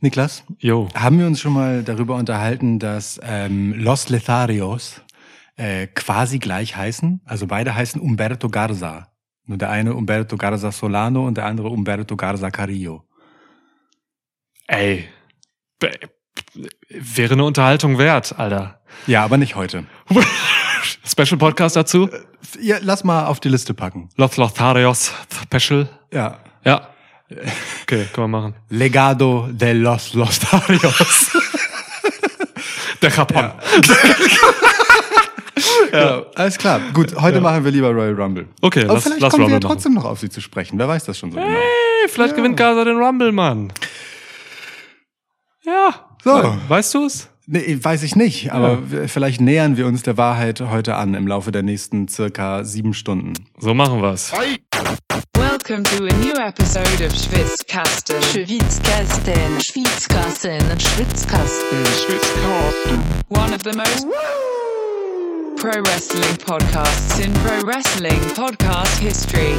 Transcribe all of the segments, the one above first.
Niklas, Jo. haben wir uns schon mal darüber unterhalten, dass ähm, Los Letharios äh, quasi gleich heißen? Also beide heißen Umberto Garza. Nur der eine Umberto Garza Solano und der andere Umberto Garza Carillo. Ey. Wäre eine Unterhaltung wert, Alter. Ja, aber nicht heute. Special Podcast dazu? Ja, lass mal auf die Liste packen. Los Lotharios Special. Ja. Ja. Okay, können wir machen. Legado de los Lostarios. Der Japon. ja. Alles klar. Gut, heute machen wir lieber Royal Rumble. Okay, Aber lass- vielleicht lass kommen wir ja Rumble machen. trotzdem noch auf sie zu sprechen. Wer weiß das schon so genau. Hey, vielleicht gewinnt Gaza den Rumble, Mann. Ja. So. We- Weißt du es? Nee, weiß ich nicht, aber wir- vielleicht nähern wir uns der Wahrheit heute an im Laufe der nächsten circa sieben Stunden. So machen wir's. Welcome to a new episode of Schwitzkasten. Schwitzkasten, Schwitzkasten, Schwitzkasten, One of the most pro wrestling podcasts in pro wrestling podcast history.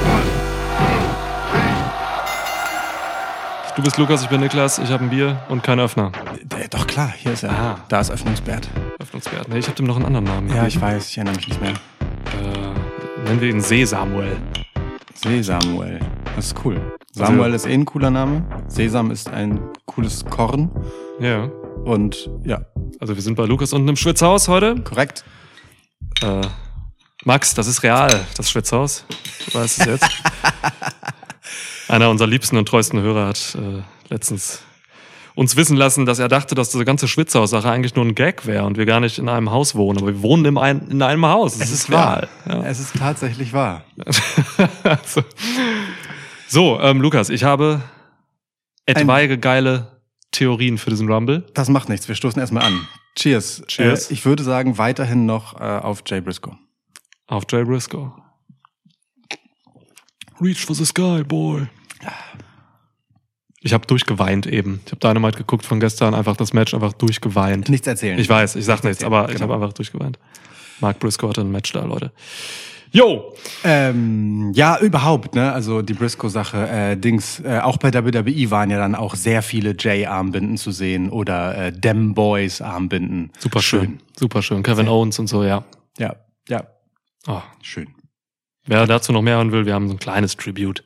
Du bist Lukas, ich bin Niklas, ich habe ein Bier und keinen Öffner. Äh, Doch klar, hier ist er. Ah. Da ist Öffnungsbert. Öffnungswert. Nee, ich habe dem noch einen anderen Namen. Ja, ich weiß, ich erinnere mich nicht mehr. Äh, nennen wir ihn See Samuel. Sesamuel. Das ist cool. Samuel Also- ist eh ein cooler Name. Sesam ist ein cooles Korn. Ja. Und ja, Also wir sind bei Lukas unten im Schwitzhaus heute. korrekt. Äh, Max, das ist real, das Schwitzhaus. Du weißt es jetzt. Einer unserer liebsten und treuesten Hörer hat äh, letztens uns wissen lassen, dass er dachte, dass diese ganze Schwitzhaus-Sache eigentlich nur ein Gag wäre und wir gar nicht in einem Haus wohnen. Aber wir wohnen in einem, in einem Haus. Das Es ist wahr. real. Es ist tatsächlich wahr. Ja. so, so ähm, Lukas, ich habe etwaige geile Theorien für diesen Rumble. Das macht nichts. Wir stoßen erstmal an. Cheers. Cheers. Äh, ich würde sagen, weiterhin noch äh, auf Jay Briscoe. Auf Jay Briscoe. Reach for the sky, boy. Ich habe durchgeweint eben. Ich habe Dynamite geguckt von gestern, einfach das Match einfach durchgeweint. Nichts erzählen. Ich weiß, ich sag nichts, erzählen, aber ich genau. habe einfach durchgeweint. Mark Briscoe hatte ein Match da, Leute. Yo! Ähm, ja, überhaupt, ne? Also die Briscoe-Sache, äh, Dings, äh, auch bei WWE waren ja dann auch sehr viele Jay-Armbinden zu sehen oder äh, Dem Boys-Armbinden. Super schön. Super schön. Kevin Owens und so, ja. Ja, ja, Oh. schön. Wer dazu noch mehr hören will, wir haben so ein kleines Tribute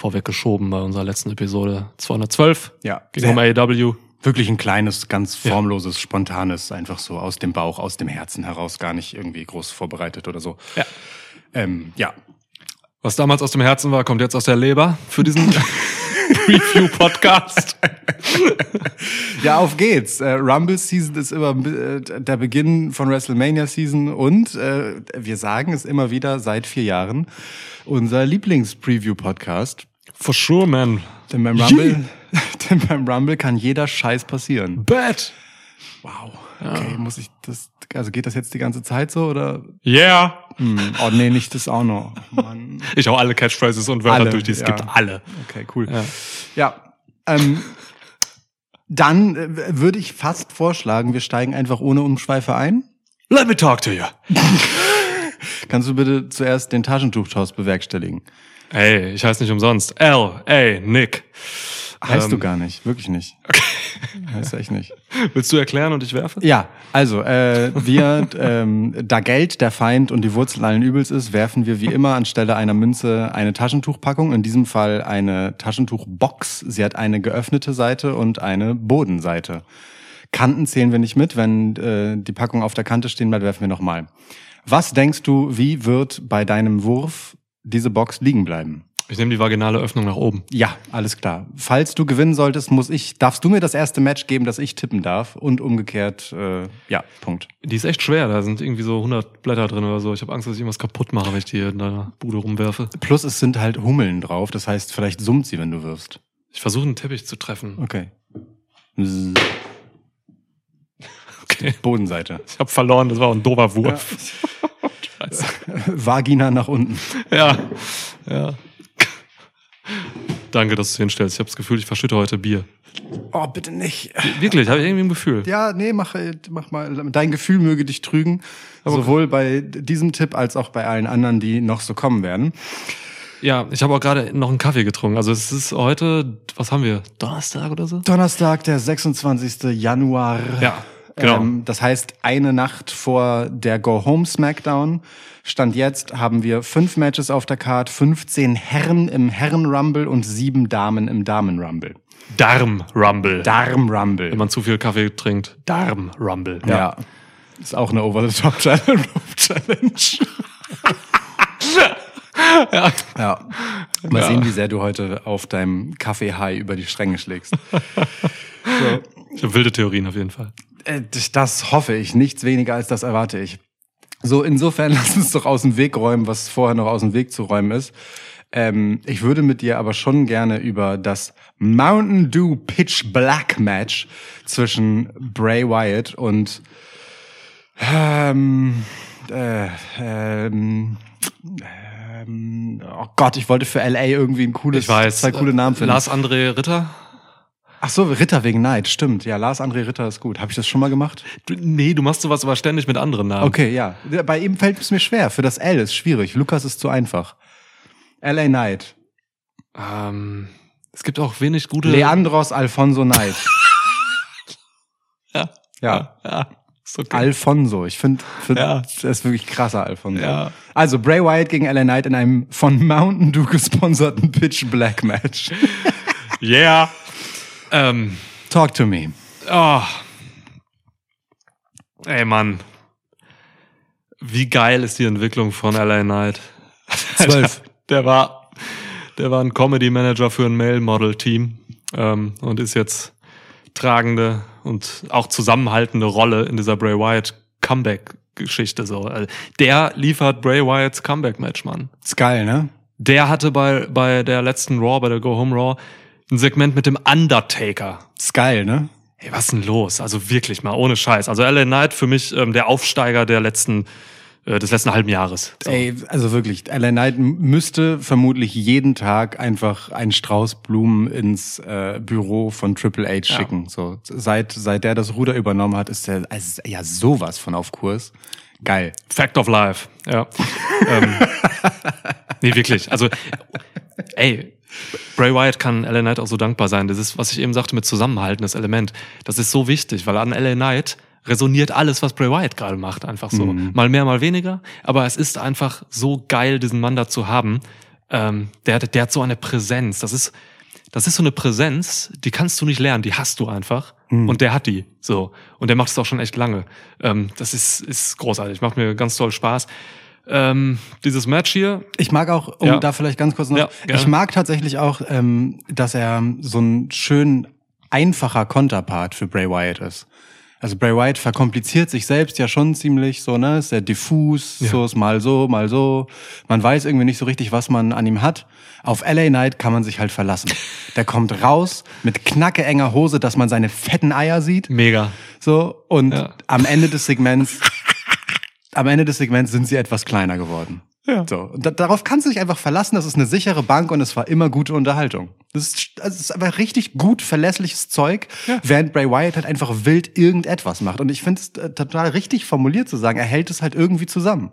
vorweggeschoben bei unserer letzten Episode 212. Ja, Ging um AEW. wirklich ein kleines, ganz Ja. formloses, spontanes, einfach so aus dem Bauch, aus dem Herzen heraus, gar nicht irgendwie groß vorbereitet oder so. Ja. Ähm, ja, Was damals aus dem Herzen war, kommt jetzt aus der Leber für diesen Review-Podcast. Ja, auf geht's. Äh, Rumble Season ist immer äh, der Beginn von WrestleMania Season und äh, wir sagen es immer wieder seit vier Jahren. Unser Lieblings-Preview-Podcast. For sure, man. Denn beim Rumble, denn beim Rumble kann jeder Scheiß passieren. Bad. Wow. Okay, muss ich das, also geht das jetzt die ganze Zeit so oder? Yeah. Hm, oh nee, nicht das auch noch. Mann. Ich hau alle Catchphrases und Wörter Alle, durch, die es ja. gibt. Alle. Okay, cool. Ja. Ja. Ähm, dann äh, würde ich fast vorschlagen, wir steigen einfach ohne Umschweife ein. Let me talk to you. Kannst du bitte zuerst den Taschentuchtoss bewerkstelligen? Hey, ich heiße nicht umsonst. L, A, Nick. Heißt Ähm, du gar nicht, wirklich nicht. Okay. Heißt echt nicht. Willst du erklären und ich werfe? Ja, also äh, wir, ähm, da Geld der Feind und die Wurzel allen Übels ist, werfen wir wie immer anstelle einer Münze eine Taschentuchpackung, in diesem Fall eine Taschentuchbox. Sie hat eine geöffnete Seite und eine Bodenseite. Kanten zählen wir nicht mit, wenn äh, die Packung auf der Kante stehen bleibt, werfen wir nochmal. Was denkst du, wie wird bei deinem Wurf diese Box liegen bleiben? Ich nehme die vaginale Öffnung nach oben. Ja, alles klar. Falls du gewinnen solltest, muss ich, darfst du mir das erste Match geben, das ich tippen darf und umgekehrt, äh, ja, Punkt. Die ist echt schwer. Da sind irgendwie so 100 Blätter drin oder so. Ich habe Angst, dass ich irgendwas kaputt mache, wenn ich die in deiner Bude rumwerfe. Plus es sind halt Hummeln drauf, das heißt, vielleicht summt sie, wenn du wirfst. Ich versuche einen Teppich zu treffen. Okay. Zzz, Bodenseite. Ich habe verloren. Das war auch ein doofer Wurf. Scheiße. Vagina nach unten. Ja. Ja. Danke, dass du es hinstellst. Ich habe das Gefühl, ich verschütte heute Bier. Oh, bitte nicht. Wirklich, habe ich irgendwie ein Gefühl. Ja, nee, mach, mach mal. Dein Gefühl möge dich trügen. Sowohl bei diesem Tipp als auch bei allen anderen, die noch so kommen werden. Ja, ich habe auch gerade noch einen Kaffee getrunken. Also es ist heute, was haben wir? Donnerstag oder so? Donnerstag, der 26. Januar. Ja, genau. Ähm, das heißt, eine Nacht vor der Go-Home Smackdown. Stand jetzt haben wir fünf Matches auf der Card, 15 Herren im Herren-Rumble und sieben Damen im Damen-Rumble. Darm-Rumble. Darm-Rumble. Wenn man zu viel Kaffee trinkt. Darm-Rumble. Ja. Ist auch eine Over-the-Top-Challenge. ja. ja. Mal Ja. sehen, wie sehr du heute auf deinem Kaffee-High über die Stränge schlägst. Hab wilde Theorien auf jeden Fall. Äh, Das hoffe ich. Nichts weniger als das erwarte ich. So, insofern lass uns doch aus dem Weg räumen, was vorher noch aus dem Weg zu räumen ist. Ähm, ich würde mit dir aber schon gerne über das Mountain Dew Pitch Black Match zwischen Bray Wyatt und ähm, äh, ähm, ähm, oh Gott, ich wollte für LA irgendwie ein cooles, Ich weiß. zwei coole Namen finden. Lars André Ritter? Ach so, Ritter wegen Neid, stimmt. Ja, Lars André Ritter ist gut. Habe ich das schon mal gemacht? Du, nee, du machst sowas aber ständig mit anderen Namen. Okay, ja. Bei ihm fällt es mir schwer. Für das L ist schwierig. Lukas ist zu einfach. LA Knight. Ähm, es gibt auch wenig gute. Leandros Alfonso Knight. Ja. Ja. Ja. Okay. Alfonso. Ich finde, find, Ja. das ist wirklich krasser Alfonso. Ja. Also Bray Wyatt gegen LA Knight in einem von Mountain Dew gesponserten Pitch Black Match. Yeah. Ähm, Talk to me. oh. Ey, Mann. Wie geil ist die Entwicklung von LA Knight? Zwölf. Der war, der war ein Comedy Manager für ein Male Model Team ähm, und ist jetzt tragende und auch zusammenhaltende Rolle in dieser Bray Wyatt Comeback Geschichte so. Also, Der liefert Bray Wyatts Comeback Match, Mann. Ist geil, ne? Der hatte bei bei der letzten Raw, bei der Go Home Raw ein Segment mit dem Undertaker. Ist geil, ne? Ey, was ist denn los? Also wirklich mal, ohne Scheiß. Also LA Knight für mich ähm, der Aufsteiger der letzten, äh, des letzten halben Jahres. So. Ey, also wirklich, LA Knight müsste vermutlich jeden Tag einfach einen Strauß Blumen ins äh, Büro von Triple H schicken. So seit seit der das Ruder übernommen hat, ist er also, ja sowas von auf Kurs. Geil. Fact of Life, ja. ähm, nee, wirklich. Also, ey, Bray Wyatt kann LA Knight auch so dankbar sein. Das ist, was ich eben sagte mit Zusammenhalten, das Element. Das ist so wichtig, weil an LA Knight resoniert alles, was Bray Wyatt gerade macht, einfach so. Mal mehr, mal weniger. Aber es ist einfach so geil, diesen Mann da zu haben. Ähm, der, hat- der hat so eine Präsenz. Das ist, das ist so eine Präsenz, die kannst du nicht lernen, die hast du einfach. Und der hat die. So. Und der macht es auch schon echt lange. Ähm, das ist, ist großartig, macht mir ganz toll Spaß. Ähm, dieses Match hier, Ich mag auch, um Ja. da vielleicht ganz kurz noch, Ja, ich mag tatsächlich auch, ähm, dass er so ein schön einfacher Konterpart für Bray Wyatt ist. Also Bray Wyatt verkompliziert sich selbst ja schon ziemlich so, ne? Ist sehr diffus, so ist mal so, mal so. Man weiß irgendwie nicht so richtig, was man an ihm hat. Auf LA Knight kann man sich halt verlassen. Der kommt raus mit knacke enger Hose, dass man seine fetten Eier sieht. mega. So, und Ja. am Ende des Segments, am Ende des Segments sind sie etwas kleiner geworden. Ja. So, und da, darauf kannst du dich einfach verlassen. Das ist eine sichere Bank und es war immer gute Unterhaltung. Das ist, das ist einfach richtig gut verlässliches Zeug, während Bray Wyatt halt einfach wild irgendetwas macht. Und ich finde es äh, total richtig formuliert zu sagen, er hält es halt irgendwie zusammen.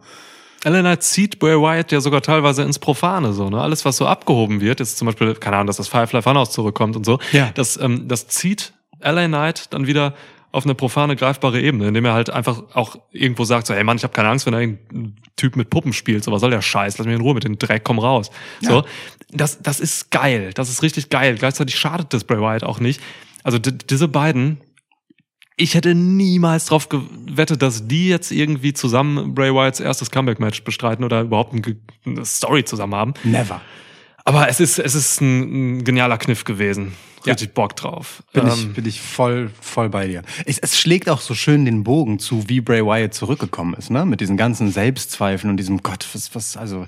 LA Knight zieht Bray Wyatt ja sogar teilweise ins Profane, so, ne? Alles, was so abgehoben wird, jetzt zum Beispiel, keine Ahnung, dass das Firefly Funhouse zurückkommt und so, Ja. das, ähm, das zieht LA Knight dann wieder auf eine profane, greifbare Ebene, indem er halt einfach auch irgendwo sagt, so, ey Mann, ich habe keine Angst, wenn da irgendein Typ mit Puppen spielt, so, was soll der Scheiß, lass mich in Ruhe mit dem Dreck, komm raus. So, das, das ist geil, das ist richtig geil. Gleichzeitig schadet das Bray Wyatt auch nicht. Also diese beiden, ich hätte niemals drauf gewettet, dass die jetzt irgendwie zusammen Bray Wyatts erstes Comeback-Match bestreiten oder überhaupt eine Story zusammen haben. Never. Aber es ist, es ist ein, ein genialer Kniff gewesen. Richtig Bock drauf. Bin, Ähm, ich, bin ich voll, voll bei dir. Es, es schlägt auch so schön den Bogen zu, wie Bray Wyatt zurückgekommen ist, ne? Mit diesen ganzen Selbstzweifeln und diesem Gott, was, was, also,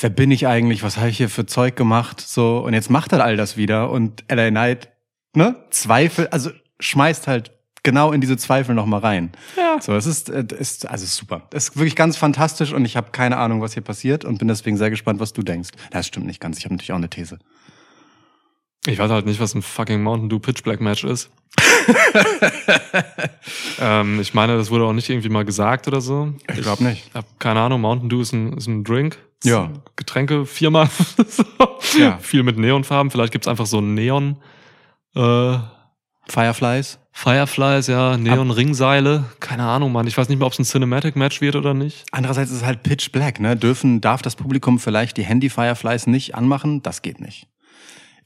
wer bin ich eigentlich? Was habe ich hier für Zeug gemacht? So, und jetzt macht er all das wieder und LA Knight, ne? Zweifel, also schmeißt halt genau in diese Zweifel nochmal rein. Ja. So, es ist, äh, ist, also super. Es ist wirklich ganz fantastisch und ich habe keine Ahnung, was hier passiert und bin deswegen sehr gespannt, was du denkst. Das stimmt nicht ganz. Ich habe natürlich auch eine These. Ich weiß halt nicht, was ein fucking Mountain Dew Pitch Black Match ist. ähm, ich meine, das wurde auch nicht irgendwie mal gesagt oder so. Ich glaube nicht. Ich hab keine Ahnung, Mountain Dew ist ein, ist ein Drink. Ist Ja. eine Getränkefirma. so. Ja. Viel mit Neonfarben. Vielleicht gibt's einfach so Neon äh, Fireflies? Fireflies, ja, Neon-Ringseile. Keine Ahnung, Mann. Ich weiß nicht mehr, ob es ein Cinematic-Match wird oder nicht. Andererseits ist es halt pitch black, ne? Dürfen, darf das Publikum vielleicht die Handy-Fireflies nicht anmachen? Das geht nicht.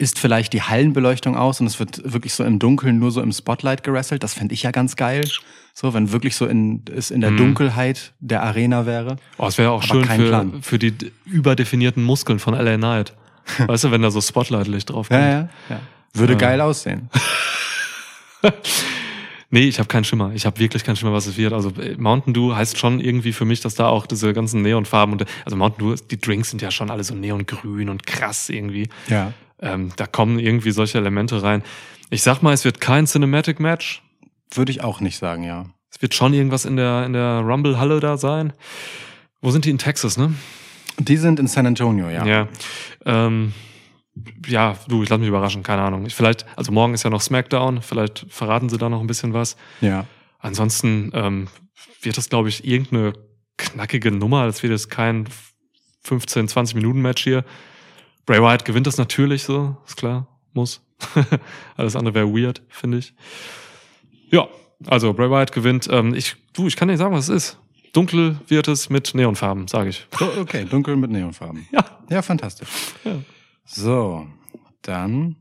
Ist vielleicht die Hallenbeleuchtung aus und es wird wirklich so im Dunkeln nur so im Spotlight gerasselt? Das fände ich ja ganz geil. So, wenn wirklich so in, es in der Mhm. Dunkelheit der Arena wäre. Oh, es wäre auch Aber schön für, Plan. für die überdefinierten Muskeln von LA Knight. weißt du, wenn da so Spotlight-Licht drauf kommt. Ja, ja, ja. Würde Ja. geil aussehen. Nee, ich habe keinen Schimmer. Ich habe wirklich keinen Schimmer, was es wird. Also äh, Mountain Dew heißt schon irgendwie für mich, dass da auch diese ganzen Neonfarben und also Mountain Dew, die Drinks sind ja schon alle so neongrün und krass irgendwie. Ja. Ähm, da kommen irgendwie solche Elemente rein. Ich sag mal, es wird kein Cinematic Match. Würde ich auch nicht sagen, ja. Es wird schon irgendwas in der in der Rumble Halle da sein. Wo sind die in Texas, ne? Die sind in San Antonio, ja. Ja. Ähm, ja, du, ich lass mich überraschen, keine Ahnung. Ich vielleicht, also morgen ist ja noch SmackDown, vielleicht verraten sie da noch ein bisschen was. Ja. Ansonsten ähm, wird das, glaube ich, irgendeine knackige Nummer. Das wird jetzt kein 15, 20 Minuten Match hier. Bray Wyatt gewinnt das natürlich so, ist klar, muss. Alles andere wäre weird, finde ich. Ja, also Bray Wyatt gewinnt. Ähm, ich, du, ich kann nicht sagen, was es ist. Dunkel wird es mit Neonfarben, sage ich. Okay, dunkel mit Neonfarben. Ja. Ja, fantastisch. Ja. So, dann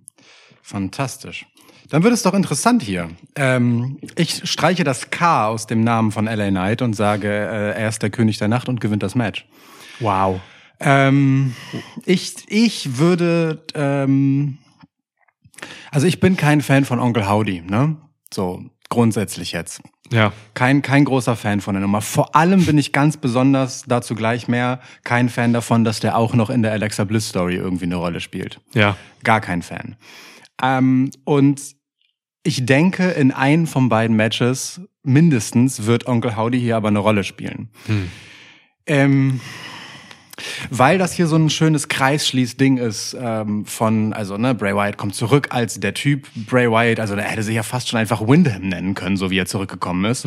fantastisch. Dann wird es doch interessant hier. Ähm, ich streiche das K aus dem Namen von LA Knight und sage, äh, er ist der König der Nacht und gewinnt das Match. Wow. Ähm, ich, ich würde, ähm, also ich bin kein Fan von Onkel Howdy, ne? So, grundsätzlich jetzt. Ja, Kein, kein großer Fan von der Nummer. Vor allem bin ich ganz besonders, dazu gleich mehr, kein Fan davon, dass der auch noch in der Alexa Bliss Story irgendwie eine Rolle spielt. ja. Gar kein Fan. Ähm, und ich denke, in einem von beiden Matches mindestens wird Onkel Howdy hier aber eine Rolle spielen. Hm. Ähm, weil das hier so ein schönes Kreisschließding ist ähm, von, also ne, Bray Wyatt kommt zurück als der Typ Bray Wyatt, also der hätte sich ja fast schon einfach Windham nennen können, so wie er zurückgekommen ist.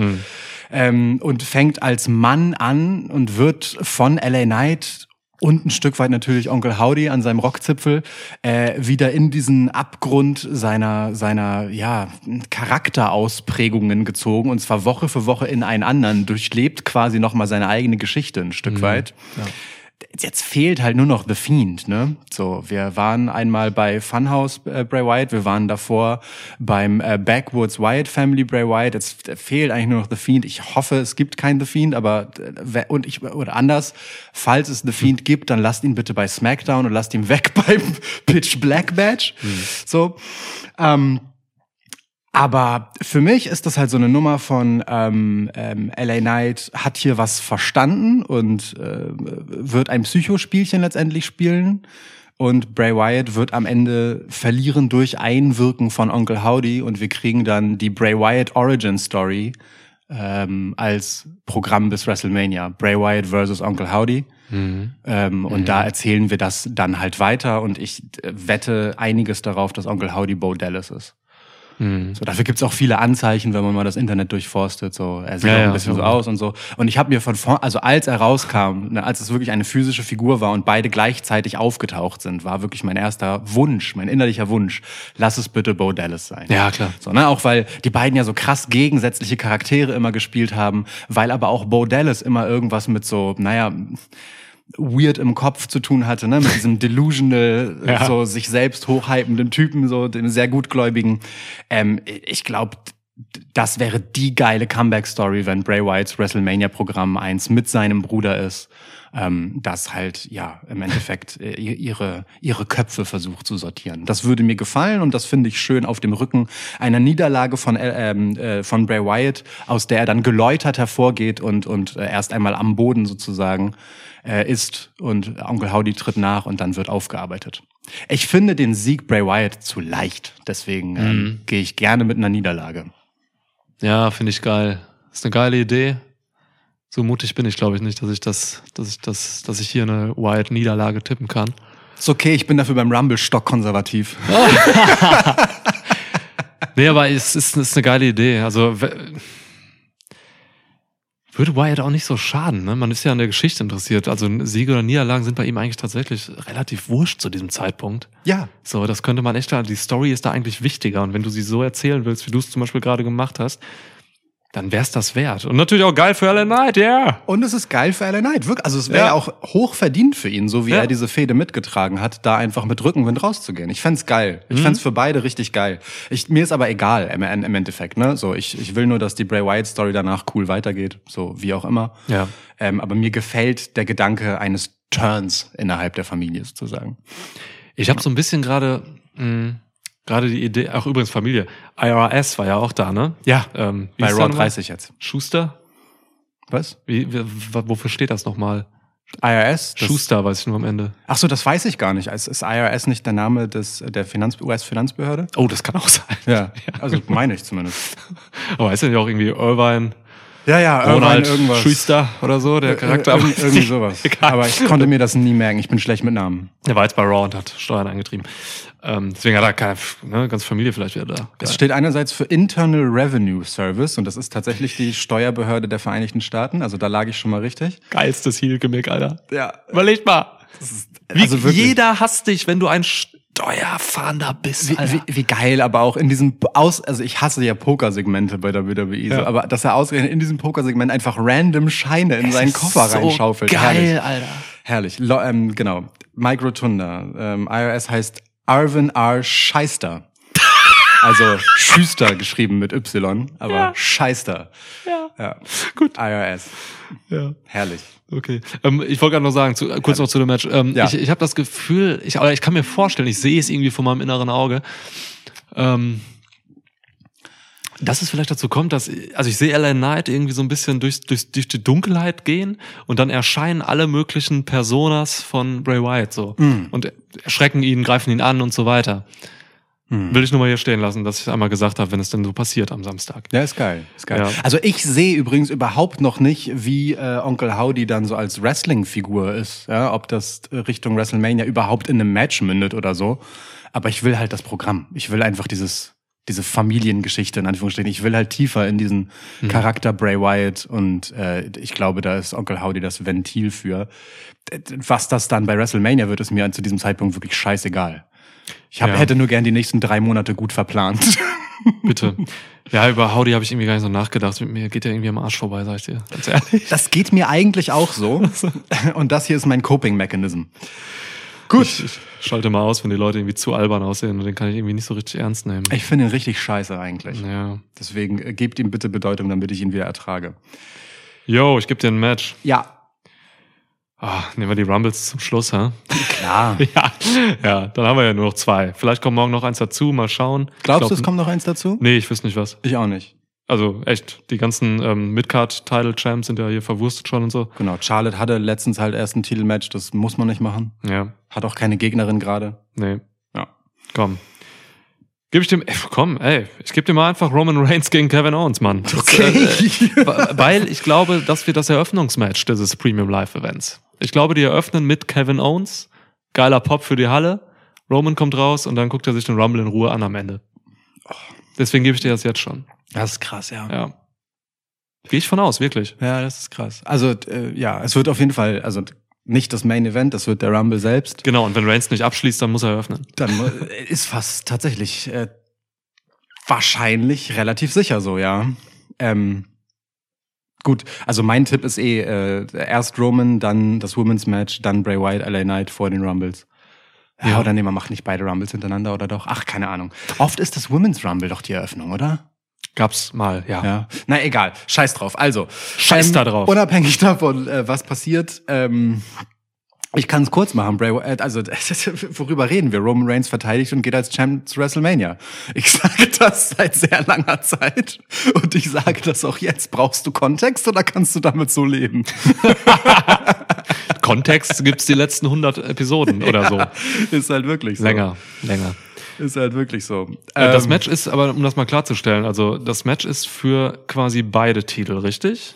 Ähm, und fängt als Mann an und wird von LA Knight und ein Stück weit natürlich Onkel Howdy an seinem Rockzipfel äh, wieder in diesen Abgrund seiner seiner ja Charakterausprägungen gezogen und zwar Woche für Woche in einen anderen durchlebt quasi noch mal seine eigene Geschichte ein Stück weit. Jetzt fehlt halt nur noch The Fiend, ne? So, wir waren einmal bei Funhouse äh, Bray Wyatt, wir waren davor beim äh, Backwoods Wyatt Family Bray Wyatt. Jetzt äh, fehlt eigentlich nur noch The Fiend. Ich hoffe, es gibt keinen The Fiend, aber äh, und ich oder anders, falls es The Fiend gibt, dann lasst ihn bitte bei SmackDown und lasst ihn weg beim Pitch Black Match. So, ähm, aber für mich ist das halt so eine Nummer von ähm, ähm, LA Knight hat hier was verstanden und äh, wird ein Psychospielchen letztendlich spielen. Und Bray Wyatt wird am Ende verlieren durch Einwirken von Onkel Howdy und wir kriegen dann die Bray Wyatt Origin Story ähm, als Programm bis WrestleMania. Bray Wyatt versus Onkel Howdy. Ähm, und da erzählen wir das dann halt weiter und ich äh, wette einiges darauf, dass Onkel Howdy Bo Dallas ist. Hm. So, dafür gibt's auch viele Anzeichen, wenn man mal das Internet durchforstet. So, er sieht Ja, auch ein ja, bisschen so aus und so. Und ich habe mir von vor, also als er rauskam, ne, als es wirklich eine physische Figur war und beide gleichzeitig aufgetaucht sind, war wirklich mein erster Wunsch, mein innerlicher Wunsch. Lass es bitte Bo Dallas sein. Ja, klar. So, ne? Auch weil die beiden ja so krass gegensätzliche Charaktere immer gespielt haben, weil aber auch Bo Dallas immer irgendwas mit so, naja, weird im Kopf zu tun hatte, ne? Mit diesem delusional, Ja. so sich selbst hochhypenden Typen, so dem sehr gutgläubigen. Ähm, ich glaube, das wäre die geile Comeback-Story, wenn Bray Wyatts WrestleMania-Programm eins mit seinem Bruder ist, ähm, das halt, ja, im Endeffekt äh, ihre, ihre Köpfe versucht zu sortieren. Das würde mir gefallen und das finde ich schön auf dem Rücken einer Niederlage von, äh, äh, von Bray Wyatt, aus der er dann geläutert hervorgeht und, und äh, erst einmal am Boden sozusagen äh, ist und Onkel Howdy tritt nach und dann wird aufgearbeitet. Ich finde den Sieg Bray Wyatt zu leicht, deswegen ähm, gehe ich gerne mit einer Niederlage. Ja, finde ich geil. Ist eine geile Idee. So mutig bin ich, glaube ich, nicht, dass ich das, dass ich das, dass ich hier eine Wyatt-Niederlage tippen kann. Ist okay, ich bin dafür beim Rumble stockkonservativ. Nee, aber es ist, ist eine geile Idee. Also würde Wyatt auch nicht so schaden. Ne? Man ist ja an der Geschichte interessiert. Also Siege oder Niederlagen sind bei ihm eigentlich tatsächlich relativ wurscht zu diesem Zeitpunkt. Ja. So, das könnte man echt, die Story ist da eigentlich wichtiger. Und wenn du sie so erzählen willst, wie du es zum Beispiel gerade gemacht hast, dann wär's das wert. Und natürlich auch geil für LA Knight, ja. Yeah. Und es ist geil für LA Knight. Wirklich. Also es wäre Ja. ja. auch hoch verdient für ihn, so wie Ja. er diese Fehde mitgetragen hat, da einfach mit Rückenwind rauszugehen. Ich fänd's geil. Ich fänd's für beide richtig geil. Ich, mir ist aber egal im, im Endeffekt. Ne? So, ich, ich will nur, dass die Bray Wyatt Story danach cool weitergeht. So wie auch immer. Ja. Ähm, aber mir gefällt der Gedanke eines Turns innerhalb der Familie sozusagen. Ich habe so ein bisschen gerade mh, gerade die Idee, auch übrigens Familie, IRS war ja auch da, ne? Ja. Ähm, wie Bei Raw nochmal? 30 jetzt. Schuster? Was? Wie, wofür steht das nochmal? IRS? Schuster, weiß ich nur am Ende. Ach so, das weiß ich gar nicht. Ist, ist IRS nicht der Name des, der Finanz, US-Finanzbehörde? Oh, das kann auch sein. Ja. Also meine ich zumindest. Aber ist ja auch irgendwie Irvine, Ja, ja, Ronald irgendwas. Schuster oder so, der Charakter? Ir- Irgendwie, sowas. Egal. Aber ich konnte mir das nie merken. Ich bin schlecht mit Namen. Der war jetzt bei Raw und hat Steuern eingetrieben. Ähm, deswegen hat er keine, ne, ganze Familie vielleicht wieder da. Es Geil. steht einerseits für Internal Revenue Service und das ist tatsächlich die Steuerbehörde der Vereinigten Staaten. Also da lag ich schon mal richtig. Geilstes Heel-Gimmick, Alter. Ja. Überleg mal. Wie also jeder hasst dich, wenn du ein Steuerfahnder bist, Wie, wie, wie geil, aber auch in diesem Aus, also ich hasse ja Pokersegmente bei der WWE, so, Ja. aber dass er ausgerechnet in diesem Pokersegment einfach random Scheine in seinen Koffer so reinschaufelt. Geil, Herrlich. Alter. Herrlich. Lo, ähm, genau. Mike Rotunda. Ähm, IRS heißt Arvin R. Scheister. Also Schüster geschrieben mit Y, aber Ja. Scheister. Ja. Ja. Gut. IRS. Ja. Herrlich. Okay. Ähm, ich wollte gerade noch sagen, zu, kurz noch zu dem Match. Ähm, Ja. Ich, ich habe das Gefühl, ich, oder ich kann mir vorstellen, ich sehe es irgendwie vor meinem inneren Auge, ähm, dass es vielleicht dazu kommt, dass, also ich sehe LA Knight irgendwie so ein bisschen durch, durch, durch die Dunkelheit gehen und dann erscheinen alle möglichen Personas von Bray Wyatt so und erschrecken ihn, greifen ihn an und so weiter. Will ich nur mal hier stehen lassen, dass ich einmal gesagt habe, wenn es denn so passiert am Samstag. Ja, ist geil. Ist geil. Ja. Also ich sehe übrigens überhaupt noch nicht, wie äh, Onkel Howdy dann so als Wrestling-Figur ist. Ja, ob das äh, Richtung WrestleMania überhaupt in einem Match mündet oder so. Aber ich will halt das Programm. Ich will einfach dieses diese Familiengeschichte in Anführungsstrichen. Ich will halt tiefer in diesen Charakter Bray Wyatt und äh, ich glaube, da ist Onkel Howdy das Ventil für. Was das dann bei WrestleMania wird, ist mir zu diesem Zeitpunkt wirklich scheißegal. Ich hab, Ja. hätte nur gern die nächsten drei Monate gut verplant. Bitte. Ja, über Howdy habe ich irgendwie gar nicht so nachgedacht. Mit mir geht ja irgendwie am Arsch vorbei, sag ich dir. Ganz ehrlich. Das geht mir eigentlich auch so. Und das hier ist mein Coping-Mechanism. Gut. Ich, ich schalte mal aus, wenn die Leute irgendwie zu albern aussehen und den kann ich irgendwie nicht so richtig ernst nehmen. Ich finde ihn richtig scheiße eigentlich. Ja. Deswegen äh, gebt ihm bitte Bedeutung, damit ich ihn wieder ertrage. Yo, ich gebe dir ein Match. Ja, Ah, nehmen wir die Rumbles zum Schluss, hä? klar. Ja, ja, dann haben wir ja nur noch zwei. Vielleicht kommt morgen noch eins dazu, mal schauen. Glaubst ich du, es kommt noch eins dazu? Nee, ich wüsste nicht was. Ich auch nicht. Also echt, die ganzen ähm, Midcard-Title-Champs sind ja hier verwurstet schon und so. Genau, Charlotte hatte letztens halt erst ein Titelmatch, das muss man nicht machen. Ja, Hat auch keine Gegnerin gerade. nee. Ja. Komm. Gib ich dem, ey, komm, ey, ich gebe dir mal einfach Roman Reigns gegen Kevin Owens, Mann. Das, Okay. Äh, weil ich glaube, das wird das Eröffnungsmatch dieses Premium Live Events. Ich glaube, die eröffnen mit Kevin Owens. Geiler Pop für die Halle. Roman kommt raus und dann guckt er sich den Rumble in Ruhe an am Ende. Deswegen gebe ich dir das jetzt schon. Das ist krass, ja. Ja. Gehe ich von aus, wirklich. Ja, das ist krass. Also, äh, ja, es wird auf jeden Fall, also nicht das Main Event, das wird der Rumble selbst. Genau, und wenn Reigns nicht abschließt, dann muss er eröffnen. Dann äh, ist fast tatsächlich äh, wahrscheinlich relativ sicher so, ja. Ähm, gut, also mein Tipp ist eh äh, erst Roman, dann das Women's Match, dann Bray Wyatt, LA Knight vor den Rumbles. Ja, Ja. oder nee, man macht nicht beide Rumbles hintereinander oder doch? Ach, keine Ahnung. Oft ist das Women's Rumble doch die Eröffnung, oder? Gab's mal, ja. Ja. Na egal, scheiß drauf. Also, Scheiß da drauf. Unabhängig davon, äh, was passiert, ähm, ich kann es kurz machen. Bray, also worüber reden wir? Roman Reigns verteidigt und geht als Champ zu WrestleMania. Ich sage das seit sehr langer Zeit und ich sage das auch jetzt. Brauchst du Kontext oder kannst du damit so leben? Kontext gibt's die letzten 100 Episoden oder so. Ist halt wirklich so. Länger, länger. Ist halt wirklich so. Äh, das Ähm, Match ist, aber um das mal klarzustellen, also das Match ist für quasi beide Titel, richtig?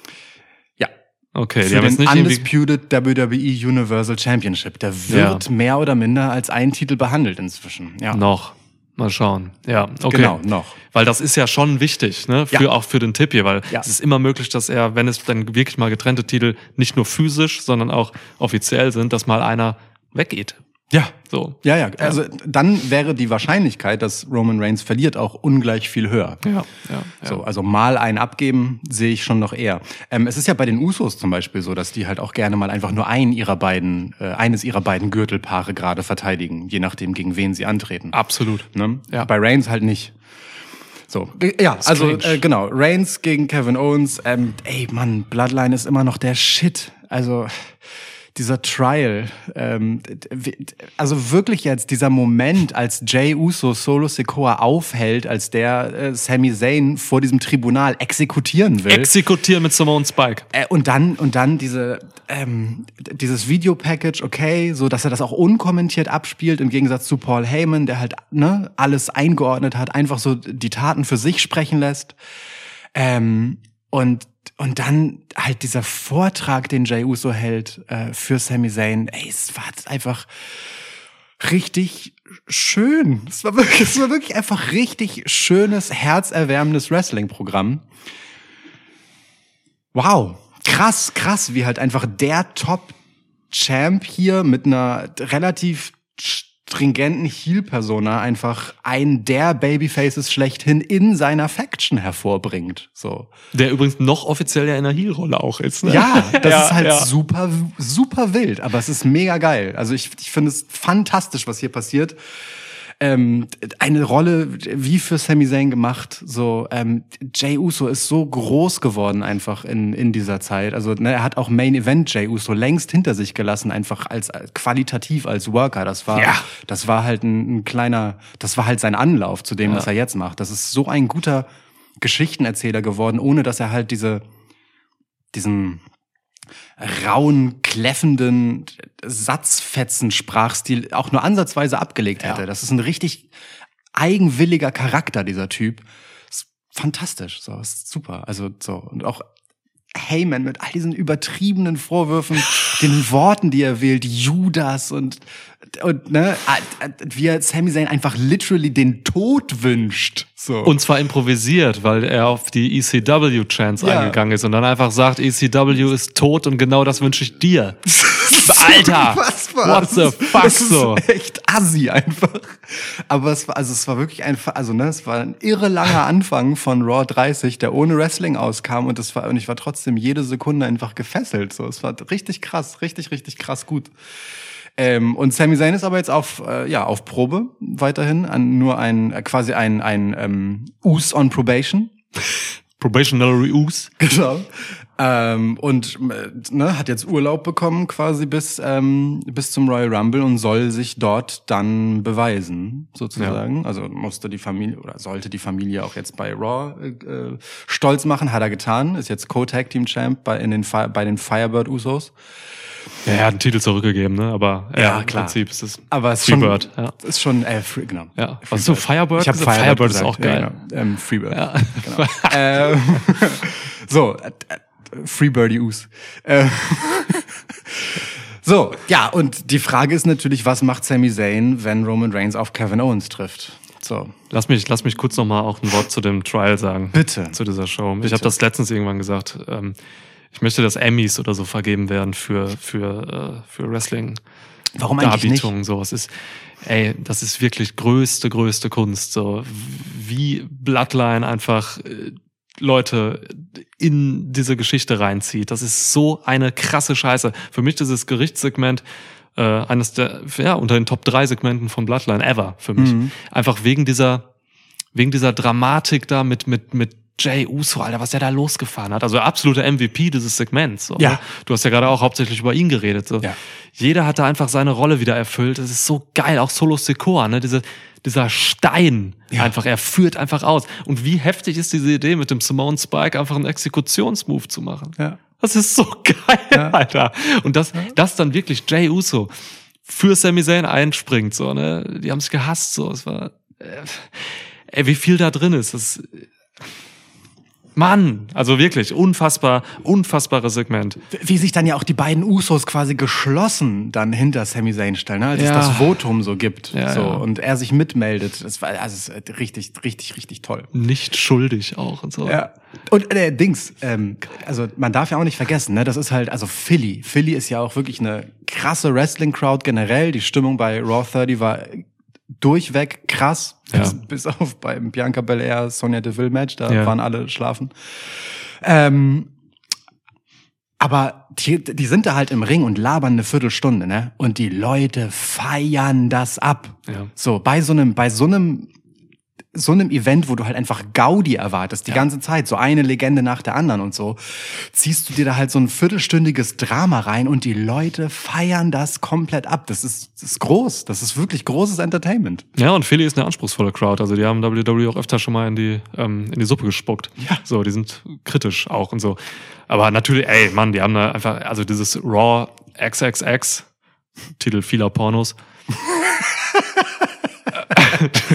Ja. Okay, die für haben den nicht. Undisputed WWE Universal Championship. Der wird Ja. mehr oder minder als ein Titel behandelt inzwischen. Ja, Noch. Mal schauen. Ja, okay. genau, noch. Weil das ist ja schon wichtig, ne? Für, Ja. auch für den Tipp hier, weil Ja. es ist immer möglich, dass er, wenn es dann wirklich mal getrennte Titel nicht nur physisch, sondern auch offiziell sind, dass mal einer weggeht. Ja, So. ja, ja. Also dann wäre die Wahrscheinlichkeit, dass Roman Reigns verliert, auch ungleich viel höher. Ja, ja. ja. So, also mal einen abgeben sehe ich schon noch eher. Ähm, es ist ja bei den Usos zum Beispiel so, dass die halt auch gerne mal einfach nur einen ihrer beiden, äh, eines ihrer beiden Gürtelpaare gerade verteidigen, je nachdem gegen wen sie antreten. Absolut. Ne? Ja. Bei Reigns halt nicht. So, ja, also äh, genau, Reigns gegen Kevin Owens. Ähm, ey, Mann, Bloodline ist immer noch der Shit. Also dieser Trial, ähm, also wirklich jetzt dieser Moment, als Jay Uso Solo Sikoa aufhält, als der äh, Sami Zayn vor diesem Tribunal exekutieren will. Exekutieren mit Simone Spike. Äh, und dann und dann diese ähm, dieses Videopackage, okay, so dass er das auch unkommentiert abspielt im Gegensatz zu Paul Heyman, der halt ne alles eingeordnet hat, einfach so die Taten für sich sprechen lässt. Ähm, und und dann halt dieser Vortrag, den Jey Uso hält äh, für Sami Zayn, ey, es war einfach richtig schön. Es war wirklich, es war wirklich einfach richtig schönes, herzerwärmendes Wrestling-Programm. Wow, krass, krass, wie halt einfach der Top-Champ hier mit einer relativ stringenten Heel-Persona einfach einen der Babyfaces schlechthin in seiner Faction hervorbringt. So. Der übrigens noch offiziell ja in der Heel-Rolle auch ist. Ne? Ja, das Ja, ist halt ja. super, super wild, aber es ist mega geil. Also ich, ich finde es fantastisch, was hier passiert. Ähm, eine Rolle wie für Sami Zayn gemacht. So ähm, Jay Uso ist so groß geworden einfach in in dieser Zeit. Also ne, er hat auch Main Event Jay Uso längst hinter sich gelassen, einfach als, als qualitativ als Worker. Das war Ja. das war halt ein, ein kleiner, das war halt sein Anlauf zu dem, was er jetzt macht. Das ist so ein guter Geschichtenerzähler geworden, ohne dass er halt diese diesen rauen, kläffenden Satzfetzen-Sprachstil auch nur ansatzweise abgelegt hätte. Ja. Das ist ein richtig eigenwilliger Charakter, dieser Typ. Ist fantastisch, so, ist super. Also so und auch Heyman mit all diesen übertriebenen Vorwürfen, den Worten, die er wählt, Judas und und ne, wie er Sami Zayn einfach literally den Tod wünscht. So. Und zwar improvisiert, weil er auf die ECW-Chance Ja. eingegangen ist und dann einfach sagt, ECW ist tot und genau das wünsche ich dir. Alter! What the fuck das ist so? echt assi einfach. Aber es war, also es war wirklich einfach, also ne, es war ein irre langer Anfang von Raw 30, der ohne Wrestling auskam und es war, und ich war trotzdem jede Sekunde einfach gefesselt. So, es war richtig krass, richtig, richtig krass gut. Ähm, und Sami Zayn ist aber jetzt auf, äh, ja, auf Probe weiterhin, an nur ein, äh, quasi ein, ein ähm, Us on Probation. Probationary Ooze. Genau. Ähm, und äh, ne, hat jetzt Urlaub bekommen quasi bis, ähm, bis zum Royal Rumble und soll sich dort dann beweisen, sozusagen. Also musste die Familie oder sollte die Familie auch jetzt bei Raw äh, äh, stolz machen, hat er getan, ist jetzt Co-Tag-Team-Champ bei, in den Fi bei den Firebird Usos. Ja, er hat einen Titel zurückgegeben, ne? Aber ja, Ja, im klar. Prinzip ist es Aber es ist schon, Freebird. Ja. ist schon, äh, free, genau. Ja. Hast du Firebird Ich habe? Firebird, Firebird ist auch geil. Ja, genau. ähm, Freebird. Ja. Genau. ähm, so, äh, Freebirdie Us. Äh, so, ja, und die Frage ist natürlich, was macht Sami Zayn, wenn Roman Reigns auf Kevin Owens trifft? So, Lass mich, lass mich kurz noch mal auch ein Wort zu dem Trial sagen. Bitte. Zu dieser Show. Ich habe das letztens irgendwann gesagt. Ähm, ich möchte, dass Emmys oder so vergeben werden für, für, äh, für Wrestling. warum eigentlich nicht? Darbietungen, so. Es ist, ey, das ist wirklich größte, größte Kunst, so. Wie Bloodline einfach äh, Leute in diese Geschichte reinzieht. Das ist so eine krasse Scheiße. Für mich ist das Gerichtssegment äh, eines der, ja, unter den Top 3 Segmenten von Bloodline ever für mich. Mhm. Einfach wegen dieser, wegen dieser Dramatik da mit, mit, mit Jay Uso, Alter, was der da losgefahren hat. Also absoluter MVP dieses Segments. So, Ja. ne? Du hast ja gerade auch hauptsächlich über ihn geredet. So. Ja. Jeder hat da einfach seine Rolle wieder erfüllt. Das ist so geil. Auch Solo Secor, ne? Diese, dieser Stein Ja. einfach, er führt einfach aus. Und wie heftig ist diese Idee, mit dem Simone Spike einfach einen Exekutionsmove zu machen? Ja. Das ist so geil, Alter. Und das, das dann wirklich Jay Uso für Sami Zayn einspringt, so, ne? Die haben sich gehasst, so. Es war, äh, ey, wie viel da drin ist. Das, Mann, also wirklich unfassbar, unfassbares Segment. Wie sich dann ja auch die beiden Usos quasi geschlossen dann hinter Sami Zayn stellen, ne? als Ja. es das Votum so gibt Ja, so, ja. und er sich mitmeldet. Das war also ist richtig, richtig, richtig toll. Nicht schuldig auch und so. Ja. Und äh, Dings, ähm, also man darf ja auch nicht vergessen, ne, das ist halt, also Philly. Philly ist ja auch wirklich eine krasse Wrestling-Crowd generell. Die Stimmung bei Raw 30 war durchweg krass. Ja. Bis, bis auf beim Bianca Belair, Sonja Deville Match, da Ja. waren alle schlafen. Ähm, aber die, die sind da halt im Ring und labern eine Viertelstunde, ne? Und die Leute feiern das ab. Ja. So, bei so einem, bei so einem, so einem Event, wo du halt einfach Gaudi erwartest, die ganze Zeit, so eine Legende nach der anderen und so, ziehst du dir da halt so ein viertelstündiges Drama rein und die Leute feiern das komplett ab. Das ist, das ist groß. Das ist wirklich großes Entertainment. Ja, und Philly ist eine anspruchsvolle Crowd. Also die haben WWE auch öfter schon mal in die, ähm, in die Suppe gespuckt. Ja. So, die sind kritisch auch und so. Aber natürlich, ey, Mann, die haben da einfach, also dieses Raw XXX, Titel vieler Pornos.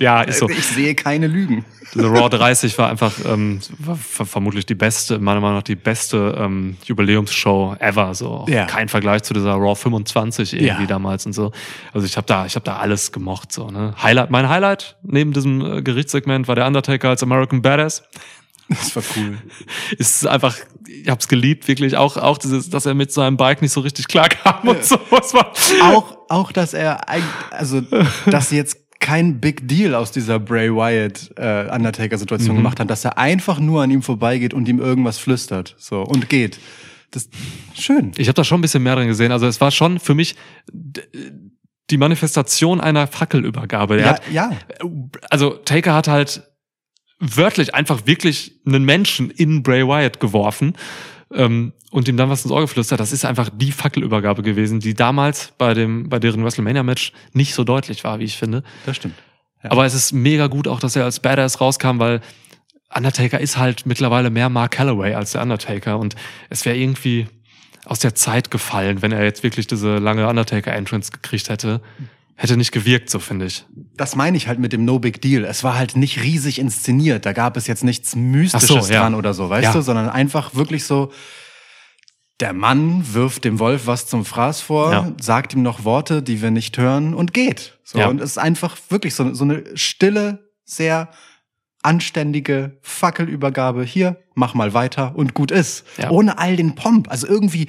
Ja, ist so. Ich sehe keine Lügen. Diese Raw 30 war einfach ähm, war ver- vermutlich die beste, meiner Meinung nach die beste ähm, Jubiläumsshow ever. So Ja. kein Vergleich zu dieser Raw 25 irgendwie Ja. damals und so. Also ich habe da, ich habe da alles gemocht. So ne. Highlight, mein Highlight neben diesem äh, Gerichtssegment war der Undertaker als American Badass. Das war cool. Ist einfach, ich hab's geliebt, wirklich auch, auch dieses, dass er mit seinem Bike nicht so richtig klar kam und so. Was war, Auch, auch, dass er, also, dass jetzt kein Big Deal aus dieser Bray Wyatt äh, Undertaker-Situation Mhm. gemacht haben, dass er einfach nur an ihm vorbeigeht und ihm irgendwas flüstert, so und geht. Das schön. Ich habe da schon ein bisschen mehr drin gesehen. Also es war schon für mich die Manifestation einer Fackelübergabe. Er Ja, hat, ja. also Taker hat halt wörtlich einfach wirklich einen Menschen in Bray Wyatt geworfen ähm, und ihm dann was ins Ohr geflüstert. Das ist einfach die Fackelübergabe gewesen, die damals bei dem bei deren WrestleMania Match nicht so deutlich war, wie ich finde. Das stimmt. Ja. Aber es ist mega gut auch, dass er als Badass rauskam, weil Undertaker ist halt mittlerweile mehr Mark Calloway als der Undertaker und es wäre irgendwie aus der Zeit gefallen, wenn er jetzt wirklich diese lange Undertaker-Entrance gekriegt hätte. Hätte nicht gewirkt, so finde ich. Das meine ich halt mit dem No Big Deal. Es war halt nicht riesig inszeniert. Da gab es jetzt nichts Mystisches so, ja. dran oder so, weißt Ja. du, sondern einfach wirklich so, der Mann wirft dem Wolf was zum Fraß vor, Ja. sagt ihm noch Worte, die wir nicht hören und geht. So, und es ist einfach wirklich so, so eine stille, sehr anständige Fackelübergabe. Hier, mach mal weiter und gut ist. Ohne all den Pomp. Also irgendwie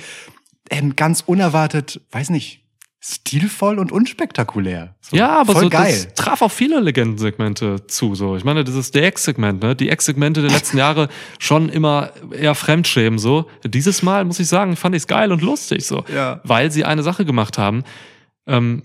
ähm, ganz unerwartet, weiß nicht, stilvoll und unspektakulär. So, Ja, aber voll so, geil. das traf auf viele Legendensegmente zu. So, ich meine, dieses DX-Segment, ne? Die X-Segmente der letzten Jahre schon immer eher Fremdschämen. So, dieses Mal muss ich sagen, fand ich es geil und lustig. So, Ja. weil sie eine Sache gemacht haben. Ähm,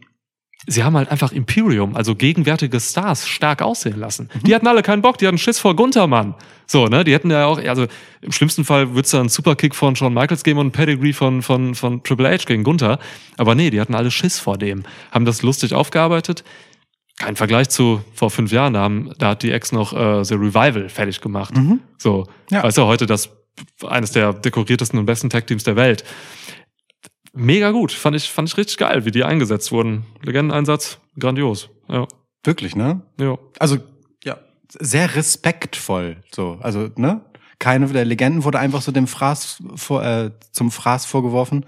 sie haben halt einfach Imperium, also gegenwärtige Stars, stark aussehen lassen. Mhm. Die hatten alle keinen Bock, die hatten Schiss vor Gunther, Mann. So, ne? Die hätten ja auch, also im schlimmsten Fall wird's da einen Superkick von Shawn Michaels geben und einen Pedigree von, von, von Triple H gegen Gunther. Aber nee, die hatten alle Schiss vor dem. Haben das lustig aufgearbeitet. Kein Vergleich zu vor fünf Jahren, da, haben, da hat die Ex noch äh, The Revival fertig gemacht. So, Mhm. Ja. weißt du, heute das eines der dekoriertesten und besten Tag-Teams der Welt. Mega gut, fand ich, fand ich richtig geil, wie die eingesetzt wurden. Legendeneinsatz, grandios. Ja, Wirklich, ne? ja. Also, ja, sehr respektvoll, so. Also, ne? Keine der Legenden wurde einfach so dem Fraß vor, äh, zum Fraß vorgeworfen.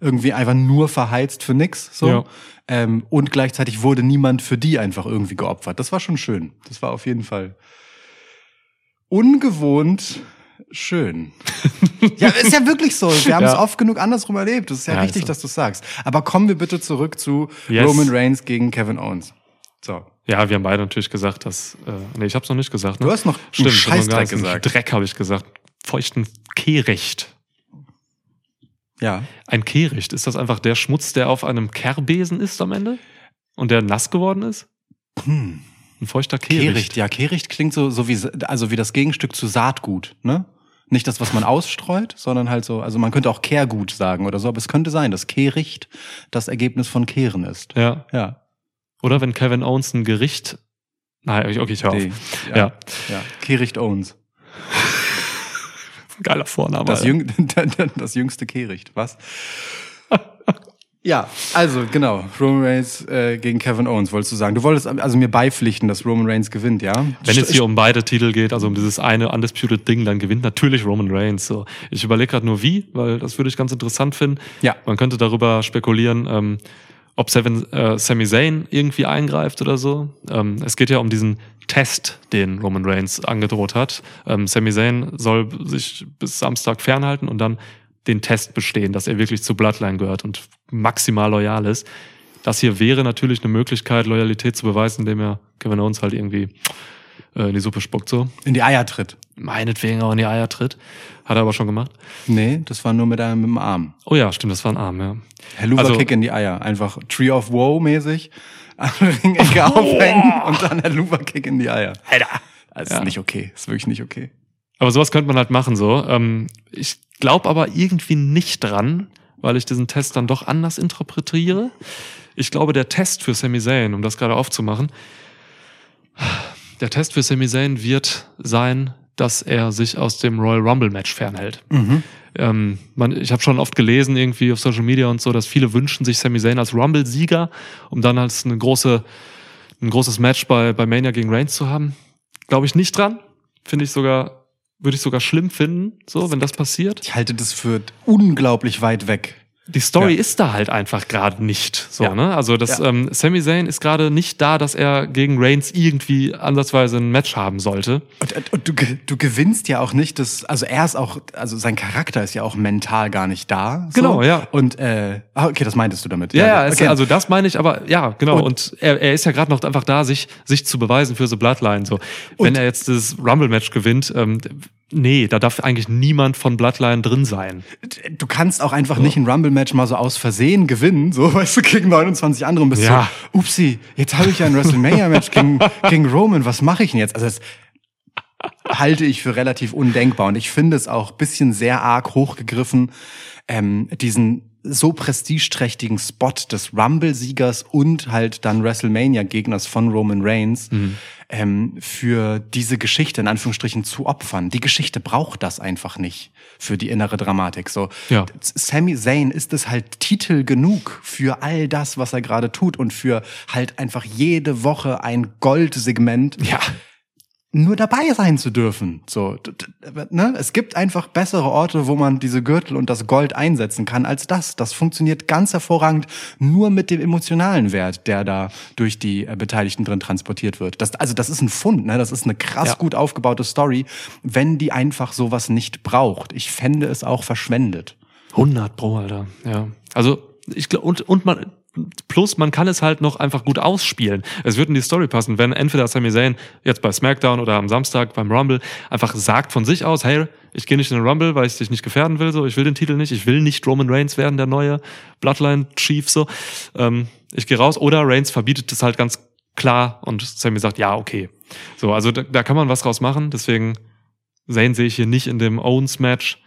Irgendwie einfach nur verheizt für nix, so. Ja. Ähm, und gleichzeitig wurde niemand für die einfach irgendwie geopfert. Das war schon schön. Das war auf jeden Fall ungewohnt schön. ja, ist ja wirklich so. Wir haben es Ja. oft genug andersrum erlebt. Das ist ja, Ja, richtig, ist so. dass du sagst. Aber kommen wir bitte zurück zu Yes. Roman Reigns gegen Kevin Owens. So. Ja, wir haben beide natürlich gesagt, dass. Äh, nee, ich hab's noch nicht gesagt. Ne? Du hast noch Stimmt, Scheißdreck gesagt. Dreck habe ich gesagt. Feuchten Kehricht. Ja. Ein Kehricht, ist das einfach der Schmutz, der auf einem Kehrbesen ist am Ende? Und der nass geworden ist? Hm. Ein feuchter Kehricht. Kehricht, ja, Kehricht klingt so, so wie, also wie das Gegenstück zu Saatgut, ne? Nicht das, was man ausstreut, sondern halt so, also man könnte auch Kehrgut sagen oder so, aber es könnte sein, dass Kehricht das Ergebnis von Kehren ist. Ja. Ja. Oder wenn Kevin Owens ein Gericht. Nein, okay, ich hör auf. Ja. ja. ja. Kehricht Owens. Geiler Vorname. Das, jüng, das jüngste Kehricht, was? Ja, also genau, Roman Reigns äh, gegen Kevin Owens, wolltest du sagen. Du wolltest also mir beipflichten, dass Roman Reigns gewinnt, ja? Wenn es hier um beide Titel geht, also um dieses eine Undisputed Ding, dann gewinnt natürlich Roman Reigns. So. Ich überlege gerade nur wie, weil das würde ich ganz interessant finden. Ja. Man könnte darüber spekulieren, ähm, ob Seven, äh, Sami Zayn irgendwie eingreift oder so. Ähm, es geht ja um diesen Test, den Roman Reigns angedroht hat. Ähm, Sami Zayn soll sich bis Samstag fernhalten und dann den Test bestehen, dass er wirklich zu Bloodline gehört und maximal loyal ist. Das hier wäre natürlich eine Möglichkeit, Loyalität zu beweisen, indem er Kevin Owens halt irgendwie äh, in die Suppe spuckt so. in die Eier tritt. Meinetwegen auch in die Eier tritt. Hat er aber schon gemacht. Nee, das war nur mit einem mit dem Arm. Oh ja, stimmt, das war ein Arm, ja. Helluva Also- Kick in die Eier. Einfach Tree of Woe mäßig. Ringecke aufhängen und dann Helluva Kick in die Eier. Alter. Das Ja. ist nicht okay. Das ist wirklich nicht okay. Aber sowas könnte man halt machen so. Ähm, ich glaube aber irgendwie nicht dran, weil ich diesen Test dann doch anders interpretiere. Ich glaube, der Test für Sami Zayn, um das gerade aufzumachen, der Test für Sami Zayn wird sein, dass er sich aus dem Royal Rumble Match fernhält. Ähm, man, ich habe schon oft gelesen irgendwie auf Social Media und so, dass viele wünschen sich Sami Zayn als Rumble-Sieger, um dann als eine große, ein großes Match bei, bei Mania gegen Reigns zu haben. Glaube ich nicht dran. Finde ich sogar, würde ich sogar schlimm finden, so, wenn das passiert. Ich halte das für unglaublich weit weg. Die Story Ja. ist da halt einfach gerade nicht. So, Ja. ne? Also das Ja. ähm, Sami Zayn ist gerade nicht da, dass er gegen Reigns irgendwie ansatzweise ein Match haben sollte. Und, und- du, du gewinnst ja auch nicht das, also er ist auch, also sein Charakter ist ja auch mental gar nicht da. So. Genau, ja. Und äh, ah, okay, das meintest du damit. Ja, ja, es, okay. also das meine ich, aber ja, genau. Und- Und, er, er ist ja gerade noch einfach da, sich, sich zu beweisen für The Bloodline. So, wenn er jetzt das Rumble-Match gewinnt, ähm, nee, da darf eigentlich niemand von Bloodline drin sein. du kannst auch einfach nicht ein Rumble-Match mal so aus Versehen gewinnen, so, weißt du, gegen 29 andere und bist Ja. so, upsi, jetzt habe ich ja ein WrestleMania-Match gegen, gegen Roman, was mache ich denn jetzt? Also das halte ich für relativ undenkbar und ich finde es auch bisschen sehr arg hochgegriffen, ähm, diesen so prestigeträchtigen Spot des Rumble-Siegers und halt dann WrestleMania-Gegners von Roman Reigns ähm, für diese Geschichte in Anführungsstrichen zu opfern. Die Geschichte braucht das einfach nicht für die innere Dramatik. So, Ja. Sami Zayn ist es halt Titel genug für all das, was er gerade tut und für halt einfach jede Woche ein Goldsegment Ja. Nur dabei sein zu dürfen. So, ne? Es gibt einfach bessere Orte, wo man diese Gürtel und das Gold einsetzen kann als das. Das funktioniert ganz hervorragend nur mit dem emotionalen Wert, der da durch die äh, Beteiligten drin transportiert wird. Das, also das ist ein Fund, ne? Das ist eine krass Ja. gut aufgebaute Story, wenn die einfach sowas nicht braucht. Ich fände es auch verschwendet. 100 pro, Alter. Ja. Also, ich glaube, und, und man, plus man kann es halt noch einfach gut ausspielen. Es wird in die Story passen, wenn entweder Sami Zayn jetzt bei SmackDown oder am Samstag beim Rumble einfach sagt von sich aus, hey, ich gehe nicht in den Rumble, weil ich dich nicht gefährden will, so, ich will den Titel nicht, ich will nicht Roman Reigns werden, der neue Bloodline Chief, so, ähm, ich gehe raus, oder Reigns verbietet es halt ganz klar und Sami sagt, ja, okay. So, also da, da kann man was draus machen, deswegen Zayn sehe ich hier nicht in dem Owens-Match.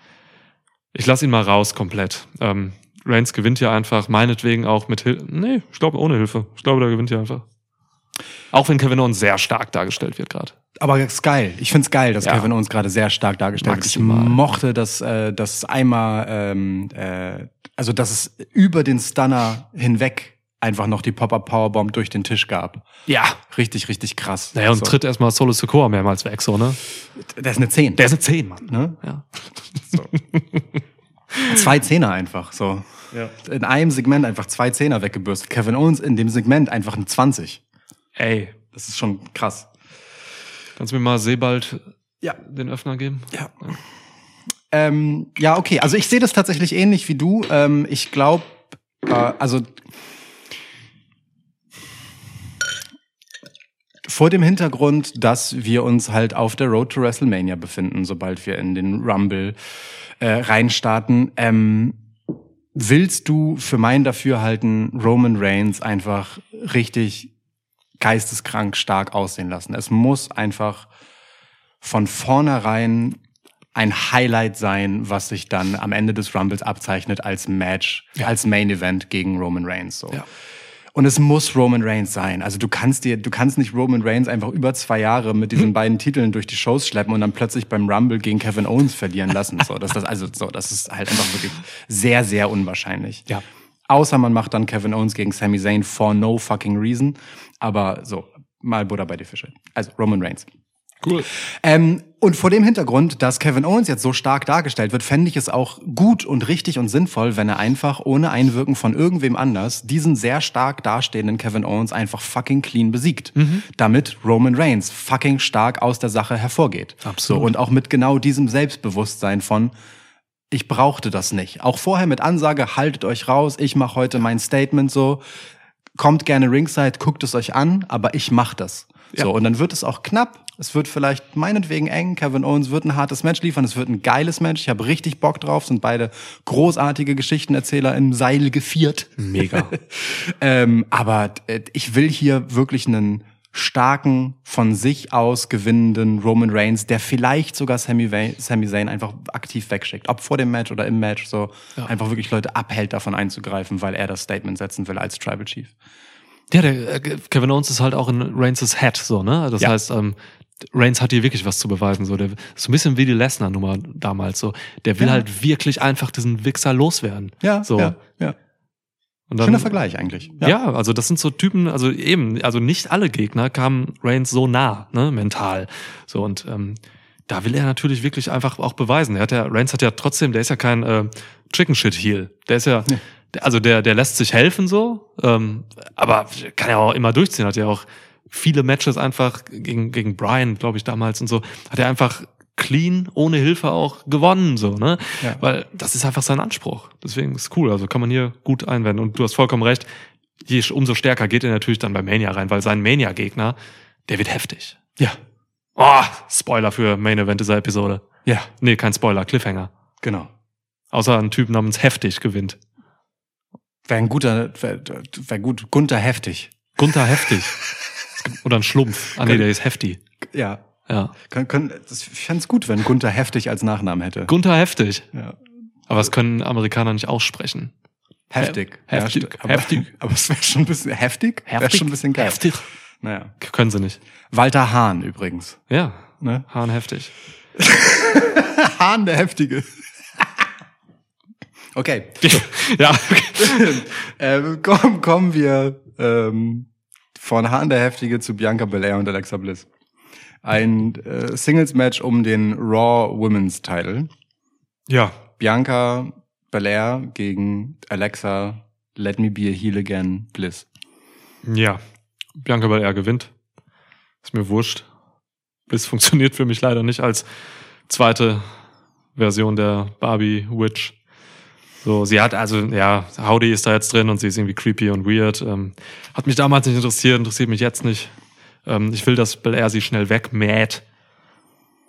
Ich lasse ihn mal raus komplett. Ähm, Reigns gewinnt ja einfach, meinetwegen auch mit Hilfe. Nee, ich glaube ohne Hilfe. Ich glaube, der gewinnt ja einfach. Auch wenn Kevin Owens sehr stark dargestellt wird gerade. Aber es ist geil. Ich find's geil, dass Ja. Kevin uns gerade sehr stark dargestellt wird. Ich Maximal. mochte das, äh, das einmal, ähm, äh, also dass es über den Stunner hinweg einfach noch die Pop-Up Powerbomb durch den Tisch gab. Ja. Richtig, richtig krass. Naja, und so. tritt erstmal Solo Secura mehrmals weg, so, ne? Der ist eine 10. Der ist eine 10, Mann. ne? Ja. Zwei Zehner einfach, so. ja. In einem Segment einfach zwei Zehner weggebürstet. Kevin Owens in dem Segment einfach ein 20. Ey, Das ist schon krass. kannst du mir mal Sebald Ja. den Öffner geben? Ja. Ähm, ja, okay. Also ich sehe das tatsächlich ähnlich wie du. Ähm, ich glaube, äh, also vor dem Hintergrund, dass wir uns halt auf der Road to WrestleMania befinden, sobald wir in den Rumble äh, reinstarten, ähm, willst du für mein Dafürhalten Roman Reigns einfach richtig geisteskrank stark aussehen lassen. Es muss einfach von vornherein ein Highlight sein, was sich dann am Ende des Rumbles abzeichnet als Match, als Main Event gegen Roman Reigns. So. Ja. Und es muss Roman Reigns sein. Also du kannst dir, du kannst nicht Roman Reigns einfach über zwei Jahre mit diesen beiden Titeln durch die Shows schleppen und dann plötzlich beim Rumble gegen Kevin Owens verlieren lassen. So, das, das, also, so, das ist halt einfach wirklich sehr, sehr unwahrscheinlich. Ja. Außer man macht dann Kevin Owens gegen Sami Zayn for no fucking reason. Aber so, mal Butter bei die Fische. Also Roman Reigns. Cool. Ähm, und vor dem Hintergrund, dass Kevin Owens jetzt so stark dargestellt wird, fände ich es auch gut und richtig und sinnvoll, wenn er einfach ohne Einwirken von irgendwem anders diesen sehr stark dastehenden Kevin Owens einfach fucking clean besiegt. Damit Roman Reigns fucking stark aus der Sache hervorgeht. Absolut. So, und auch mit genau diesem Selbstbewusstsein von, ich brauchte das nicht. Auch vorher mit Ansage, haltet euch raus, ich mache heute mein Statement so, kommt gerne ringside, guckt es euch an, aber ich mach das. So, und dann wird es auch knapp. Es wird vielleicht meinetwegen eng. Kevin Owens wird ein hartes Match liefern. Es wird ein geiles Match. Ich habe richtig Bock drauf. Sind beide großartige Geschichtenerzähler im Seil geviert. Mega. Ähm, aber äh, ich will hier wirklich einen starken, von sich aus gewinnenden Roman Reigns, der vielleicht sogar Sami, Zayn- Sami Zayn einfach aktiv wegschickt. Ob vor dem Match oder im Match, so einfach wirklich Leute abhält, davon einzugreifen, weil er das Statement setzen will als Tribal Chief. Ja, der äh, Kevin Owens ist halt auch in Reigns' Head, so, ne? Das Ja. heißt, ähm, Reigns hat hier wirklich was zu beweisen, so. Der, so ein bisschen wie die Lesnar-Nummer damals, so. Der will Ja. halt wirklich einfach diesen Wichser loswerden. Ja, so. ja, ja. Und dann, Schöner Vergleich eigentlich. Ja. also das sind so Typen, also eben, also nicht alle Gegner kamen Reigns so nah, ne, mental. So, und ähm, da will er natürlich wirklich einfach auch beweisen. Er hat ja, Reigns hat ja trotzdem, der ist ja kein äh, Chicken Shit Heel. Der ist ja, der, also der, der lässt sich helfen so, ähm, aber kann ja auch immer durchziehen. Hat ja auch viele Matches einfach gegen, gegen Brian, glaube ich, damals und so, hat er einfach clean, ohne Hilfe auch gewonnen, so, ne? Ja. Weil das ist einfach sein Anspruch. Deswegen ist cool. Also kann man hier gut einwenden. Und du hast vollkommen recht. Je, umso stärker geht er natürlich dann bei Mania rein, weil sein Mania-Gegner, der wird heftig. Ja, Oh, Spoiler für Main Event dieser Episode. ja, Nee, kein Spoiler, Cliffhanger. genau. Außer ein Typ namens Heftig gewinnt. Wäre ein guter, wäre wär gut, Gunther heftig. Gunther Heftig. Oder ein Schlumpf. Ah nee, der ist Hefti. Ja. Ja. Können, können, das, ich fände es gut, wenn Gunther heftig als Nachnamen hätte. Gunther Heftig. ja. Aber das können Amerikaner nicht aussprechen. Heftig. Heftig. St- aber, Heftig. Aber es wäre schon ein bisschen heftig. Wäre schon ein bisschen geil. Heftig. Naja. Können sie nicht. Walter Hahn übrigens. Ja. Ne? Hahn heftig. Hahn der Heftige. okay. ja, okay. ähm, kommen, kommen wir ähm, von Hahn der Heftige zu Bianca Belair und Alexa Bliss. Ein äh, Singles-Match um den Raw Women's Title. Ja. Bianca Belair gegen Alexa Let Me Be a Heel Again Bliss. Ja. Bianca Belair gewinnt. Ist mir wurscht. Bliss funktioniert für mich leider nicht als zweite Version der Barbie Witch. So, sie hat also, ja, Howdy ist da jetzt drin und sie ist irgendwie creepy und weird. Ähm, hat mich damals nicht interessiert, interessiert mich jetzt nicht. Ähm, ich will, dass Belair sie schnell wegmäht.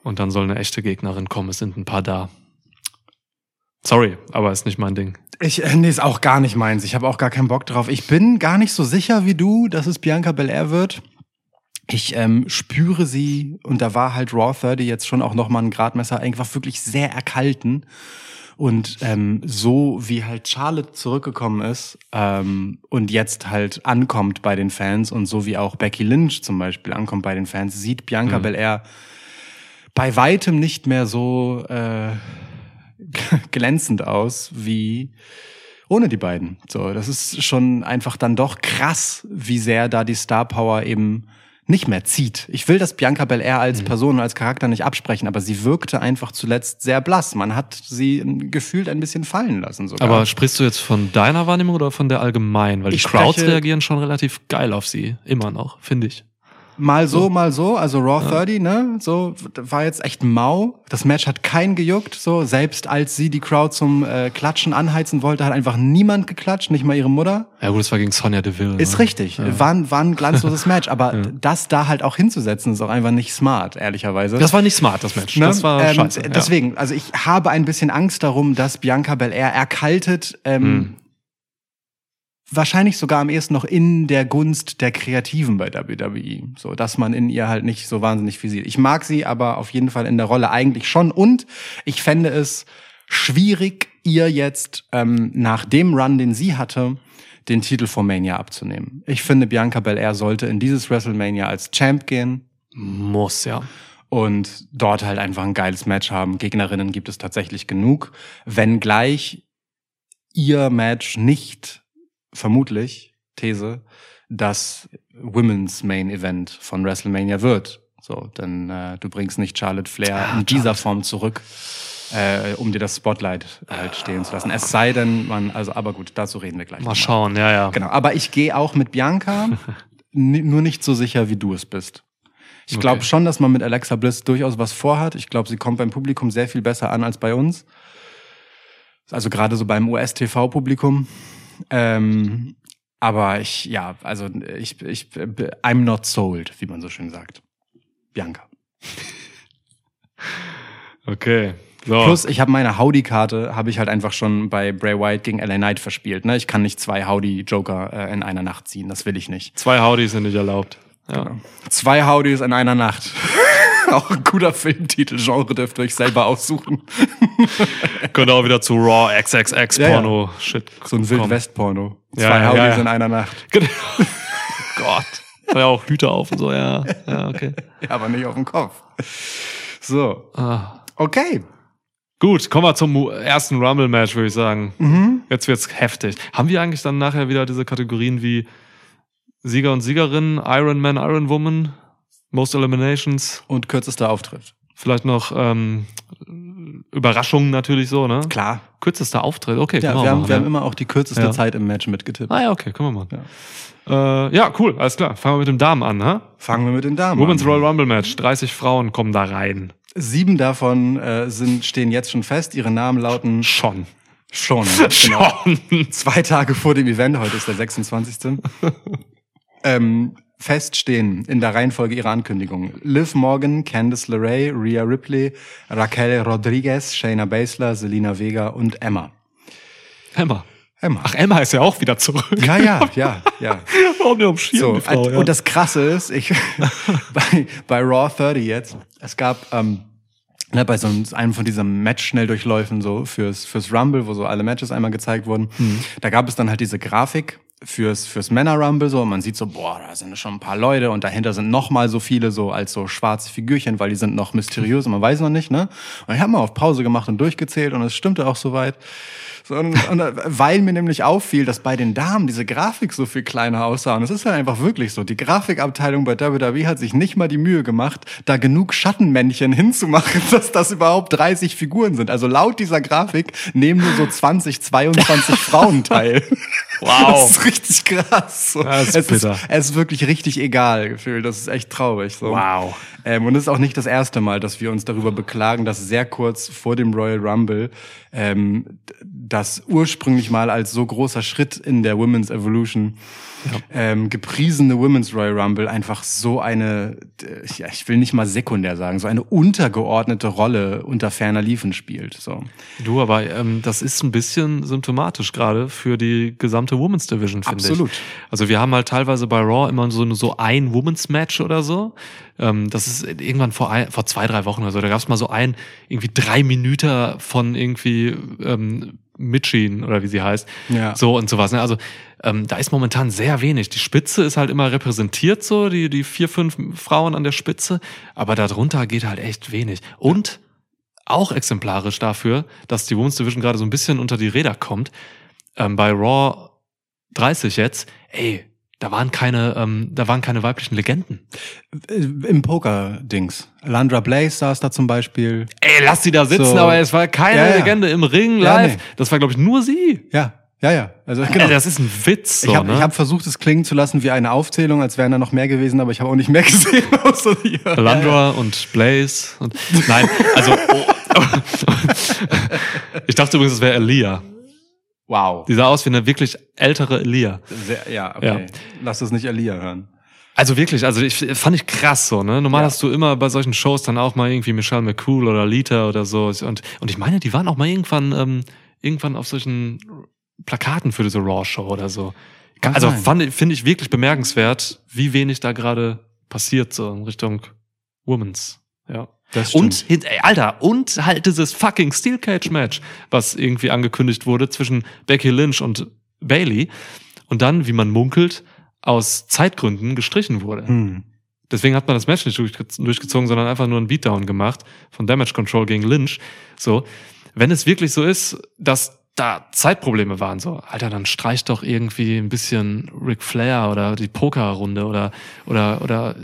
Und dann soll eine echte Gegnerin kommen. Es sind ein paar da. Sorry, aber ist nicht mein Ding. Ich, äh, nee, ist auch gar nicht meins. Ich habe auch gar keinen Bock drauf. Ich bin gar nicht so sicher wie du, dass es Bianca Belair wird. Ich ähm, spüre sie und da war halt Raw 30 jetzt schon auch nochmal ein Gradmesser, einfach wirklich sehr erkalten. Und ähm, so wie halt Charlotte zurückgekommen ist ähm, und jetzt halt ankommt bei den Fans und so wie auch Becky Lynch zum Beispiel ankommt bei den Fans, sieht Bianca Mhm. Belair bei weitem nicht mehr so äh, glänzend aus wie ohne die beiden. So, das ist schon einfach dann doch krass, wie sehr da die Star Power eben nicht mehr zieht. Ich will das Bianca Belair Mhm. als Person und als Charakter nicht absprechen, aber sie wirkte einfach zuletzt sehr blass. Man hat sie gefühlt ein bisschen fallen lassen sogar. Aber sprichst du jetzt von deiner Wahrnehmung oder von der allgemeinen? Weil Ich die Crowds reagieren schon relativ geil auf sie. Immer noch, finde ich. Mal so, mal so. Also Raw 30, ne? So war jetzt echt mau. Das Match hat keinen gejuckt. So selbst als sie die Crowd zum äh, Klatschen anheizen wollte, hat einfach niemand geklatscht, nicht mal ihre Mutter. Ja gut, es war gegen Sonja Deville. Ist ne? richtig. War, ein- war ein glanzloses Match, aber das da halt auch hinzusetzen, ist auch einfach nicht smart, ehrlicherweise. Das war nicht smart, das Match. Ne? Das war ähm, scheiße. ja. Deswegen, also ich habe ein bisschen Angst darum, dass Bianca Belair erkaltet, ähm, Hm. Wahrscheinlich sogar am ehesten noch in der Gunst der Kreativen bei WWE. So, dass man in ihr halt nicht so wahnsinnig viel sieht. Ich mag sie aber auf jeden Fall in der Rolle eigentlich schon und ich fände es schwierig, ihr jetzt ähm, nach dem Run, den sie hatte, den Titel vor Mania abzunehmen. Ich finde, Bianca Belair sollte in dieses WrestleMania als Champ gehen Muss, ja. und dort halt einfach ein geiles Match haben. Gegnerinnen gibt es tatsächlich genug, wenngleich ihr Match nicht vermutlich, These, das Women's Main Event von WrestleMania wird. So, denn äh, du bringst nicht Charlotte Flair Ah, in dieser Form zurück, äh, um dir das Spotlight halt stehen zu lassen. Es sei denn, man, also, aber gut, dazu reden wir gleich. Mal nochmal. schauen, ja, ja. Genau, aber ich gehe auch mit Bianca, nur nicht so sicher, wie du es bist. Ich glaube Okay. schon, dass man mit Alexa Bliss durchaus was vorhat. Ich glaube, sie kommt beim Publikum sehr viel besser an als bei uns. Also gerade so beim US-TV-Publikum. Ähm, aber ich, ja, also ich, ich, I'm not sold, wie man so schön sagt. Bianca. Okay. So. Plus, ich habe meine Howdy-Karte, habe ich halt einfach schon bei Bray Wyatt gegen LA Knight verspielt. Ne? Ich kann nicht zwei Howdy-Joker äh, in einer Nacht ziehen. Das will ich nicht. Zwei Howdys sind nicht erlaubt. Ja. Zwei Howdys in einer Nacht. auch ein guter Filmtitel. Genre dürft ihr euch selber aussuchen. Könnte auch wieder zu Raw XXX Ja, ja. Porno Shit. So ein kommen. Wildwest-Porno. Ja, Zwei ja, ja, ja. in einer Nacht. Genau. Gott. Hat ja auch Hüte auf und so, ja. Ja, okay. Ja, aber nicht auf dem Kopf. So, Ah. okay. Gut, kommen wir zum ersten Rumble-Match, würde ich sagen. Mhm. Jetzt wird's heftig. Haben wir eigentlich dann nachher wieder diese Kategorien wie Sieger und Siegerin, Iron Man, Iron Woman, Most Eliminations, Und kürzester Auftritt. vielleicht noch ähm, Überraschungen natürlich so, ne? Klar. Kürzester Auftritt, okay. Ja, können wir haben, wir haben immer auch die kürzeste Ja. Zeit im Match mitgetippt. Ah ja, okay, können wir machen. Ja, äh, ja cool, alles klar. Fangen wir mit dem Damen an, ha? Fangen wir mit den Damen Women's an. Royal Rumble Match. 30 Frauen kommen da rein. Sieben davon äh, sind, stehen jetzt schon fest. Ihre Namen lauten Schon. schon. Genau. Schon. Zwei Tage vor dem Event, heute ist der 26. ähm, feststehen in der Reihenfolge ihrer Ankündigung. Liv Morgan, Candice LeRae, Rhea Ripley, Raquel Rodriguez, Shayna Baszler, Selena Vega und Emma. Emma. Emma. Ach, Emma ist ja auch wieder zurück. ja, ja, ja, ja. Warum der umschirmt, So, Frau, und ja. das Krasse ist, ich bei, bei Raw 30 jetzt, es gab ähm, ne, bei so einem, einem von diesen Match-Schnelldurchläufen so fürs, fürs Rumble, wo so alle Matches einmal gezeigt wurden, Mhm. da gab es dann halt diese Grafik fürs, fürs Männer-Rumble so und man sieht so, boah, da sind schon ein paar Leute und dahinter sind noch mal so viele so als so schwarze Figürchen, weil die sind noch mysteriös und man weiß noch nicht, ne? Und ich habe mal auf Pause gemacht und durchgezählt und es stimmte auch soweit. So, und, und, weil mir nämlich auffiel, dass bei den Damen diese Grafik so viel kleiner aussah. Und es ist halt einfach wirklich so. Die Grafikabteilung bei WWE hat sich nicht mal die Mühe gemacht, da genug Schattenmännchen hinzumachen, dass das überhaupt 30 Figuren sind. Also laut dieser Grafik nehmen nur so 20, 22 Frauen teil. Wow. Das ist richtig krass. So. Das ist es, ist, bitter. es ist wirklich richtig egal gefühlt. Das ist echt traurig. So. Wow. Ähm, und es ist auch nicht das erste Mal, dass wir uns darüber beklagen, dass sehr kurz vor dem Royal Rumble ähm, das ursprünglich mal als so großer Schritt in der Women's Evolution ähm, gepriesene Women's Royal Rumble einfach so eine, d- ja, ich will nicht mal sekundär sagen, so eine untergeordnete Rolle unter ferner Liefen spielt. So. Du, aber ähm, das ist ein bisschen symptomatisch gerade für die gesamte Women's Division, finde ich. Absolut. Also wir haben halt teilweise bei Raw immer so, so ein Women's Match oder so. Ähm, das ist irgendwann vor, ein, vor zwei, drei Wochen oder so. Da gab es mal so ein, irgendwie drei Minuten von irgendwie ähm, Mitchin oder wie sie heißt. Ja. So und sowas. Ne? Also ähm, da ist momentan sehr wenig. Die Spitze ist halt immer repräsentiert so, die, die vier, fünf Frauen an der Spitze. Aber darunter geht halt echt wenig. Und auch exemplarisch dafür, dass die Women's Division gerade so ein bisschen unter die Räder kommt. Ähm, bei Raw 30 jetzt, ey, da waren keine, ähm, da waren keine weiblichen Legenden. Äh, Im Poker-Dings. Landra Blaze saß da zum Beispiel. Ey, lass sie da sitzen, So. aber es war keine Ja, ja. Legende im Ring Ja, live. nee. Das war, glaube ich, nur sie. Ja, ja, ja. Also Genau. Ey, das ist ein Witz. So, ich habe ne? ich hab versucht, es klingen zu lassen wie eine Aufzählung, als wären da noch mehr gewesen, aber ich habe auch nicht mehr gesehen. Außer die. Landra und Blaze. Und, nein, also. Oh, ich dachte übrigens, es wäre Elia. Wow. Die sah aus wie eine wirklich ältere Elia. Sehr, ja, okay. Ja. Lass das nicht Elia hören. Also wirklich, also ich fand ich krass so, ne? Normal Ja. hast du immer bei solchen Shows dann auch mal irgendwie Michelle McCool oder Lita oder so. Und, und ich meine, die waren auch mal irgendwann, ähm, irgendwann auf solchen Plakaten für diese Raw-Show oder so. Kann also sein. fand, finde ich wirklich bemerkenswert, wie wenig da gerade passiert, so in Richtung Women's. Ja. Und, Alter, und halt dieses fucking Steel Cage Match, was irgendwie angekündigt wurde zwischen Becky Lynch und Bailey. Und dann, wie man munkelt, aus Zeitgründen gestrichen wurde. Hm. Deswegen hat man das Match nicht durchge- durchgezogen, sondern einfach nur einen Beatdown gemacht von Damage Control gegen Lynch. So, wenn es wirklich so ist, dass da Zeitprobleme waren. So, Alter, dann streich doch irgendwie ein bisschen Ric Flair oder die Pokerrunde oder oder oder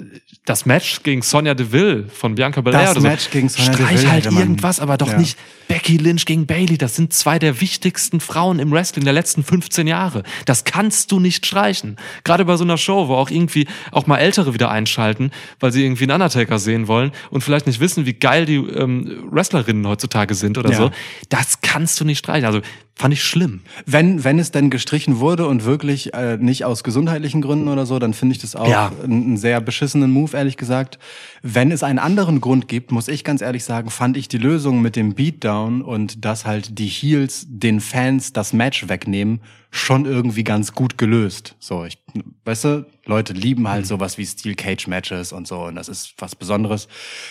das Match gegen Sonja Deville von Bianca Belair Das oder Match so. gegen Sonya Streich Deville halt irgendwas, aber doch Ja. nicht Becky Lynch gegen Bailey. Das sind zwei der wichtigsten Frauen im Wrestling der letzten 15 Jahre. Das kannst du nicht streichen. Gerade bei so einer Show, wo auch irgendwie auch mal Ältere wieder einschalten, weil sie irgendwie einen Undertaker sehen wollen und vielleicht nicht wissen, wie geil die ähm, Wrestlerinnen heutzutage sind oder Ja. so. Das kannst du nicht streichen. Also fand ich schlimm. Wenn, wenn es denn gestrichen wurde und wirklich äh, nicht aus gesundheitlichen Gründen oder so, dann finde ich das auch Ja. einen, einen sehr beschissenen Move, ehrlich gesagt. Wenn es einen anderen Grund gibt, muss ich ganz ehrlich sagen, fand ich die Lösung mit dem Beatdown und dass halt die Heels den Fans das Match wegnehmen, schon irgendwie ganz gut gelöst. So, ich, weißt du, Leute lieben halt sowas wie Steel Cage Matches und so und das ist was Besonderes.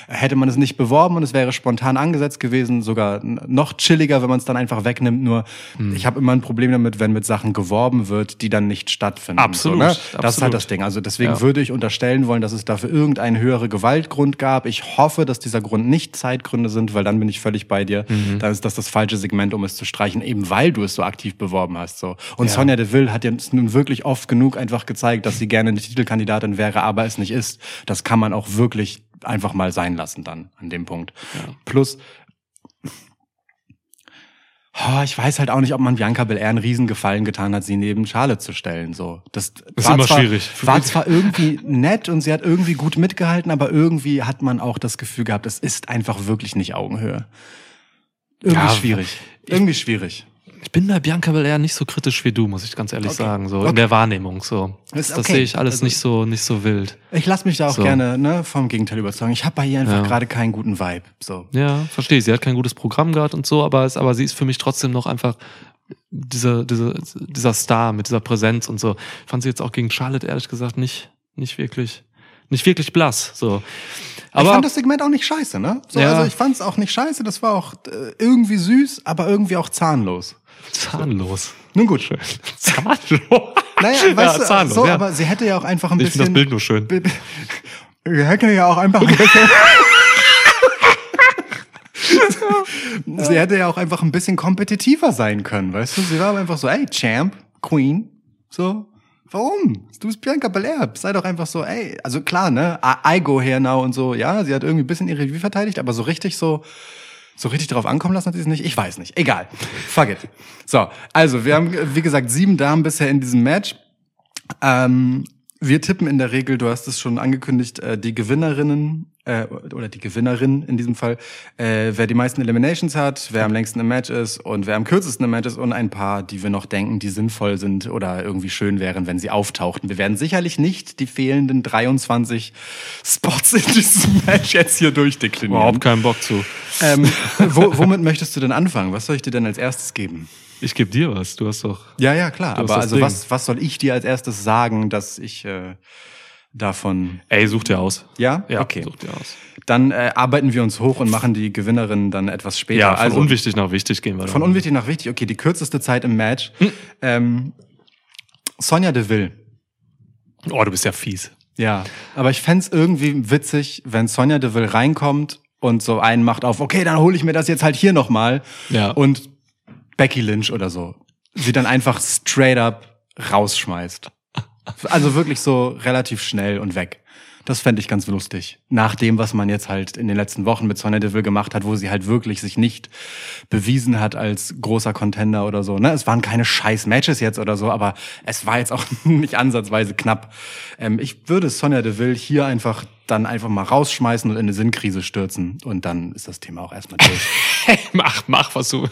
Hätte man es nicht beworben und es wäre spontan angesetzt gewesen, sogar noch chilliger, wenn man es dann einfach wegnimmt. Nur ich habe immer ein Problem damit, wenn mit Sachen geworben wird, die dann nicht stattfinden. Absolut, So, ne? Das ist absolut. halt das Ding. Also deswegen Ja. würde ich unterstellen wollen, dass es dafür irgendeinen höhere Gewaltgrund gab. Ich hoffe, dass dieser Grund nicht Zeitgründe sind, weil dann bin ich völlig bei dir. Mhm. Dann ist das das falsche Segment, um es zu streichen, eben weil du es so aktiv beworben hast. So. Und Sonja Deville hat jetzt nun wirklich oft genug einfach gezeigt, dass sie gerne eine Titelkandidatin wäre, aber es nicht ist. Das kann man auch wirklich einfach mal sein lassen dann an dem Punkt. Plus, Oh, ich weiß halt auch nicht, ob man Bianca Belair einen Riesengefallen getan hat, sie neben Charlotte zu stellen. So, das, ist war immer zwar, schwierig. War zwar irgendwie nett und sie hat irgendwie gut mitgehalten, aber irgendwie hat man auch das Gefühl gehabt, es ist einfach wirklich nicht Augenhöhe. Irgendwie Ja, schwierig. Irgendwie schwierig. Ich bin bei Bianca Belair nicht so kritisch wie du, muss ich ganz ehrlich Okay. sagen. So Okay. in der Wahrnehmung. So. Das, Ist das okay. sehe ich alles Also- nicht so nicht so wild. Ich lasse mich da auch So. gerne ne, vom Gegenteil überzeugen. Ich habe bei ihr einfach Ja. gerade keinen guten Vibe. So. Ja, verstehe. Sie hat kein gutes Programm gehabt und so, aber, es, aber sie ist für mich trotzdem noch einfach diese, diese, dieser Star mit dieser Präsenz und so. Ich fand sie jetzt auch gegen Charlotte ehrlich gesagt nicht, nicht wirklich, nicht wirklich blass. So. ich Aber fand das Segment auch nicht scheiße, ne? So, Ja. Also ich fand es auch nicht scheiße. Das war auch äh, irgendwie süß, aber irgendwie auch zahnlos. Zahnlos. Nun gut. Zahnlos. Naja, ja, weißt du, zahnlos, so, ja. aber sie hätte ja auch einfach ein ich bisschen. finde das Bild nur schön. Sie hätte ja auch einfach ein bisschen. sie hätte ja auch einfach ein bisschen kompetitiver sein können, weißt du? Sie war aber einfach so, ey, Champ, Queen, so. Warum? Du bist Bianca Belair. Sei doch einfach so, ey, also klar, ne? I, I go here now und so. Ja, sie hat irgendwie ein bisschen ihre Revue verteidigt, aber so richtig so, so richtig drauf ankommen lassen hat sie es nicht. Ich weiß nicht. Egal. Fuck it. So, also wir haben, wie gesagt, sieben Damen bisher in diesem Match. Ähm, wir tippen in der Regel, du hast es schon angekündigt, äh, die Gewinnerinnen äh, oder die Gewinnerin in diesem Fall, äh, wer die meisten Eliminations hat, wer am längsten im Match ist und wer am kürzesten im Match ist und ein paar, die wir noch denken, die sinnvoll sind oder irgendwie schön wären, wenn sie auftauchten. Wir werden sicherlich nicht die fehlenden 23 Spots in diesem Match jetzt hier durchdeklinieren. Überhaupt keinen Bock zu. Ähm, wo, womit möchtest du denn anfangen? Was soll ich dir denn als erstes geben? Ich gebe dir was. Du hast doch. Ja, ja, klar. Aber also Ding. was, was soll ich dir als erstes sagen, dass ich äh, davon. Ey, such dir aus. Ja? Ja, Okay. such dir aus. Dann äh, arbeiten wir uns hoch und machen die Gewinnerin dann etwas später. Ja, von also unwichtig nach wichtig gehen wir von dann. unwichtig nach wichtig. Okay, die kürzeste Zeit im Match. Hm. Ähm, Sonja Deville. Oh, du bist ja fies. Ja, aber ich fänd's irgendwie witzig, wenn Sonja Deville reinkommt und so einen macht auf, okay, dann hole ich mir das jetzt halt hier nochmal. Ja. Und Becky Lynch oder so. Sie dann einfach straight up rausschmeißt. Also wirklich so relativ schnell und weg. Das fände ich ganz lustig. Nach dem, was man jetzt halt in den letzten Wochen mit Sonja Deville gemacht hat, wo sie halt wirklich sich nicht bewiesen hat als großer Contender oder so. Ne? Es waren keine scheiß Matches jetzt oder so, aber es war jetzt auch nicht ansatzweise knapp. Ähm, ich würde Sonja Deville hier einfach dann einfach mal rausschmeißen und in eine Sinnkrise stürzen. Und dann ist das Thema auch erstmal durch. Hey, mach, mach, was du.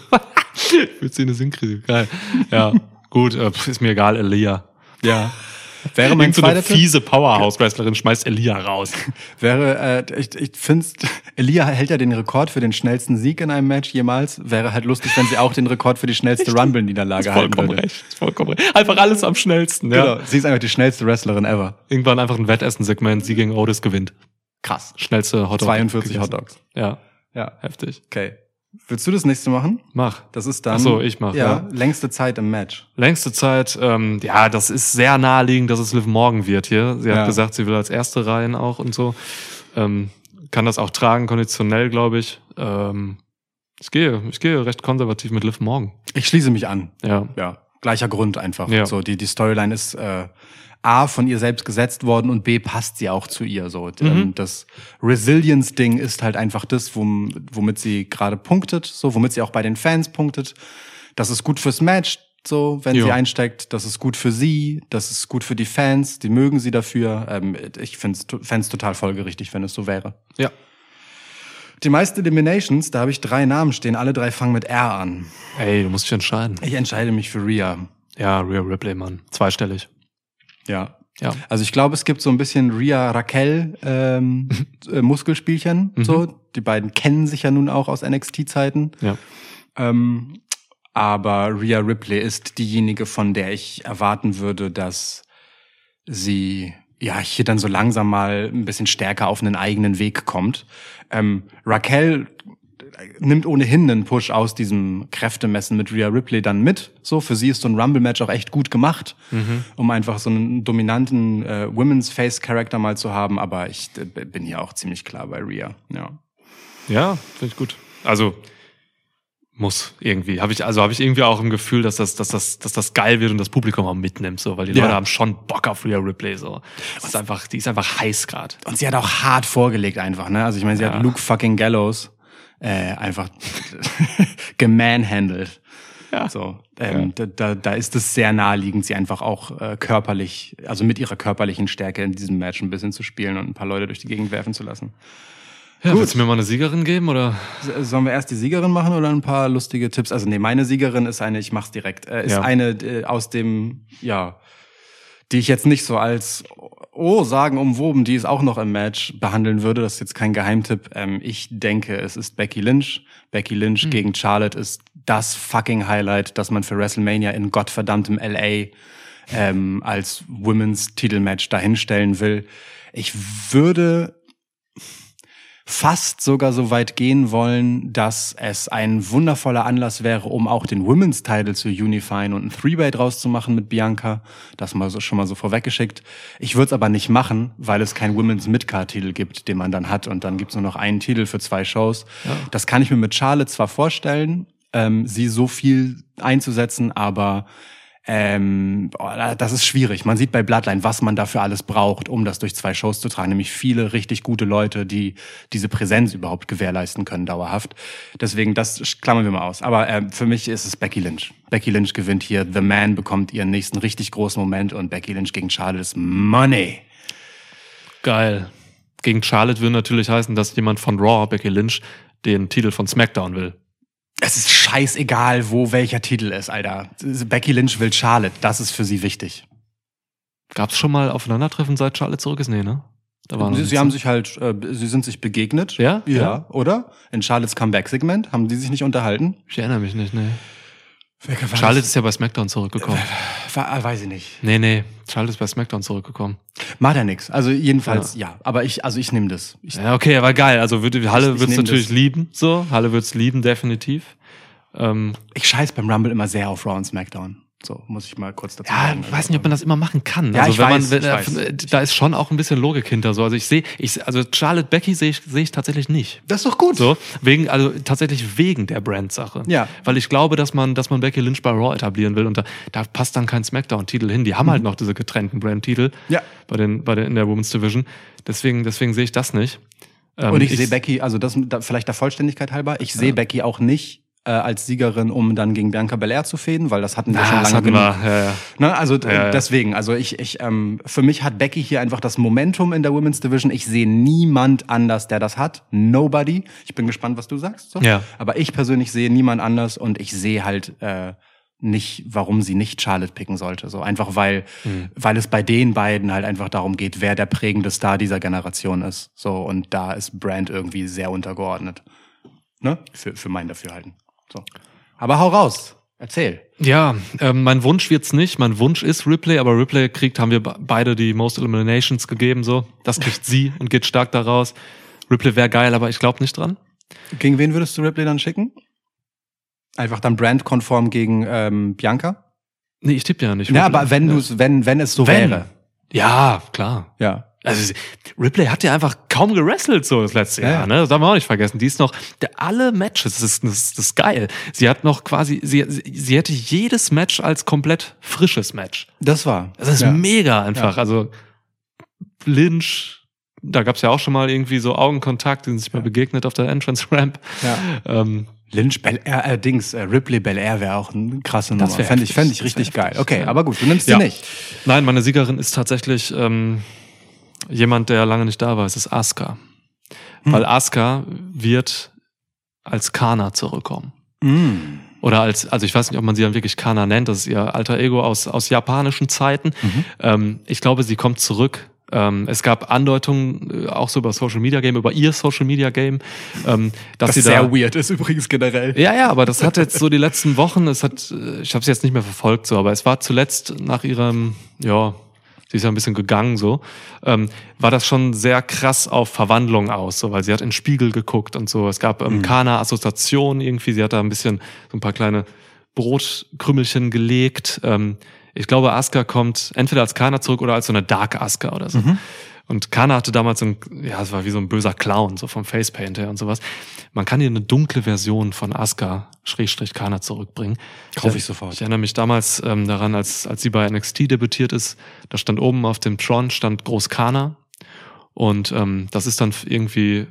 Willst du eine Sinnkrise? Geil. Ja, gut, äh, ist mir egal, Elia. ja. Wäre mein Irgend so eine zweiter fiese Powerhouse-Wrestlerin schmeißt Elia raus. Wäre, äh, ich, ich finde, Elia hält ja den Rekord für den schnellsten Sieg in einem Match jemals. Wäre halt lustig, wenn sie auch den Rekord für die schnellste Rumble-Niederlage halten Vollkommen würde. recht. Vollkommen recht. Einfach alles am schnellsten, ja. Genau, sie ist einfach die schnellste Wrestlerin ever. Irgendwann einfach ein Wettessen-Segment, sie gegen Otis gewinnt. Krass. Schnellste Hotdog. 42 gegessen. Hotdogs. Ja, Ja, heftig. okay. Willst du das nächste machen? Mach. Das ist dann. Ach so, ich mach, Ja, ja. längste Zeit im Match. Längste Zeit, ähm, ja, das ist sehr naheliegend, dass es Liv Morgan wird hier. Sie hat Ja. gesagt, sie will als erste rein auch und so. Ähm, kann das auch tragen, konditionell, glaube ich. Ähm, Ich gehe, ich gehe recht konservativ mit Liv Morgan. Ich schließe mich an. Ja. Ja, gleicher Grund einfach. Ja. So, die, die Storyline ist äh, A von ihr selbst gesetzt worden und B passt sie auch zu ihr. So, ähm, das Resilience-Ding ist halt einfach das, wom, womit sie gerade punktet, so, womit sie auch bei den Fans punktet. Das ist gut fürs Match, so, wenn Ja. sie einsteckt. Das ist gut für sie, das ist gut für die Fans, die mögen sie dafür. Ähm, ich finde es total folgerichtig, wenn es so wäre. Ja. Die meisten Eliminations, da habe ich drei Namen stehen, alle drei fangen mit R an. Ey, du musst dich entscheiden. Ich entscheide mich für Rhea. Ja, Rhea Ripley, Mann. Zweistellig. Ja. Ja. Also ich glaube, es gibt so ein bisschen Rhea Raquel ähm, äh, Muskelspielchen. So, die beiden kennen sich ja nun auch aus NXT-Zeiten. Ja. Ähm, aber Rhea Ripley ist diejenige, von der ich erwarten würde, dass sie ja hier dann so langsam mal ein bisschen stärker auf einen eigenen Weg kommt. Ähm, Raquel nimmt ohnehin einen Push aus diesem Kräftemessen mit Rhea Ripley dann mit. So, für sie ist so ein Rumble-Match auch echt gut gemacht, um einfach so einen dominanten äh, Women's Face-Character mal zu haben. Aber ich äh, bin hier auch ziemlich klar bei Rhea. Ja. Ja, finde ich gut. Also muss irgendwie. Habe ich also habe ich irgendwie auch im Gefühl, dass das dass das dass das geil wird und das Publikum auch mitnimmt so, weil die Ja. Leute haben schon Bock auf Rhea Ripley so. Das ist einfach, die ist einfach heiß gerade. Und sie hat auch hart vorgelegt einfach, ne? Also ich meine, sie Ja. hat Luke fucking Gallows äh, einfach gemanhandelt. Ja. So, ähm, da, da, da ist es sehr naheliegend, sie einfach auch äh, körperlich, also mit ihrer körperlichen Stärke in diesem Match ein bisschen zu spielen und ein paar Leute durch die Gegend werfen zu lassen. Ja, Gut. willst du mir mal eine Siegerin geben oder? S- Sollen wir erst die Siegerin machen oder ein paar lustige Tipps? Also nee, meine Siegerin ist eine, ich mach's direkt, äh, ist Ja. eine äh, aus dem, ja, die ich jetzt nicht so als oh sagen umwoben, die ist auch noch im Match behandeln würde. Das ist jetzt kein Geheimtipp. Ähm, ich denke, es ist Becky Lynch. Becky Lynch gegen Charlotte ist das fucking Highlight, das man für WrestleMania in gottverdammtem LA ähm, als Women's Titelmatch dahinstellen will. Ich würde fast sogar so weit gehen wollen, dass es ein wundervoller Anlass wäre, um auch den Women's Title zu unifyen und ein Three-Way draus zu machen mit Bianca. Das mal so, schon mal so vorweggeschickt. Ich würde es aber nicht machen, weil es keinen Women's Midcard-Titel gibt, den man dann hat und dann gibt's nur noch einen Titel für zwei Shows. Das kann ich mir mit Charlotte zwar vorstellen, ähm, sie so viel einzusetzen, aber ähm, das ist schwierig. Man sieht bei Bloodline, was man dafür alles braucht, um das durch zwei Shows zu tragen. Nämlich viele richtig gute Leute, die diese Präsenz überhaupt gewährleisten können, dauerhaft. Deswegen, das klammern wir mal aus. Aber äh, für mich ist es Becky Lynch. Becky Lynch gewinnt hier. The Man bekommt ihren nächsten richtig großen Moment und Becky Lynch gegen Charlotte ist Money. Geil. Gegen Charlotte würde natürlich heißen, dass jemand von Raw, Becky Lynch, den Titel von SmackDown will. Es ist scheißegal, wo welcher Titel ist, Alter. Becky Lynch will Charlotte. Das ist für sie wichtig. Gab's schon mal Aufeinandertreffen, seit Charlotte zurück ist? Nee, ne? Da war noch Sie, sie haben ne? sich halt, äh, sie sind sich begegnet. Ja? Ja, Ja. oder? In Charlottes Comeback-Segment haben die sich nicht unterhalten. Ich erinnere mich nicht, war Charlotte das? ist ja bei SmackDown zurückgekommen. Ah, weiß ich nicht. Nee, nee. Charlotte ist bei SmackDown zurückgekommen. Macht ja nix. Also jedenfalls, ja. Aber ich, also ich nehme das. Ich, Ja, okay, aber geil. Also würde, Halle wird's nehm natürlich das. lieben, so. Halle wird's lieben, definitiv. Ähm, ich scheiß beim Rumble immer sehr auf Raw und SmackDown. So, muss ich mal kurz dazu ja, sagen. ich weiß nicht, ob man das immer machen kann. Ja, also ich wenn weiß, man, wenn, ich weiß. äh, da ist schon auch ein bisschen Logik hinter so. Also ich sehe, ich, also Charlotte Becky sehe ich, sehe ich tatsächlich nicht. Das ist doch gut. So, wegen, also tatsächlich wegen der Brand-Sache. Ja. Weil ich glaube, dass man, dass man Becky Lynch bei Raw etablieren will und da, da passt dann kein Smackdown-Titel hin. Die haben halt noch diese getrennten Brand-Titel Mhm. Ja. bei den, bei den, in der Women's Division. Deswegen, deswegen sehe ich das nicht. Ähm, Und ich, sehe Becky, also das da, vielleicht der Vollständigkeit halber, ich sehe Becky auch nicht äh, als Siegerin, um dann gegen Bianca Belair zu fäden, weil das hatten wir Ah, schon lange genug. wir, ja, ja. Ne, also Ja, ja. deswegen, also ich, ich, ähm, für mich hat Becky hier einfach das Momentum in der Women's Division. Ich sehe niemand anders, der das hat. Nobody. Ich bin gespannt, was du sagst. So. Ja. Aber ich persönlich sehe niemand anders und ich sehe halt äh, nicht, warum sie nicht Charlotte picken sollte. So einfach weil, Hm. weil es bei den beiden halt einfach darum geht, wer der prägende Star dieser Generation ist. So und da ist Brand irgendwie sehr untergeordnet. Ne? Für, für mein Dafürhalten. So. Aber hau raus. Erzähl. Ja, ähm, mein Wunsch wird's nicht. Mein Wunsch ist Ripley, aber Ripley kriegt, haben wir be- beide die Most Eliminations gegeben, so. Das kriegt sie und geht stark daraus. Ripley wäre geil, aber ich glaube nicht dran. Gegen wen würdest du Ripley dann schicken? Einfach dann brandkonform gegen ähm, Bianca? Nee, ich tippe ja nicht. Ja, Ripley. aber wenn du's, wenn, wenn es so Wenn. wäre. Ja, klar. Ja. Also Ripley hat ja einfach kaum gewrestelt so das letzte Ja, Jahr, ja. ne? Das darf man auch nicht vergessen. Die ist noch der, alle Matches, das ist, das, ist, geil. Sie hat noch quasi, sie, sie- hätte jedes Match als komplett frisches Match. Das war. Das ist ja. mega einfach. Also Lynch, da gab's ja auch schon mal irgendwie so Augenkontakt, die sind sich mal begegnet auf der Entrance Ramp. Ja. Ähm, Lynch, Bel Air, äh, Dings, äh, Ripley Bel Air wäre auch eine krasse Nummer. Fände ich, fänd ich richtig geil. Okay, ja. aber gut, du nimmst Ja. sie nicht. Nein, meine Siegerin ist tatsächlich ähm, jemand, der lange nicht da war. Es ist Asuka. Weil Asuka wird als Kana zurückkommen. Mm. Oder als, also ich weiß nicht, ob man sie dann wirklich Kana nennt, das ist ihr alter Ego aus, aus japanischen Zeiten. Ähm, ich glaube, sie kommt zurück. Ähm, es gab Andeutungen, äh, auch so über Social Media Game, über ihr Social Media Game, ähm, dass Was sie sehr da. weird ist übrigens generell. Ja, ja, aber das hat jetzt so die letzten Wochen, es hat, äh, ich habe es jetzt nicht mehr verfolgt so, aber es war zuletzt nach ihrem, ja, sie ist ja ein bisschen gegangen so, ähm, war das schon sehr krass auf Verwandlung aus, so, weil sie hat in den Spiegel geguckt und so. Es gab ähm, Kana-Assoziation irgendwie, sie hat da ein bisschen so ein paar kleine Brotkrümmelchen gelegt. Ähm, ich glaube, Asuka kommt entweder als Kana zurück oder als so eine Dark Asuka oder so. Und Kana hatte damals so ein, ja, es war wie so ein böser Clown, so vom Facepaint her und sowas. Man kann hier eine dunkle Version von Asuka, Schrägstrich Kana zurückbringen. Kaufe ich sofort. Ich erinnere mich damals ähm, daran, als, als sie bei NXT debütiert ist, da stand oben auf dem Tron, stand Groß Kana. Und ähm, das ist dann irgendwie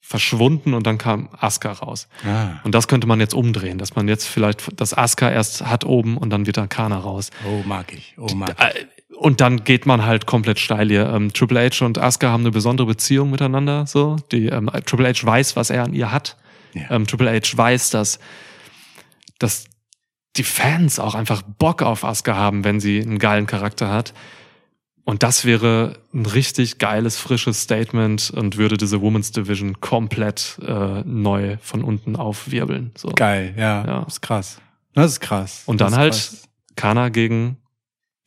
verschwunden und dann kam Asuka raus. Ah. Und das könnte man jetzt umdrehen, dass man jetzt vielleicht das Asuka erst hat oben und dann wird da Kana raus. Oh, mag ich. Oh, mag ich. Und dann geht man halt komplett steil hier. Ähm, Triple H und Asuka haben eine besondere Beziehung miteinander. So, die ähm, Triple H weiß, was er an ihr hat. Ja. Ähm, Triple H weiß, dass, dass die Fans auch einfach Bock auf Asuka haben, wenn sie einen geilen Charakter hat. Und das wäre ein richtig geiles, frisches Statement und würde diese Women's Division komplett äh, neu von unten aufwirbeln. So. Geil, ja. Ja. Das ist krass. Das ist krass. Und dann halt krass. Kana gegen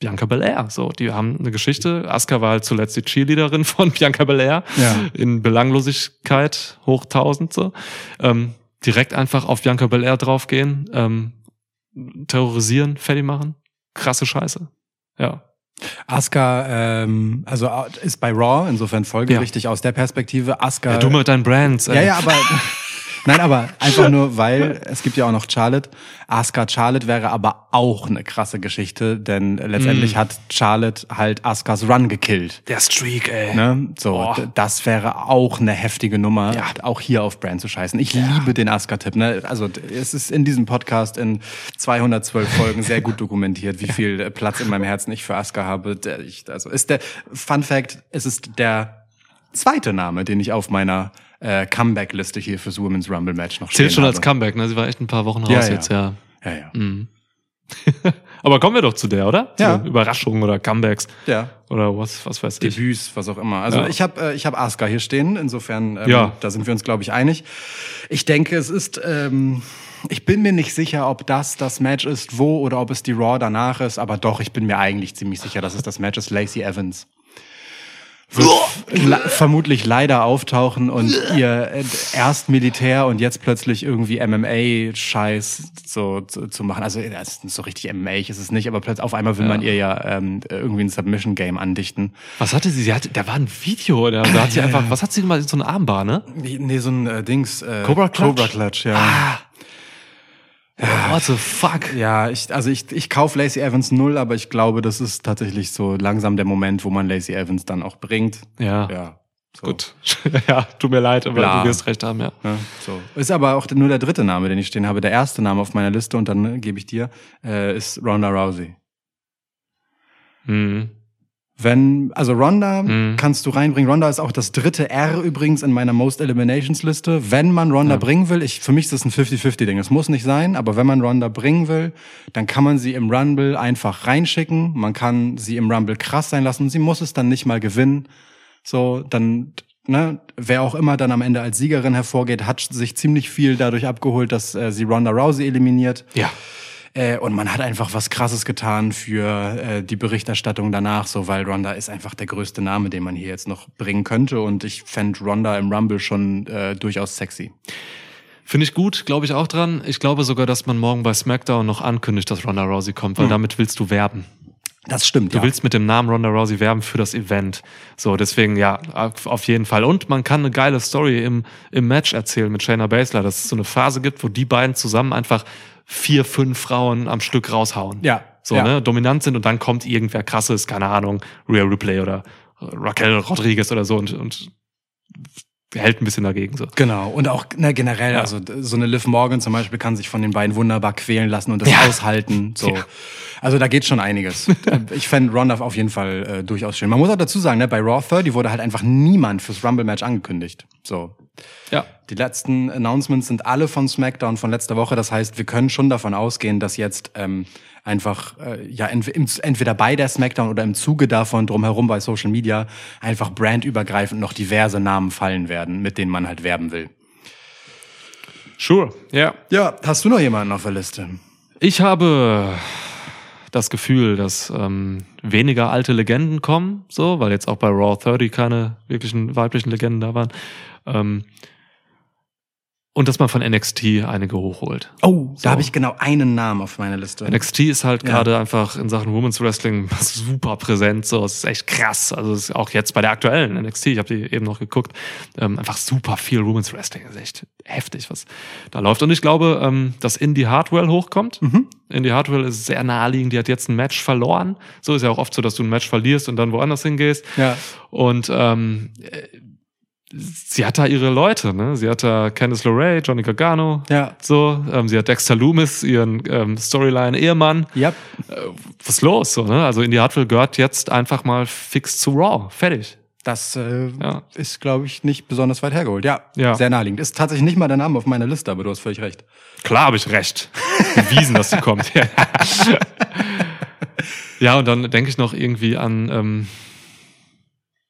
Bianca Belair. So, die haben eine Geschichte. Asuka war halt zuletzt die Cheerleaderin von Bianca Belair Ja. in Belanglosigkeit hoch 1000 so. Ähm, direkt einfach auf Bianca Belair draufgehen, ähm, terrorisieren, fertig machen. Krasse Scheiße. Ja. Asuka, ähm, also äh, ist bei Raw, insofern folgerichtig aus der Perspektive. Asuka. ja du mit deinen Brands. ey. Ja, ja, aber. Nein, aber einfach nur, weil es gibt ja auch noch Charlotte. Asuka Charlotte wäre aber auch eine krasse Geschichte, denn letztendlich Mm. hat Charlotte halt Askas Run gekillt. Der Streak, ey. Ne? So, d- das wäre auch eine heftige Nummer, Ja. auch hier auf Brand zu scheißen. Ich liebe den Asuka-Tipp. Ne? Also es ist in diesem Podcast in 212 Folgen sehr gut dokumentiert, wie viel äh, Platz in meinem Herzen ich für Asuka habe. Ich, also ist der Fun Fact, es ist der zweite Name, den ich auf meiner äh, Comeback-Liste hier fürs Women's Rumble Match noch Zählt schon als habe. Comeback, ne? Sie war echt ein paar Wochen raus Ja, ja. jetzt, ja. Ja, ja. Mhm. Aber kommen wir doch zu der, oder? Ja. Zu Überraschungen oder Comebacks ja. oder was, was weiß ich. Debüts, was auch immer. Also Ja. ich habe äh, ich hab Asuka hier stehen, insofern ähm, Ja. da sind wir uns glaube ich einig. Ich denke, es ist ähm, ich bin mir nicht sicher, ob das das Match ist, wo oder ob es die Raw danach ist, aber doch, ich bin mir eigentlich ziemlich sicher, dass es das Match ist. Lacey Evans vermutlich leider auftauchen und ihr äh, erst Militär und jetzt plötzlich irgendwie MMA-Scheiß so zu, zu machen. Also das ist so richtig MMA ist es nicht, aber plötzlich auf einmal will man ihr ja ähm, irgendwie ein Submission-Game andichten. Was hatte sie? Sie hatte, da war ein Video, da, da hat sie einfach, was hat sie gemacht? So eine Armbar, ne? Nee, so ein äh, Dings. Äh, Cobra Clutch? Cobra Clutch, ja. What the fuck? Ja, ich, also ich, ich kaufe Lacey Evans null, aber ich glaube, das ist tatsächlich so langsam der Moment, wo man Lacey Evans dann auch bringt. Ja, Ja. So. gut. ja, tut mir leid, aber Bla. du wirst recht haben, ja. Ja, so. Ist aber auch nur der dritte Name, den ich stehen habe. Der erste Name auf meiner Liste und dann gebe ich dir, äh, ist Ronda Rousey. Mhm. Wenn, also Ronda Mhm. kannst du reinbringen. Ronda ist auch das dritte R übrigens in meiner Most Eliminations Liste. Wenn man Ronda Ja. bringen will, ich, für mich ist das ein 50-50-Ding. Es muss nicht sein, aber wenn man Ronda bringen will, dann kann man sie im Rumble einfach reinschicken. Man kann sie im Rumble krass sein lassen. Sie muss es dann nicht mal gewinnen. So, dann, ne, wer auch immer dann am Ende als Siegerin hervorgeht, hat sich ziemlich viel dadurch abgeholt, dass äh, sie Ronda Rousey eliminiert. Ja. Äh, und man hat einfach was Krasses getan für äh, die Berichterstattung danach, so weil Ronda ist einfach der größte Name, den man hier jetzt noch bringen könnte. Und ich fänd Ronda im Rumble schon äh, durchaus sexy. Finde ich gut, glaube ich auch dran. Ich glaube sogar, dass man morgen bei SmackDown noch ankündigt, dass Ronda Rousey kommt, weil damit willst du werben. Das stimmt, Du ja. willst mit dem Namen Ronda Rousey werben für das Event. So, deswegen ja, auf auf jeden Fall. Und man kann eine geile Story im, im Match erzählen mit Shayna Baszler, dass es so eine Phase gibt, wo die beiden zusammen einfach vier, fünf Frauen am Stück raushauen. Ja, So, ja. ne, dominant sind und dann kommt irgendwer krasses, keine Ahnung, Rhea Ripley oder Raquel Rodriguez oder so und, und hält ein bisschen dagegen, so. Genau, und auch ne, generell, Ja. also so eine Liv Morgan zum Beispiel kann sich von den beiden wunderbar quälen lassen und das Ja. aushalten. So. Ja. Also da geht schon einiges. Ich fände Ronda auf jeden Fall äh, durchaus schön. Man muss auch dazu sagen, ne, bei Raw 30 wurde halt einfach niemand fürs Rumble-Match angekündigt. So. Ja. Die letzten Announcements sind alle von SmackDown von letzter Woche. Das heißt, wir können schon davon ausgehen, dass jetzt ähm, einfach äh, ja ent entweder bei der SmackDown oder im Zuge davon drumherum bei Social Media einfach brandübergreifend noch diverse Namen fallen werden, mit denen man halt werben will. Sure, ja. Ja, hast du noch jemanden auf der Liste? Ich habe das Gefühl, dass ähm, weniger alte Legenden kommen, so, weil jetzt auch bei Raw 30 keine wirklichen weiblichen Legenden da waren. Ähm, und dass man von NXT einige hochholt. Oh, So. da habe ich genau einen Namen auf meiner Liste. NXT ist halt Ja. gerade einfach in Sachen Women's Wrestling super präsent. So, es ist echt krass. Also es ist auch jetzt bei der aktuellen NXT, ich habe die eben noch geguckt, ähm, einfach super viel Women's Wrestling. Das ist echt heftig, was da läuft. Und ich glaube, ähm, dass Indy Hartwell hochkommt. Mhm. Indy Hartwell ist sehr naheliegend. Die hat jetzt ein Match verloren. So ist ja auch oft so, dass du ein Match verlierst und dann woanders hingehst. Ja. Und ähm, äh, sie hat da ihre Leute, ne? Sie hat da Candice LeRae, Johnny Gargano, Ja. so. Ähm, sie hat Dexter Loomis, ihren ähm, Storyline-Ehemann. Ja. Was ist los? So, ne? Also Indy Hartwell gehört jetzt einfach mal fix zu Raw. Fertig. Das äh, Ja. ist, glaube ich, nicht besonders weit hergeholt. Ja, Ja. sehr naheliegend. Ist tatsächlich nicht mal der Name auf meiner Liste, aber du hast völlig recht. Klar habe ich recht. Bewiesen, dass sie kommt. ja, und dann denke ich noch irgendwie an ähm,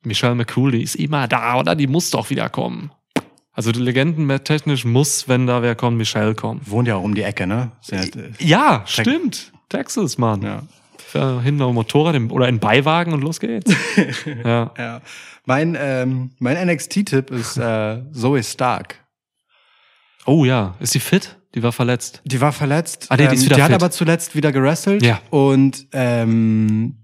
Michelle McCool, die ist immer da, oder? Die muss doch wieder kommen. Also die Legenden technisch muss, wenn da wer kommt, Michelle kommen. Wohnt ja auch um die Ecke, ne? Ja, äh, Ja, stimmt. Texas, Mann. ja. Ja, hinten auf dem Motorrad oder in Beiwagen und los geht's. ja. ja. Mein, ähm, mein NXT-Tipp ist äh, Zoe Stark. Oh ja, ist sie fit? Die war verletzt. Die war verletzt. Ah, nee, die ist wieder die hat fit. aber zuletzt wieder gerestelt. Ja. Und ähm,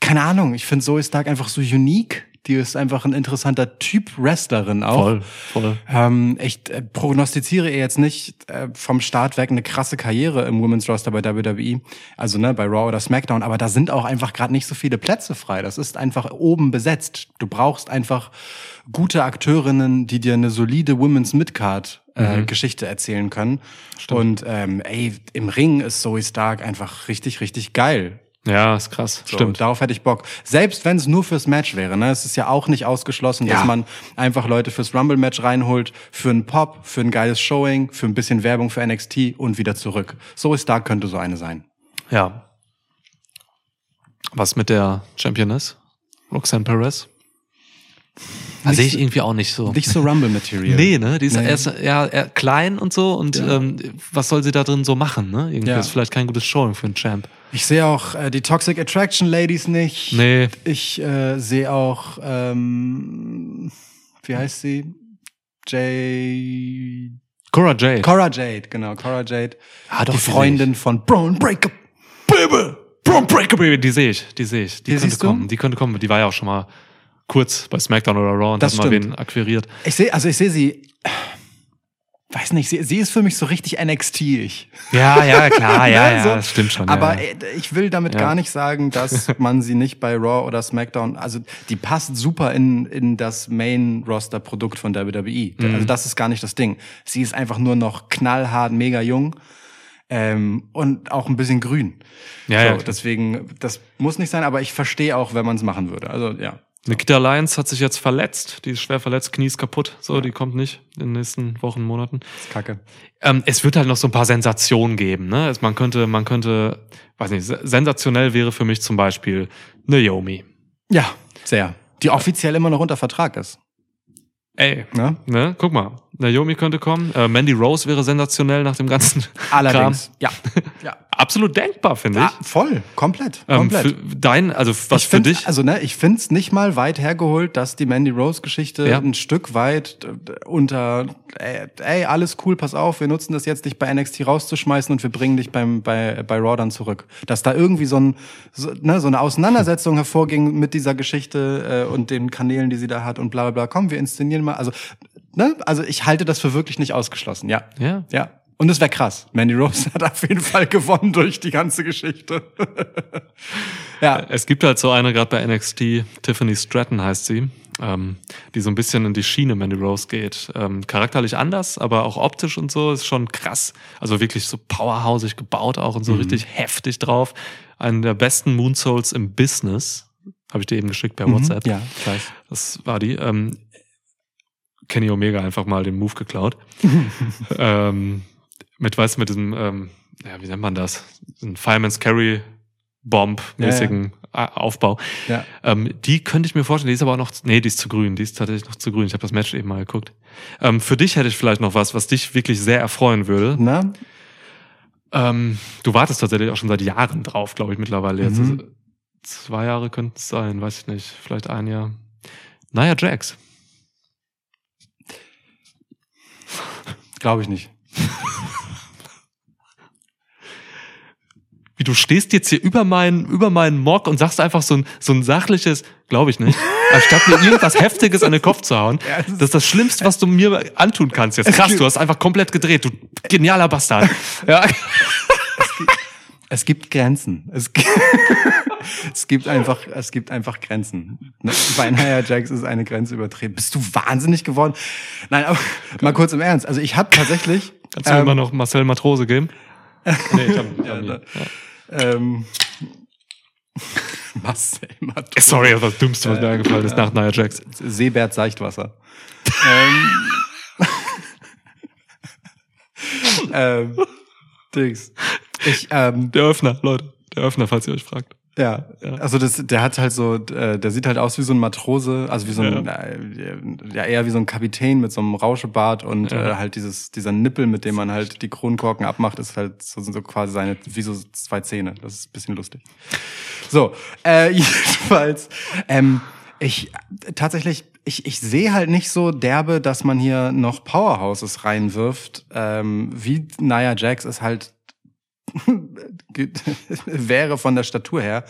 keine Ahnung, ich finde Zoe Stark einfach so unique. Die ist einfach ein interessanter Typ Wrestlerin auch. Voll, voll. Ähm, ich äh, prognostiziere ihr jetzt nicht äh, vom Start weg eine krasse Karriere im Women's Roster bei WWE, also ne, bei Raw oder SmackDown, aber da sind auch einfach gerade nicht so viele Plätze frei. Das ist einfach oben besetzt. Du brauchst einfach gute Akteurinnen, die dir eine solide Women's Midcard äh, Geschichte erzählen können. Und ähm, ey, im Ring ist Zoe Stark einfach richtig, richtig geil. Ja, ist krass. So, Stimmt. Darauf hätte ich Bock. Selbst wenn es nur fürs Match wäre. Ne? Es ist ja auch nicht ausgeschlossen, Ja. dass man einfach Leute fürs Rumble-Match reinholt, für einen Pop, für ein geiles Showing, für ein bisschen Werbung für NXT und wieder zurück. So ist Stark könnte so eine sein. Ja. Was mit der Championess? Roxanne Perez? Da sehe ich so- irgendwie auch nicht so. Nicht so Rumble-Material. Nee, ne? Die ist Nee. erst ja, eher klein und so und Ja. ähm, was soll sie da drin so machen, ne? Irgendwie Ja. ist vielleicht kein gutes Showing für einen Champ. Ich sehe auch äh, die Toxic Attraction Ladies nicht. Nee. Ich äh, sehe auch, ähm, wie heißt sie? Jay... Cora Jade. Cora Jade, genau, Cora Jade. Ah, doch, die Freundin von Braun Breaker. Baby! Braun Breaker Baby, die sehe ich, die sehe ich. Die, Die könnte siehst du? kommen, die könnte kommen. Die war ja auch schon mal kurz bei SmackDown oder Raw und Das hat mal stimmt. wen akquiriert. Ich sehe, also ich sehe sie, weiß nicht, sie, sie ist für mich so richtig NXT-ig. Ja, ja, klar, ja, ja, So. das stimmt schon. Aber ja, ja. äh, ich will damit Ja. gar nicht sagen, dass man sie nicht bei Raw oder SmackDown, also die passt super in, in das Main-Roster-Produkt von WWE. Mhm. Also das ist gar nicht das Ding. Sie ist einfach nur noch knallhart, mega jung. Ähm, und auch ein bisschen grün. Ja, so, ja. deswegen, das muss nicht sein, aber ich verstehe auch, wenn man es machen würde. Also ja. Nikita Lyons hat sich jetzt verletzt. Die ist schwer verletzt, Knie ist kaputt. So, die kommt nicht in den nächsten Wochen, Monaten. Ist kacke. Ähm, es wird halt noch so ein paar Sensationen geben. Ne? Es, man könnte, man könnte, weiß nicht, se- sensationell wäre für mich zum Beispiel Naomi. Ja, sehr. Die offiziell immer noch unter Vertrag ist. Ey, Ne? ne? Guck mal, Naomi könnte kommen. Äh, Mandy Rose wäre sensationell nach dem ganzen Allerdings. Ja. ja. absolut denkbar, finde ich. Ja, voll, komplett, Ähm, komplett. dein, also was ich für dich? Also, ne, ich find's nicht mal weit hergeholt, dass die Mandy Rose-Geschichte Ja. ein Stück weit äh, unter, ey, ey, alles cool, pass auf, wir nutzen das jetzt, dich bei NXT rauszuschmeißen und wir bringen dich beim, bei, bei Raw dann zurück. Dass da irgendwie so, ein, so, ne, so eine Auseinandersetzung hervorging mit dieser Geschichte äh, und den Kanälen, die sie da hat und bla bla bla. Komm, wir inszenieren mal. Also, ne, also ich halte das für wirklich nicht ausgeschlossen, ja. Ja. Ja. Und es wäre krass. Mandy Rose hat auf jeden Fall gewonnen durch die ganze Geschichte. ja. Es gibt halt so eine, gerade bei NXT, Tiffany Stratton heißt sie, ähm, die so ein bisschen in die Schiene Mandy Rose geht. Ähm, charakterlich anders, aber auch optisch und so ist schon krass. Also wirklich so powerhausig gebaut auch und so richtig heftig drauf. Einen der besten Moonsouls im Business. Habe ich dir eben geschickt per WhatsApp. Ja, ich weiß. Das war die. Ähm, Kenny Omega einfach mal den Move geklaut. ähm, mit, weißt du, mit diesem, ähm, ja, wie nennt man das? Ein Fireman's Carry Bomb-mäßigen A- Aufbau. Ja. Ähm, die könnte ich mir vorstellen, die ist aber auch noch, nee, die ist zu grün, die ist tatsächlich noch zu grün. Ich habe das Match eben mal geguckt. Ähm, für dich hätte ich vielleicht noch was, was dich wirklich sehr erfreuen würde. Na? Ähm, du wartest tatsächlich auch schon seit Jahren drauf, glaube ich, mittlerweile. Jetzt Mhm. zwei Jahre könnten es sein, weiß ich nicht, vielleicht ein Jahr. Naja, Jax. Glaube ich nicht. Wie du stehst jetzt hier über meinen, über meinen Mock und sagst einfach so ein, so ein sachliches, glaube ich nicht, anstatt mir irgendwas Heftiges an den Kopf zu hauen. Das ist das Schlimmste, was du mir antun kannst jetzt. Krass, du hast einfach komplett gedreht, du genialer Bastard. Ja. Es gibt Grenzen. Es, es gibt einfach, es gibt einfach Grenzen. Ne? Bei Nia Jax ist eine Grenze übertreten. Bist du wahnsinnig geworden? Nein, aber mal kurz im Ernst. Also ich habe tatsächlich. Kannst du ähm, immer noch Marcel Matrose geben? Nee, ich hab, ich ja, hab Ja. ähm, Marcel Matrose. Äh, Sorry, das war das Dümmste, was mir eingefallen ist nach Nia Jax. Seebert Seichtwasser. ähm, ähm, Dings. Ich, ähm, Der Öffner, Leute. Der Öffner, falls ihr euch fragt. Ja, Ja. also das, der hat halt so, äh, der sieht halt aus wie so ein Matrose, also wie so ein, Ja. äh, ja eher wie so ein Kapitän mit so einem Rauschebart und Ja. äh, halt dieses, dieser Nippel, mit dem man halt die Kronkorken abmacht, ist halt so, so quasi seine, wie so zwei Zähne. Das ist ein bisschen lustig. So, äh, jedenfalls, ähm, ich tatsächlich, ich, ich sehe halt nicht so derbe, dass man hier noch Powerhouses reinwirft. Ähm, wie Nia Jax ist halt wäre von der Statur her,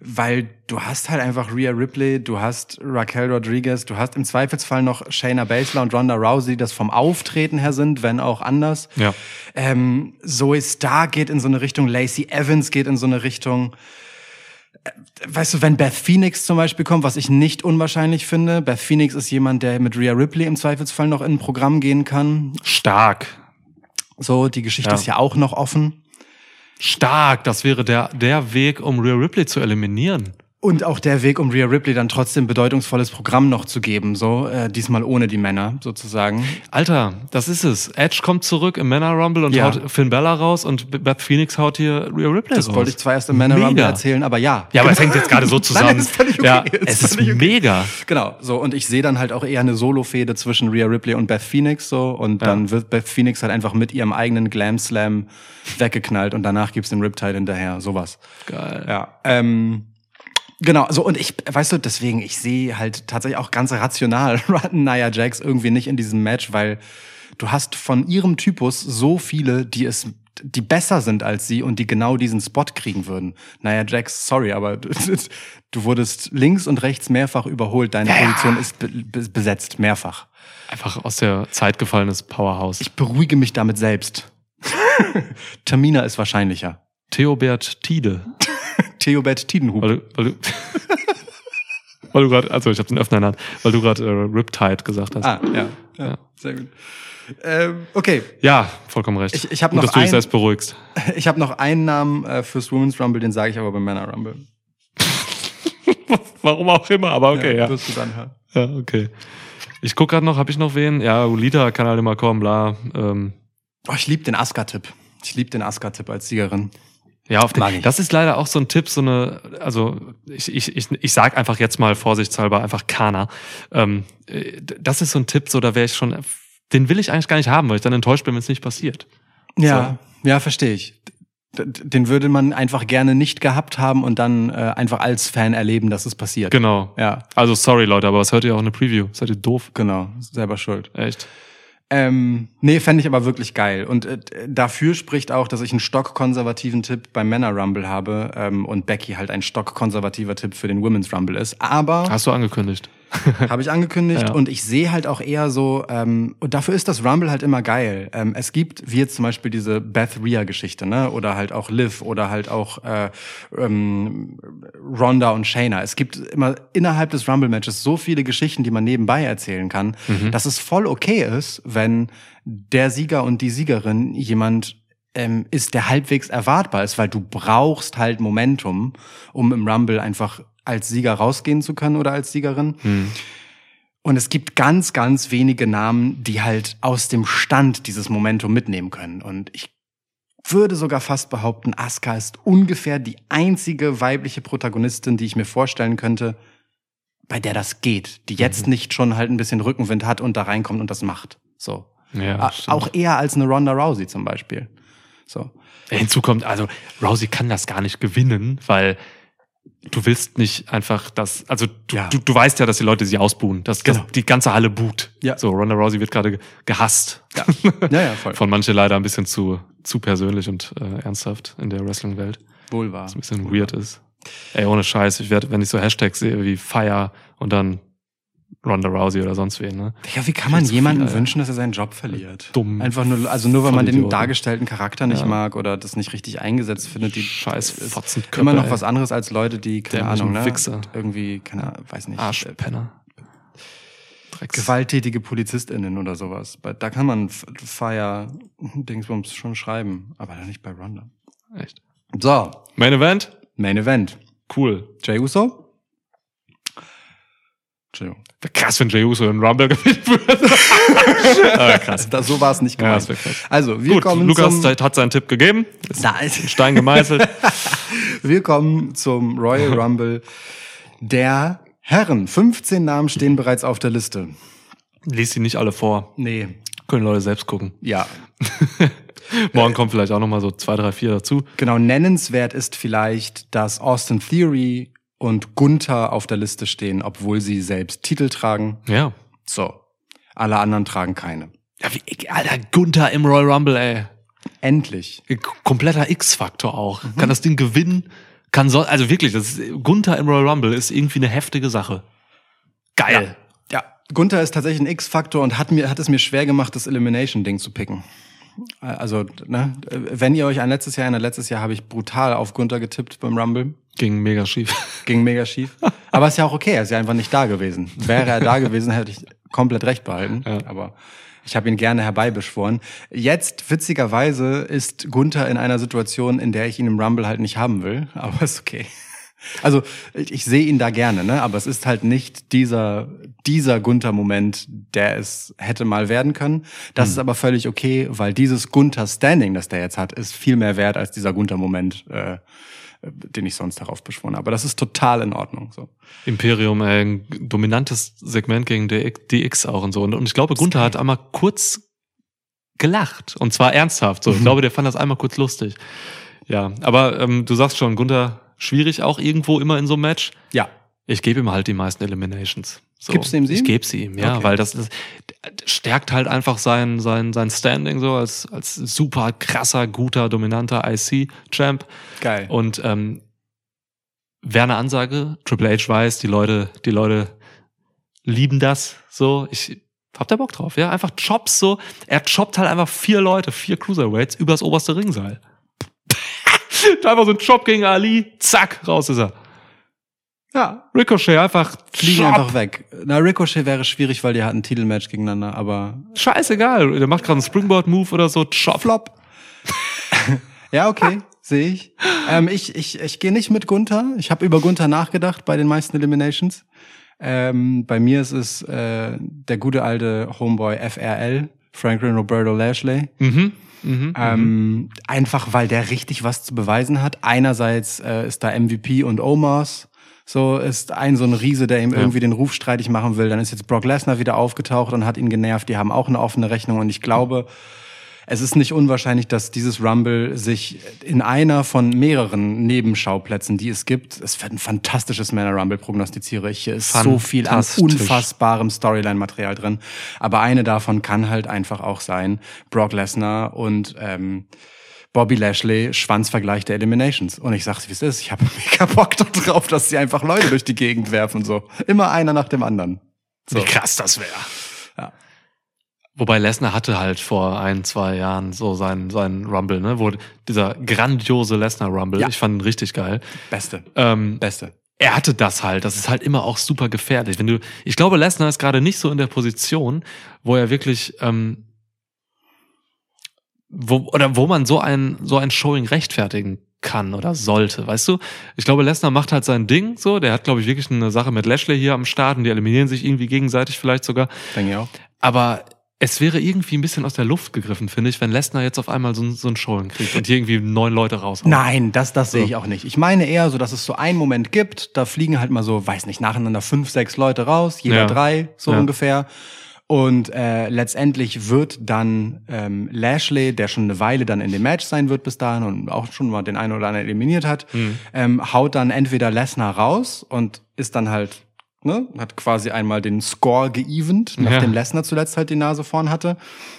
weil du hast halt einfach Rhea Ripley, du hast Raquel Rodriguez, du hast im Zweifelsfall noch Shayna Baszler und Ronda Rousey, die das vom Auftreten her sind, wenn auch anders. Ja. Ähm, Zoe Starr geht in so eine Richtung, Lacey Evans geht in so eine Richtung. Äh, Weißt du, wenn Beth Phoenix zum Beispiel kommt, was ich nicht unwahrscheinlich finde, Beth Phoenix ist jemand, der mit Rhea Ripley im Zweifelsfall noch in ein Programm gehen kann. Stark. So, die Geschichte Ja. ist ja auch noch offen. Stark. Das wäre der, der Weg, um Rhea Ripley zu eliminieren. Und auch der Weg, um Rhea Ripley dann trotzdem bedeutungsvolles Programm noch zu geben, so äh, diesmal ohne die Männer sozusagen. Alter, das ist es. Edge kommt zurück im Männer Rumble und Ja. haut Finn Bella raus und Beth Phoenix haut hier Rhea Ripley Das raus. wollte ich zwar erst im Männer Rumble erzählen, aber ja. Ja, aber es hängt jetzt gerade so zusammen. Nein, das ist okay. Ja, Das es ist okay. mega. Genau, so und ich sehe dann halt auch eher eine Solo-Fehde zwischen Rhea Ripley und Beth Phoenix so und Ja. dann wird Beth Phoenix halt einfach mit ihrem eigenen Glam Slam weggeknallt und danach gibt's den Riptide hinterher, sowas. Geil. Ja, ähm, genau, so und ich, weißt du, deswegen, ich sehe halt tatsächlich auch ganz rational Nia Jax irgendwie nicht in diesem Match, weil du hast von ihrem Typus so viele, die es die besser sind als sie und die genau diesen Spot kriegen würden. Nia Jax, sorry, aber du, du wurdest links und rechts mehrfach überholt. Deine Ja. Position ist be be besetzt, mehrfach. Einfach aus der Zeit gefallenes Powerhouse. Ich beruhige mich damit selbst. Tamina ist wahrscheinlicher. Theobert Tiede. Theobert Tiedenhub. Weil du, weil du, weil du gerade, also ich habe den Öffner in der Hand, weil du gerade äh, Riptide gesagt hast. Ah, ja. ja. Sehr gut. Ähm, okay, Ja, vollkommen recht. Ich- ich hab Gut, noch dass du dich selbst beruhigst. ich habe noch einen Namen äh, fürs Women's Rumble, den sage ich aber beim Männer Rumble. Warum auch immer, aber okay, ja. Wirst du dann hören. Ja, okay. Ich guck gerade noch, habe ich noch wen? Ja, Ulita kann halt immer kommen, bla. Ähm, Oh, ich liebe den Asuka-Tipp. Ich liebe den Asuka-Tipp als Siegerin. Ja, auf den, das ist leider auch so ein Tipp, so eine, also ich, ich, ich, ich sag einfach jetzt mal vorsichtshalber einfach Kana. Ähm, äh, das ist so ein Tipp, so da wäre ich schon, den will ich eigentlich gar nicht haben, weil ich dann enttäuscht bin, wenn es nicht passiert. Ja, ja, verstehe ich. Den würde man einfach gerne nicht gehabt haben und dann äh, einfach als Fan erleben, dass es passiert. Genau. Ja, Also sorry Leute, aber was hört ihr auch eine Preview? Seid ihr doof? genau. Selber schuld. Echt? Ähm, nee, fände ich aber wirklich geil. Und äh, dafür spricht auch, dass ich einen stockkonservativen Tipp beim Männer Rumble habe ähm, und Becky halt ein stockkonservativer Tipp für den Women's Rumble ist. Aber Hast du angekündigt? habe ich angekündigt Ja. und ich sehe halt auch eher so, ähm, und dafür ist das Rumble halt immer geil. Ähm, es gibt, wie jetzt zum Beispiel diese Beth Rhea-Geschichte, ne? Oder halt auch Liv oder halt auch äh, ähm, Ronda und Shayna. Es gibt immer innerhalb des Rumble-Matches so viele Geschichten, die man nebenbei erzählen kann, dass es voll okay ist, wenn der Sieger und die Siegerin jemand ähm, ist, der halbwegs erwartbar ist, weil du brauchst halt Momentum, um im Rumble einfach als Sieger rausgehen zu können oder als Siegerin. Und es gibt ganz, ganz wenige Namen, die halt aus dem Stand dieses Momentum mitnehmen können. Und ich würde sogar fast behaupten, Asuka ist ungefähr die einzige weibliche Protagonistin, die ich mir vorstellen könnte, bei der das geht, die jetzt nicht schon halt ein bisschen Rückenwind hat und da reinkommt und das macht. So. Ja, auch eher als eine Ronda Rousey zum Beispiel. So. Hinzu kommt, also Rousey kann das gar nicht gewinnen, weil du willst nicht einfach das, also du, Ja. du, du weißt ja, dass die Leute sie ausbuhen, dass, Genau. die ganze Halle buht. Ja. So, Ronda Rousey wird gerade ge- gehasst. Ja, ja, ja voll. Von manche leider ein bisschen zu, zu persönlich und äh, ernsthaft in der Wrestling-Welt. Wohl wahr. Was ein bisschen weird ist. Ey, ohne Scheiß, ich werde, wenn ich so Hashtags sehe wie Fire und dann Ronda Rousey oder sonst wen, ne? Ja, wie kann man jemandem viel, wünschen, dass er seinen Job verliert? Dumm. Einfach nur, also nur weil man den dargestellten Charakter nicht Ja. mag oder das nicht richtig eingesetzt findet, die Scheiß Fotzenköpfe, immer noch was anderes als Leute, die, keine Dämlichen Ahnung, ne? Wichser. Irgendwie, keine Ahnung, weiß nicht. Arschpenner. Drecks. Gewalttätige PolizistInnen oder sowas. Da kann man F- Fire Dingsbums schon schreiben, aber nicht bei Ronda. Echt. So, Main Event? Main Event. Cool. Jay Uso? Entschuldigung. Wär krass, wenn Jey Uso in Rumble gewinnen würde. Aber krass. Das, so war es nicht Ja, gemeint. krass. also, wir Gut, kommen Lukas zum... hat seinen Tipp gegeben. Ist Nein. Stein gemeißelt. Wir kommen zum Royal Rumble der Herren. 15 Namen stehen bereits auf der Liste. Lies sie nicht alle vor. Nee. Können Leute selbst gucken. Ja. Morgen kommt vielleicht auch noch mal so zwei, drei, vier dazu. Genau, nennenswert ist vielleicht, dass Austin Theory und Gunther auf der Liste stehen, obwohl sie selbst Titel tragen. Ja. So. Alle anderen tragen keine. Ja, wie, Alter, Gunther im Royal Rumble, ey. Endlich. Kompletter X-Faktor auch. Kann das Ding gewinnen? Kann so, also wirklich, das ist, Gunther im Royal Rumble ist irgendwie eine heftige Sache. Geil. Ja. Gunther ist tatsächlich ein X-Faktor und hat mir, hat es mir schwer gemacht, das Elimination-Ding zu picken. Also, ne, wenn ihr euch an letztes Jahr erinnert, letztes Jahr habe ich brutal auf Gunther getippt beim Rumble. Ging mega schief. Ging mega schief. Aber ist ja auch okay, er ist ja einfach nicht da gewesen. Wäre er da gewesen, hätte ich komplett recht behalten. Ja. Aber ich habe ihn gerne herbeibeschworen. Jetzt, witzigerweise, ist Gunther in einer Situation, in der ich ihn im Rumble halt nicht haben will. Aber ist okay. Also ich, ich sehe ihn da gerne, ne? aber es ist halt nicht dieser, dieser Gunther-Moment, der es hätte mal werden können. Das ist aber völlig okay, weil dieses Gunther-Standing, das der jetzt hat, ist viel mehr wert als dieser Gunther-Moment, äh, den ich sonst darauf beschworen habe. Aber das ist total in Ordnung. So. Imperium, äh, ein dominantes Segment gegen DX auch und so. Und, und ich glaube, Gunther hat einmal kurz gelacht. Und zwar ernsthaft. So, ich glaube, der fand das einmal kurz lustig. Ja, aber ähm, du sagst schon, Gunther schwierig auch irgendwo immer in so einem Match. Ja. Ich gebe ihm halt die meisten Eliminations. So, Gibst du ihm sie? Ich gebe sie ihm, ja, Okay. weil das, das stärkt halt einfach sein, sein, sein Standing so als, als super krasser, guter, dominanter IC-Champ. Geil. Und ähm, wäre eine Ansage, Triple H weiß, die Leute, die Leute lieben das so. Ich hab da Bock drauf, ja. Einfach Chops so. Er choppt halt einfach vier Leute, vier Cruiserweights übers oberste Ringseil. einfach so ein Chop gegen Ali, zack, raus ist er. Ja. Ricochet einfach Fliegen Chop. einfach weg. Na, Ricochet wäre schwierig, weil die hatten ein Titelmatch gegeneinander, aber Scheißegal, der macht gerade einen Springboard-Move oder so, Chop. Flop. ja, okay, sehe ich. Ähm, ich. Ich ich gehe nicht mit Gunther. Ich habe über Gunther nachgedacht bei den meisten Eliminations. Ähm, bei mir ist es äh, der gute alte Homeboy FRL, Franklin Roberto Lashley. Mhm. Mhm. Ähm, einfach weil der richtig was zu beweisen hat. Einerseits äh, ist da MVP und Omos. So ist ein so ein Riese, der ihm Ja. irgendwie den Ruf streitig machen will. Dann ist jetzt Brock Lesnar wieder aufgetaucht und hat ihn genervt. Die haben auch eine offene Rechnung und ich glaube, es ist nicht unwahrscheinlich, dass dieses Rumble sich in einer von mehreren Nebenschauplätzen, die es gibt, es wird ein fantastisches Männer Rumble prognostiziere ich. Hier ist so viel an unfassbarem Storyline-Material drin. Aber eine davon kann halt einfach auch sein, Brock Lesnar und ähm, Bobby Lashley, Schwanzvergleich der Eliminations. Und ich sag's, wie es ist. Ich habe mega Bock drauf, dass sie einfach Leute durch die Gegend werfen. so Immer einer nach dem anderen. So. Wie krass das wäre. Ja. Wobei Lesnar hatte halt vor ein, zwei Jahren so seinen, seinen Rumble, ne? Wo dieser grandiose Lesnar Rumble, Ja. ich fand ihn richtig geil. Beste. Ähm, Beste. er hatte das halt. Das ist halt immer auch super gefährlich. Wenn du, ich glaube, Lesnar ist gerade nicht so in der Position, wo er wirklich, ähm, wo, oder wo man so ein, so ein Showing rechtfertigen kann oder sollte, weißt du? Ich glaube, Lesnar macht halt sein Ding so. Der hat, glaube ich, wirklich eine Sache mit Lashley hier am Start und die eliminieren sich irgendwie gegenseitig vielleicht sogar. Denke ich auch. Aber es wäre irgendwie ein bisschen aus der Luft gegriffen, finde ich, wenn Lesnar jetzt auf einmal so, ein- so ein Showing kriegt und hier irgendwie neun Leute raus. Nein, das, das sehe ich auch nicht. Ich meine eher so, dass es so einen Moment gibt, da fliegen halt mal so, weiß nicht, nacheinander fünf, sechs Leute raus, jeder Ja. drei, so Ja. ungefähr. Und äh, letztendlich wird dann ähm, Lashley, der schon eine Weile dann in dem Match sein wird bis dahin und auch schon mal den einen oder anderen eliminiert hat, Mhm. ähm, haut dann entweder Lesnar raus und ist dann halt, ne, hat quasi einmal den Score geevent, nachdem Ja. Lesnar zuletzt halt die Nase vorn hatte.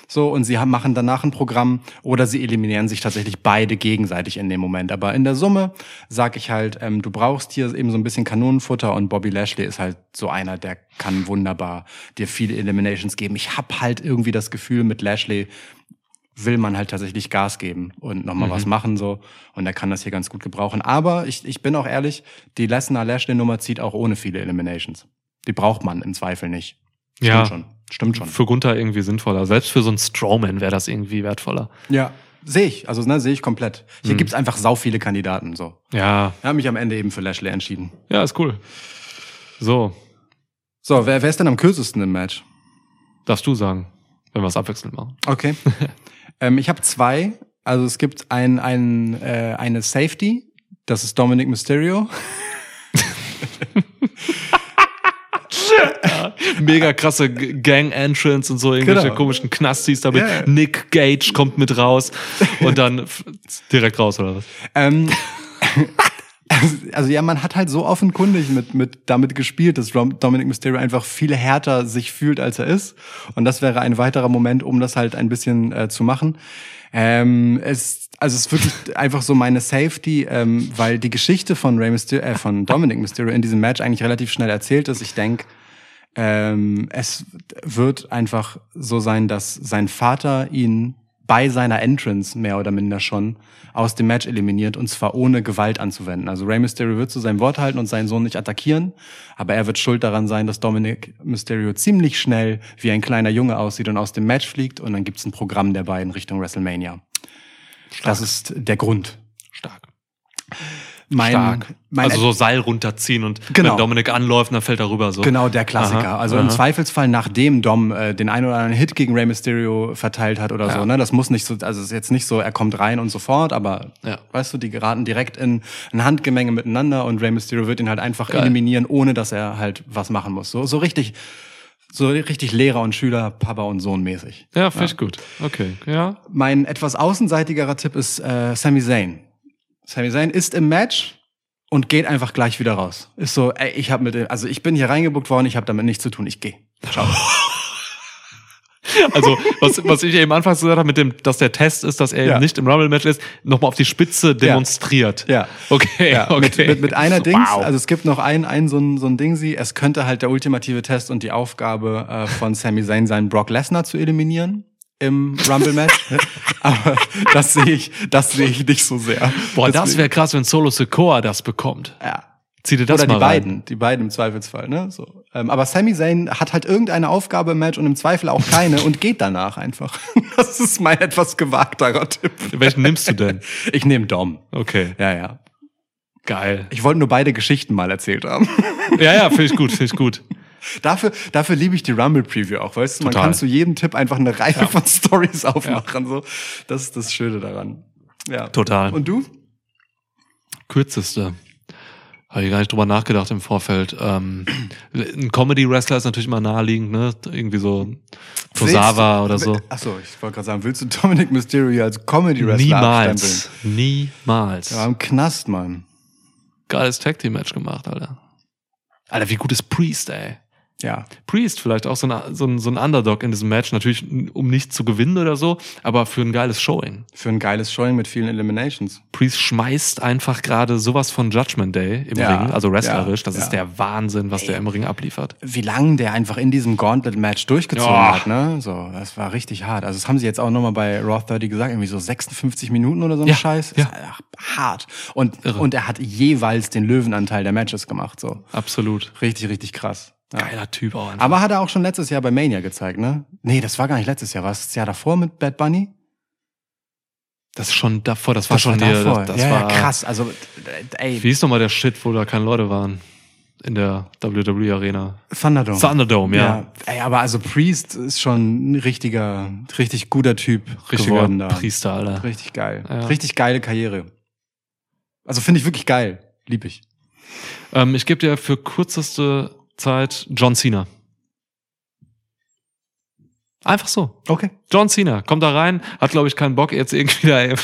So, und sie haben, machen danach ein Programm oder sie eliminieren sich tatsächlich beide gegenseitig in dem Moment. Aber in der Summe sag ich halt, ähm, du brauchst hier eben so ein bisschen Kanonenfutter und Bobby Lashley ist halt so einer, der kann wunderbar dir viele Eliminations geben. Ich hab halt irgendwie das Gefühl, mit Lashley will man halt tatsächlich Gas geben und nochmal Mhm. was machen so und er kann das hier ganz gut gebrauchen. Aber ich, ich bin auch ehrlich, die Lesnar-Lashley-Nummer zieht auch ohne viele Eliminations. Die braucht man im Zweifel nicht. Stimmt Ja. schon. Stimmt schon. Für Gunther irgendwie sinnvoller. Selbst für so einen Strowman wäre das irgendwie wertvoller. Ja, sehe ich. Also ne, sehe ich komplett. Hier Mhm. gibt's einfach sau viele Kandidaten. So, Ja, ich habe mich am Ende eben für Lashley entschieden. ja, ist cool. So, So, wer, wer ist denn am kürzesten im Match? darfst du sagen, wenn wir es abwechselnd machen. Okay. ähm, ich habe zwei. Also es gibt ein, ein, äh, eine Safety. Das ist Dominic Mysterio. Mega krasse Gang-Entrance und so, irgendwelche Genau. komischen Knastis damit. Ja. Nick Gage kommt mit raus und dann direkt raus, oder was? Ähm, also ja, man hat halt so offenkundig mit, mit damit gespielt, dass Dominic Mysterio einfach viel härter sich fühlt, als er ist. Und das wäre ein weiterer Moment, um das halt ein bisschen äh, zu machen. Ähm, es, also es ist wirklich einfach so meine Safety, ähm, weil die Geschichte von Rey Mysterio, äh, von Dominic Mysterio in diesem Match eigentlich relativ schnell erzählt ist. Ich denke, ähm, es wird einfach so sein, dass sein Vater ihn bei seiner Entrance mehr oder minder schon aus dem Match eliminiert und zwar ohne Gewalt anzuwenden. Also Rey Mysterio wird zu seinem Wort halten und seinen Sohn nicht attackieren, aber er wird schuld daran sein, dass Dominic Mysterio ziemlich schnell wie ein kleiner Junge aussieht und aus dem Match fliegt und dann gibt's ein Programm der beiden Richtung WrestleMania. Das ist der Grund. Stark. Mein, Stark. mein also so Seil runterziehen und Genau. wenn Dominik anläuft, dann fällt er rüber so. Genau, der Klassiker. Aha, also im aha. Zweifelsfall, nachdem Dom äh, den einen oder anderen Hit gegen Rey Mysterio verteilt hat oder Ja. so. Ne? Das muss nicht so, also es ist jetzt nicht so, er kommt rein und sofort, aber Ja. weißt du, die geraten direkt in ein Handgemenge miteinander und Rey Mysterio wird ihn halt einfach Geil. eliminieren, ohne dass er halt was machen muss. So, so richtig, so richtig Lehrer und Schüler, Papa und Sohn mäßig. Ja, finde ich gut. Okay, ja. Mein etwas außenseitigerer Tipp ist äh, Sami Zayn. Sami Zayn ist im Match und geht einfach gleich wieder raus. Ist so, ey, ich habe mit, dem- also ich bin hier reingebuckt worden, ich habe damit nichts zu tun, ich gehe. Ciao. Also, was, was ich eben anfangs gesagt habe, mit dem, dass der Test ist, dass er Ja. eben nicht im Rumble-Match ist, nochmal auf die Spitze demonstriert. Ja. Okay, Ja, okay. mit, mit, mit einer Dings, Wow. also es gibt noch ein, ein so ein, so ein Ding, sie, es könnte halt der ultimative Test und die Aufgabe äh, von Sami Zayn sein, Brock Lesnar zu eliminieren im Rumble-Match. Aber das sehe ich, das sehe ich nicht so sehr. Boah, das Deswegen- wäre krass, wenn Solo Sikoa das bekommt. ja. Zieh dir das Oder mal die rein. beiden, die beiden im Zweifelsfall, ne? So. Ähm, aber Sami Zayn hat halt irgendeine Aufgabe im Match und im Zweifel auch keine und geht danach einfach. Das ist mein etwas gewagterer Tipp. Welchen nimmst du denn? Ich nehme Dom. Okay, Ja, ja. geil. Ich wollte nur beide Geschichten mal erzählt haben. Ja, ja, finde ich gut, finde ich gut. Dafür, dafür liebe ich die Rumble Preview auch, weißt du? Man Total. kann zu jedem Tipp einfach eine Reihe von Stories aufmachen, so. Das ist das Schöne daran. Ja. Total. Und du? Kürzeste. Habe ich gar nicht drüber nachgedacht im Vorfeld. Ähm, ein Comedy-Wrestler ist natürlich immer naheliegend, ne? Irgendwie so Tosawa oder so. Achso, ich wollte gerade sagen, willst du Dominic Mysterio als Comedy-Wrestler Niemals. Niemals. Ja, im Knast, Mann. Geiles Tag-Team-Match gemacht, Alter. Alter, wie gut ist Priest, ey. Ja. Priest vielleicht auch so ein, so, ein, so ein Underdog in diesem Match. Natürlich, um nicht zu gewinnen oder so, aber für ein geiles Showing. Für ein geiles Showing mit vielen Eliminations. Priest schmeißt einfach gerade sowas von Judgment Day im Ja, Ring, also wrestlerisch. ja, Das ist ja. der Wahnsinn, was der im Ring abliefert. Wie lange der einfach in diesem Gauntlet-Match durchgezogen Ja. hat, ne? So, das war richtig hart. Also, das haben sie jetzt auch nochmal bei Raw 30 gesagt, irgendwie so 56 Minuten oder so ein Ja, Scheiß. ja. Ist hart. Und, Irre. und er hat jeweils den Löwenanteil der Matches gemacht, so. Absolut. Richtig, richtig krass. Ja. Geiler Typ auch einfach. Aber hat er auch schon letztes Jahr bei Mania gezeigt, ne? Nee, das war gar nicht letztes Jahr. War es das Jahr davor mit Bad Bunny? das ist schon davor, das war schon hier, das, das ja, war ja, krass. Also, äh, ey, Wie ist nochmal der Shit, wo da keine Leute waren? In der WWE Arena. Thunderdome. Thunderdome, ja. Ey, aber also Priest ist schon ein richtiger, richtig guter Typ Richtiger geworden da. Priester, Alter. Richtig geil. Ja. Richtig geile Karriere. Also finde ich wirklich geil. Lieb ich. Ähm, ich gebe dir für kürzeste Zeit John Cena. Einfach so. Okay. John Cena kommt da rein, hat glaube ich keinen Bock jetzt irgendwie da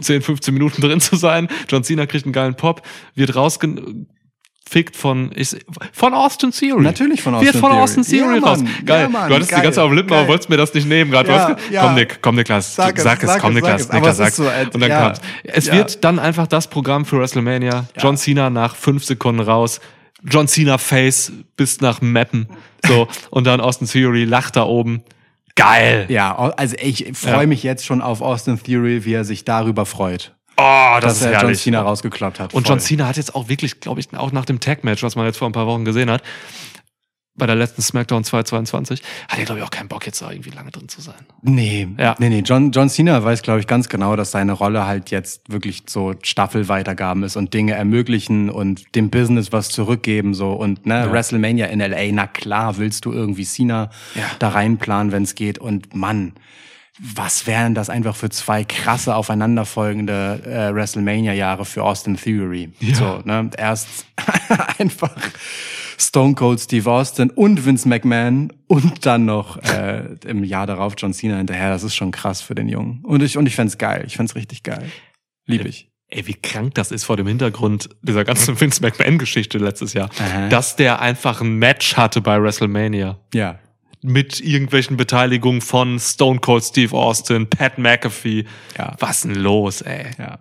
10, 15 Minuten drin zu sein. John Cena kriegt einen geilen Pop, wird rausgefickt von ich, von Austin Theory. Natürlich von Wird Austin von Theory. Austin Theory Ja, raus. Geil. Ja, Mann. du hattest Geil. die ganze Zeit auf den Lippen, Geil. aber wolltest mir das nicht nehmen gerade. Du Ja, ja. Komm Nick, komm Niklas. Sag es, sag es, sag komm Niklas. sag Niklas sagt. so, Und dann ja. kommt's. Es wird dann einfach das Programm für WrestleMania. John Cena nach fünf Sekunden raus. John Cena Face bis nach Mappen. So. Und dann Austin Theory lacht da oben. Geil. Ja, also ich freue Ja. mich jetzt schon auf Austin Theory, wie er sich darüber freut, Oh, das dass ist er John herrlich. Cena rausgekloppt hat. Und Voll. John Cena hat jetzt auch wirklich, glaube ich, auch nach dem Tag-Match, was man jetzt vor ein paar Wochen gesehen hat, bei der letzten SmackDown 222, hat er, glaube ich, auch keinen Bock, jetzt da irgendwie lange drin zu sein. Nee, Ja. nee, nee. John, John Cena weiß, glaube ich, ganz genau, dass seine Rolle halt jetzt wirklich so Staffelweitergaben ist und Dinge ermöglichen und dem Business was zurückgeben so und ne, WrestleMania in LA, na klar, willst du irgendwie Cena Ja. da reinplanen, wenn es geht und Mann, was wären das einfach für zwei krasse aufeinanderfolgende äh, WrestleMania-Jahre für Austin Theory? Ja. So, ne? Erst einfach Stone Cold Steve Austin und Vince McMahon und dann noch äh, im Jahr darauf John Cena hinterher. Das ist schon krass für den Jungen. Und ich, und ich fänd's geil. Ich fänd's richtig geil. Lieb ich. Ey, wie krank das ist vor dem Hintergrund dieser ganzen Vince McMahon-Geschichte letztes Jahr, Aha. dass der einfach ein Match hatte bei WrestleMania. Ja. Mit irgendwelchen Beteiligungen von Stone Cold Steve Austin, Pat McAfee. Ja. Was denn los, ey? Ja.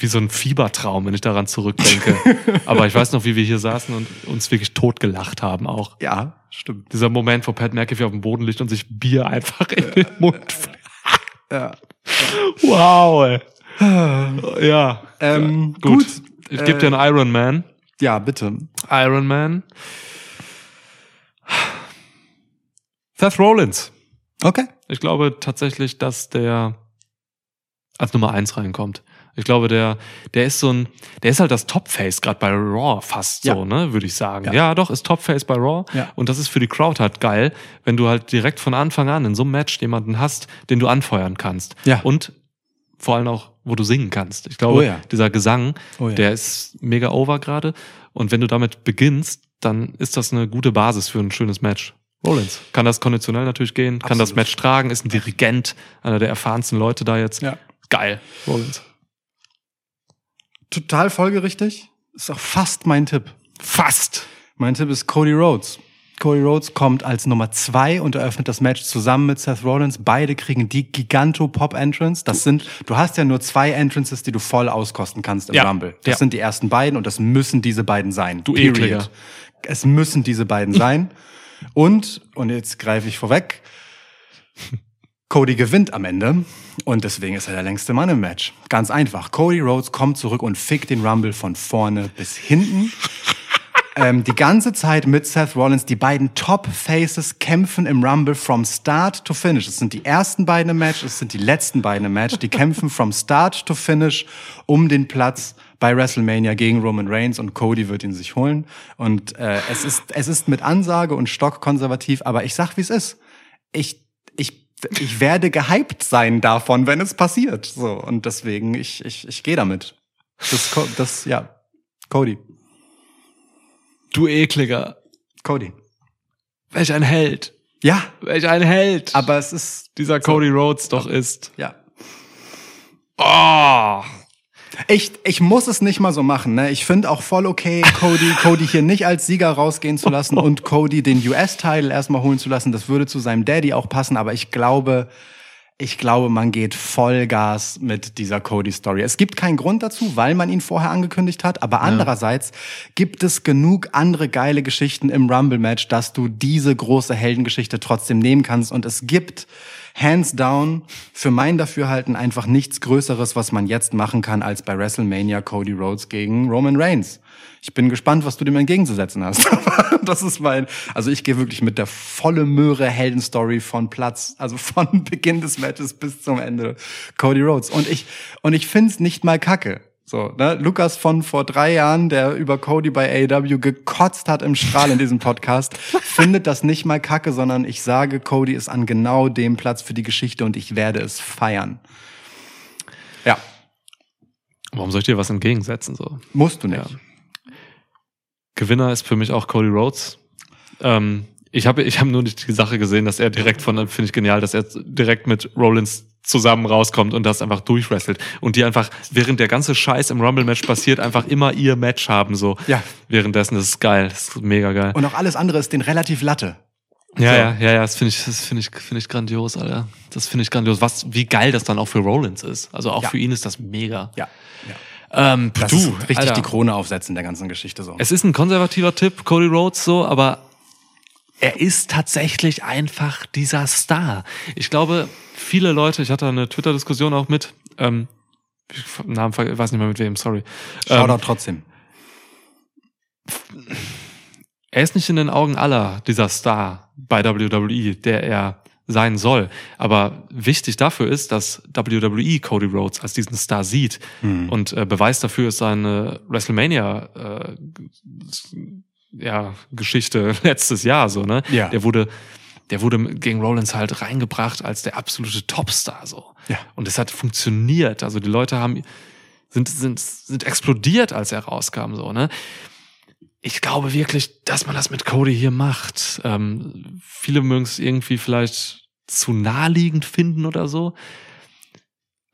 Wie so ein Fiebertraum, wenn ich daran zurückdenke. Aber ich weiß noch, wie wir hier saßen und uns wirklich totgelacht haben auch. Ja, stimmt. Dieser Moment, wo Pat McAfee auf dem Boden liegt und sich Bier einfach in den Mund. Ja. Wow, ey. Ja. Ähm, Gut. gut. Ich gebe dir einen Iron Man. Ja, bitte. Iron Man. Seth Rollins. Okay. Ich glaube tatsächlich, dass der als Nummer eins reinkommt. Ich glaube, der, der ist so ein, der ist halt das Topface gerade bei Raw fast Ja. so, ne, würde ich sagen. Ja. Ja. doch, ist Topface bei Raw. Ja. Und das ist für die Crowd halt geil, wenn du halt direkt von Anfang an in so einem Match jemanden hast, den du anfeuern kannst. Ja. Und vor allem auch, wo du singen kannst. Ich glaube, Oh ja. dieser Gesang, Oh ja. der ist mega over gerade. Und wenn du damit beginnst, dann ist das eine gute Basis für ein schönes Match. Rollins kann das konditionell natürlich gehen, kann das Absolut. Match tragen, ist ein Dirigent, einer der erfahrensten Leute da jetzt. Ja. Geil, Rollins. Total folgerichtig. Ist auch fast mein Tipp. Fast. Mein Tipp ist Cody Rhodes. Cody Rhodes kommt als Nummer zwei und eröffnet das Match zusammen mit Seth Rollins. Beide kriegen die Giganto-Pop-Entrance. Das sind, du hast ja nur zwei Entrances, die du voll auskosten kannst im Ja. Rumble. Das Ja. sind die ersten beiden und das müssen diese beiden sein. Du Ekliger. Es müssen diese beiden sein. Und, und jetzt greife ich vorweg, Cody gewinnt am Ende und deswegen ist er der längste Mann im Match. Ganz einfach. Cody Rhodes kommt zurück und fickt den Rumble von vorne bis hinten. ähm, die ganze Zeit mit Seth Rollins. Die beiden Top-Faces kämpfen im Rumble from start to finish. Es sind die ersten beiden im Match, es sind die letzten beiden im Match. Die kämpfen from start to finish um den Platz bei WrestleMania gegen Roman Reigns und Cody wird ihn sich holen. Und äh, es, ist, es ist mit Ansage und Stock konservativ, aber ich sag, wie es ist. Ich, ich, ich werde gehypt sein davon, wenn es passiert. So, und deswegen, ich, ich, ich gehe damit. Das, das, ja, Cody. Du ekliger. Cody. Welch ein Held. Ja, Welch ein Held. aber es ist, dieser Cody Rhodes doch ist. ja. Oh. Ich, ich muss es nicht mal so machen. Ne? Ich finde auch voll okay, Cody, Cody hier nicht als Sieger rausgehen zu lassen und Cody den US-Title erstmal holen zu lassen. Das würde zu seinem Daddy auch passen, aber ich glaube, ich glaube, man geht Vollgas mit dieser Cody-Story. Es gibt keinen Grund dazu, weil man ihn vorher angekündigt hat, aber andererseits gibt es genug andere geile Geschichten im Rumble-Match, dass du diese große Heldengeschichte trotzdem nehmen kannst und es gibt hands down für mein Dafürhalten einfach nichts Größeres, was man jetzt machen kann, als bei WrestleMania Cody Rhodes gegen Roman Reigns. Ich bin gespannt, was du dem entgegenzusetzen hast. das ist mein, also ich gehe wirklich mit der volle Möhre Heldenstory von Platz, also von Beginn des Matches bis zum Ende Cody Rhodes. Und ich, und ich find's nicht mal kacke. So, ne? Lukas von vor drei Jahren, der über Cody bei AEW gekotzt hat im Strahl in diesem Podcast, findet das nicht mal kacke, sondern ich sage, Cody ist an genau dem Platz für die Geschichte und ich werde es feiern. Ja, Warum soll ich dir was entgegensetzen? So? musst du nicht. Ja. Gewinner ist für mich auch Cody Rhodes. Ähm, ich habe ich hab nur nicht die Sache gesehen, dass er direkt von, finde ich genial, dass er direkt mit Rollins zusammen rauskommt und das einfach durchwrestelt. Und die einfach, während der ganze Scheiß im Rumble-Match passiert, einfach immer ihr Match haben, so. Ja. Währenddessen, das ist geil, das ist mega geil. Und auch alles andere ist den relativ Latte. Ja, So. ja, ja, ja, das finde ich, das finde ich, finde ich grandios, Alter. Das finde ich grandios. Was, wie geil das dann auch für Rollins ist. Also auch Ja. für ihn ist das mega. Ja. ja. Ähm, Das du, richtig Alter. die Krone aufsetzen der ganzen Geschichte so. Es ist ein konservativer Tipp, Cody Rhodes so, aber er ist tatsächlich einfach dieser Star. Ich glaube, viele Leute, ich hatte eine Twitter-Diskussion auch mit, ähm, ich Namen, weiß nicht mehr mit wem, sorry. Shoutout Ähm, trotzdem. er ist nicht in den Augen aller dieser Star bei WWE, der er sein soll. Aber wichtig dafür ist, dass WWE Cody Rhodes als diesen Star sieht. Hm. Und äh, Beweis dafür ist seine WrestleMania äh, ja, Geschichte letztes Jahr so, ne? Ja. Der wurde der wurde gegen Rollins halt reingebracht als der absolute Topstar so. Ja. Und es hat funktioniert. Also die Leute haben sind sind sind explodiert, als er rauskam so, ne? Ich glaube wirklich, dass man das mit Cody hier macht. Ähm, viele mögen es irgendwie vielleicht zu naheliegend finden oder so.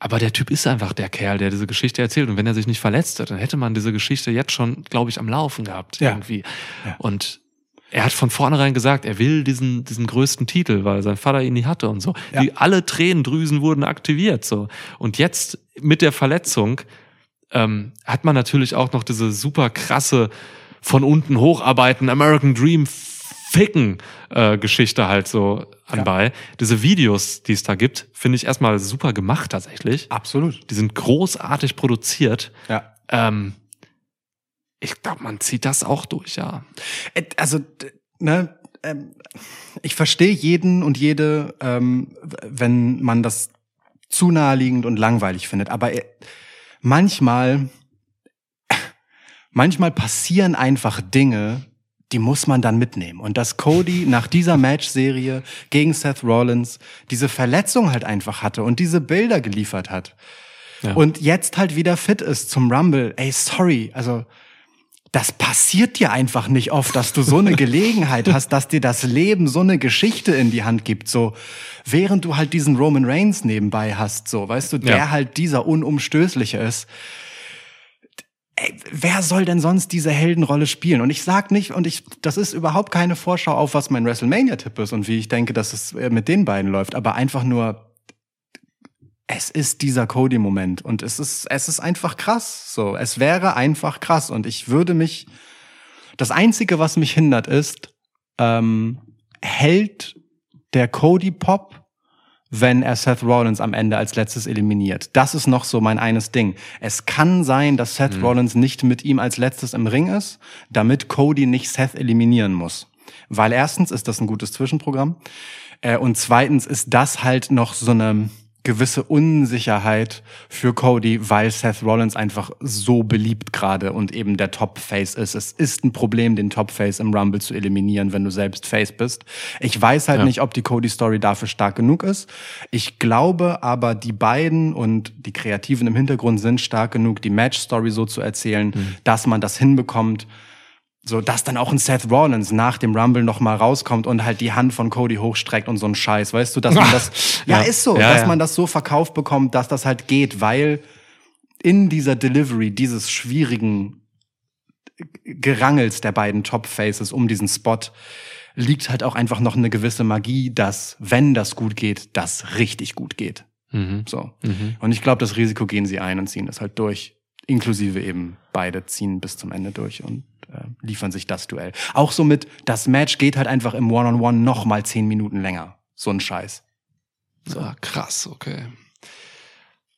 Aber der Typ ist einfach der Kerl, der diese Geschichte erzählt. Und wenn er sich nicht verletzt hat, dann hätte man diese Geschichte jetzt schon, glaube ich, am Laufen gehabt. Ja. Irgendwie. Ja. Und er hat von vornherein gesagt, er will diesen, diesen größten Titel, weil sein Vater ihn nie hatte und so. Ja. Die, alle Tränendrüsen wurden aktiviert. so. Und jetzt mit der Verletzung ähm, hat man natürlich auch noch diese super krasse von unten hocharbeiten, American Dream ficken äh, Geschichte halt so anbei. Diese Videos, die es da gibt, finde ich erstmal super gemacht tatsächlich. Absolut. Die sind großartig produziert. Ja. Ähm, ich glaube, man zieht das auch durch, ja. Äh, Also, ne, ähm, ich verstehe jeden und jede, ähm, wenn man das zu naheliegend und langweilig findet. Aber äh, manchmal, manchmal passieren einfach Dinge, die muss man dann mitnehmen. Und dass Cody nach dieser Match-Serie gegen Seth Rollins diese Verletzung halt einfach hatte und diese Bilder geliefert hat. Ja. Und jetzt halt wieder fit ist zum Rumble. Ey, sorry, also das passiert dir einfach nicht oft, dass du so eine Gelegenheit hast, dass dir das Leben so eine Geschichte in die Hand gibt, so während du halt diesen Roman Reigns nebenbei hast, so weißt du, der Ja. halt dieser unumstößliche ist. Ey, wer soll denn sonst diese Heldenrolle spielen? Und ich sag nicht, und ich, das ist überhaupt keine Vorschau auf, was mein WrestleMania-Tipp ist und wie ich denke, dass es äh, mit den beiden läuft, aber einfach nur, es ist dieser Cody-Moment und es ist, es ist einfach krass. So, es wäre einfach krass und ich würde mich, das einzige, was mich hindert, ist, ähm, hält der Cody-Pop, wenn er Seth Rollins am Ende als letztes eliminiert. Das ist noch so mein eines Ding. Es kann sein, dass Seth Rollins nicht mit ihm als letztes im Ring ist, damit Cody nicht Seth eliminieren muss. Weil erstens ist das ein gutes Zwischenprogramm äh, und zweitens ist das halt noch so eine gewisse Unsicherheit für Cody, weil Seth Rollins einfach so beliebt gerade und eben der Top-Face ist. Es ist ein Problem, den Top-Face im Rumble zu eliminieren, wenn du selbst Face bist. Ich weiß halt Ja. nicht, ob die Cody-Story dafür stark genug ist. Ich glaube aber, die beiden und die Kreativen im Hintergrund sind stark genug, die Match-Story so zu erzählen, dass man das hinbekommt, So, dass dann auch ein Seth Rollins nach dem Rumble noch mal rauskommt und halt die Hand von Cody hochstreckt und so ein Scheiß, weißt du, dass man das, ja, Ja. ist so, Ja, dass ja. man das so verkauft bekommt, dass das halt geht, weil in dieser Delivery dieses schwierigen Gerangels der beiden Top-Faces um diesen Spot liegt halt auch einfach noch eine gewisse Magie, dass, wenn das gut geht, das richtig gut geht. Mhm. So. Mhm. Und ich glaube, das Risiko gehen sie ein und ziehen das halt durch. Inklusive eben beide ziehen bis zum Ende durch und äh, liefern sich das Duell. Auch so mit, das Match geht halt einfach im One-on-One noch mal zehn Minuten länger. So ein Scheiß. Ah, krass, okay.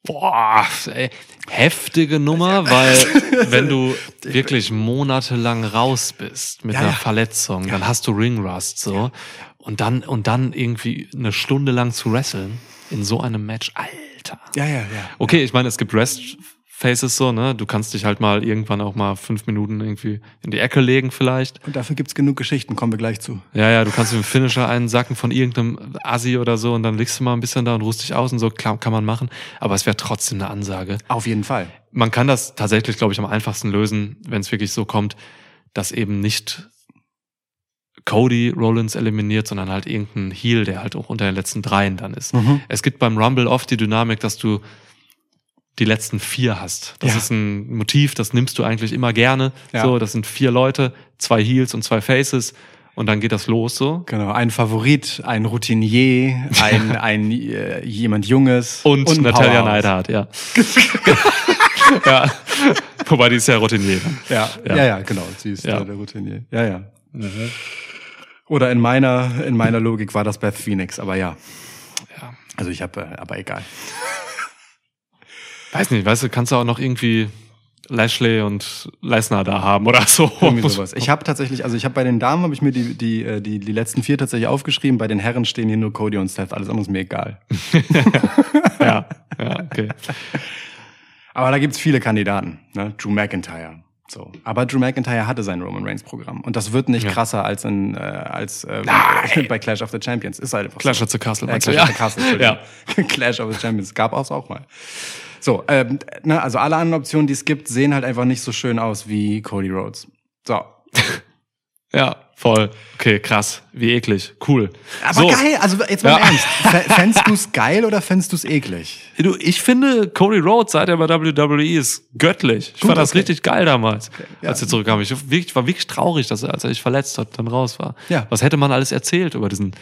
Boah, ey, heftige Nummer, weil wenn du wirklich monatelang raus bist mit Ja, einer ja. Verletzung, dann hast du Ringrust so und dann und dann irgendwie eine Stunde lang zu wresteln in so einem Match, Alter. Ja, ja, ja. Okay, ich meine, es gibt Rest Faces so, ne? Du kannst dich halt mal irgendwann auch mal fünf Minuten irgendwie in die Ecke legen vielleicht. Und dafür gibt's genug Geschichten, kommen wir gleich zu. Ja, ja, du kannst den Finisher einsacken von irgendeinem Assi oder so und dann liegst du mal ein bisschen da und ruhst dich aus und so, klar, kann man machen. Aber es wäre trotzdem eine Ansage. Auf jeden Fall. Man kann das tatsächlich, glaube ich, am einfachsten lösen, wenn es wirklich so kommt, dass eben nicht Cody Rollins eliminiert, sondern halt irgendein Heel, der halt auch unter den letzten dreien dann ist. Mhm. Es gibt beim Rumble oft die Dynamik, dass du die letzten vier hast. Das Ja. ist ein Motiv, das nimmst du eigentlich immer gerne. Ja. So, das sind vier Leute, zwei Heels und zwei Faces und dann geht das los so. Genau, ein Favorit, ein Routinier, ein, ein äh, jemand Junges Und, ein Natalia. Neidhardt, ja. ja. Wobei die ist ja Routinier. Ja, Ja. ja, ja, genau. Sie ist Ja. der Routinier. Ja, ja. Oder in meiner, in meiner Logik war das Beth Phoenix, aber ja. Ja. Also ich habe, äh, aber egal. Weiß nicht, weißt du, kannst du auch noch irgendwie Lashley und Lesnar da haben oder so. Irgendwie sowas. Ich habe tatsächlich, also ich habe bei den Damen habe ich mir die, die, äh, die, die letzten vier tatsächlich aufgeschrieben. Bei den Herren stehen hier nur Cody und Seth. Alles andere ist mir egal. ja, ja, okay. Aber da gibt's viele Kandidaten. Ne? Drew McIntyre. So. Aber Drew McIntyre hatte sein Roman Reigns Programm. Und das wird nicht Ja. krasser als in, äh, als äh, bei Clash of the Champions. Ist halt einfach Clash so. of the Castle. Äh? Clash of the Castle, ja. Clash of the Champions. Gab auch auch mal. So, ähm, na, also alle anderen Optionen, die es gibt, sehen halt einfach nicht so schön aus wie Cody Rhodes. So. ja, voll. Okay, krass. Wie eklig. Cool. Aber so, geil, also jetzt mal Ja. Ernst. F- Fändest du's geil oder fändest du's eklig? Du, ich finde, Cody Rhodes, seit er bei WWE ist, göttlich. Ich Gut, fand das okay. richtig geil damals, ja. als er zurückkam. Ich wirklich, war wirklich traurig, dass er, als er sich verletzt hat, dann raus war. Ja. Was hätte man alles erzählt über diesen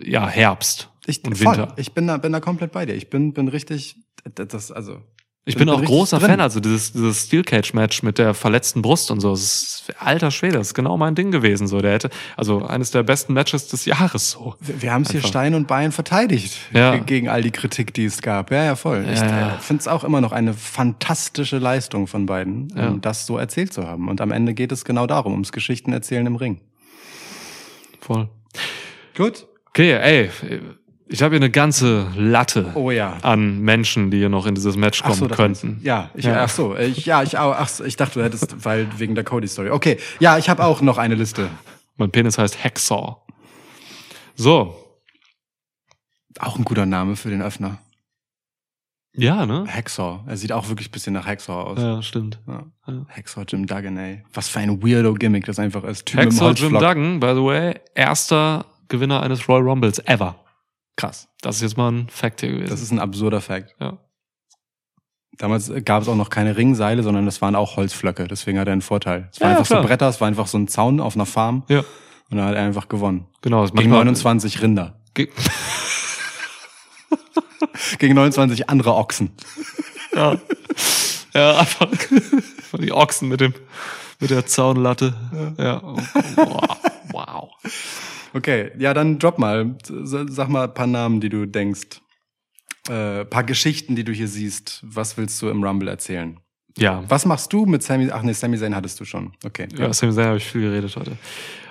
ja, Herbst Ich, und voll. Winter? Ich bin da, bin da komplett bei dir. Ich bin, bin richtig, das, also. Ich bin- bin, auch großer drin. Fan, also dieses, dieses Steel Cage Match mit der verletzten Brust und so. Das ist, alter Schwede, das ist genau mein Ding gewesen. So, der hätte, also eines der besten Matches des Jahres so. Wir, wir haben es hier. Stein und Bein verteidigt Ja. ge- gegen all die Kritik, die es gab. Ja, ja, voll. Ich Ja. äh, finde es auch immer noch eine fantastische Leistung von beiden, um Ja. das so erzählt zu haben. Und am Ende geht es genau darum, ums Geschichten erzählen im Ring. Voll. Gut. Okay, ey, ich habe hier eine ganze Latte Oh ja. an Menschen, die hier noch in dieses Match kommen das könnten. Ja, ich, Ja. ach so, ich, ja, ich auch, ach so, ich dachte, du hättest, weil wegen der Cody-Story. Okay, ja, ich habe auch noch eine Liste. Mein Penis heißt Hacksaw. So. Auch ein guter Name für den Öffner. Ja, ne? Hacksaw. Er sieht auch wirklich ein bisschen nach Hacksaw aus. Ja, stimmt. Ja. Ja. Hacksaw Jim Duggan, ey. Was für ein weirdo Gimmick das einfach ist. Typ Hacksaw Jim. Duggan, by the way, erster Gewinner eines Royal Rumbles ever. Krass. Das ist jetzt mal ein Fact hier gewesen. Das ist ein absurder Fact. ja. Damals gab es auch noch keine Ringseile, sondern das waren auch Holzflöcke. Deswegen hat er einen Vorteil. Es war Ja, einfach klar. so Bretter, es war einfach so ein Zaun auf einer Farm. ja. Und dann hat er einfach gewonnen. Genau. das Gegen manchmal- 29 Rinder. Ge- Gegen 29 andere Ochsen. Ja. ja, einfach die Ochsen mit dem, mit der Zaunlatte. Ja. Wow. wow. Okay, ja, dann drop mal. Sag mal ein paar Namen, die du denkst. Äh, paar Geschichten, die du hier siehst. Was willst du im Rumble erzählen? Ja. Was machst du mit Sammy? Ach nee, Sammy Zayn hattest du schon. Okay. Ja, Sami Zayn habe ich viel geredet heute.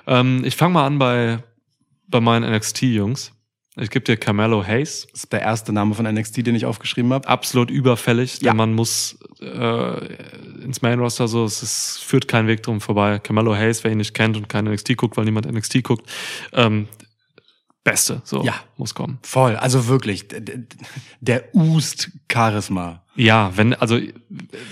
Ähm, ich fange mal an bei, bei meinen NXT-Jungs. Ich gebe dir Carmelo Hayes. Das ist der erste Name von NXT, den ich aufgeschrieben habe. Absolut überfällig, Ja. man muss äh, ins Main Roster so, es ist, führt kein Weg drum vorbei. Carmelo Hayes, wer ihn nicht kennt und kein NXT guckt, weil niemand NXT guckt, ähm, Beste, so Ja. muss kommen. Voll, also wirklich, d- d- der Ust Charisma. Ja, wenn, also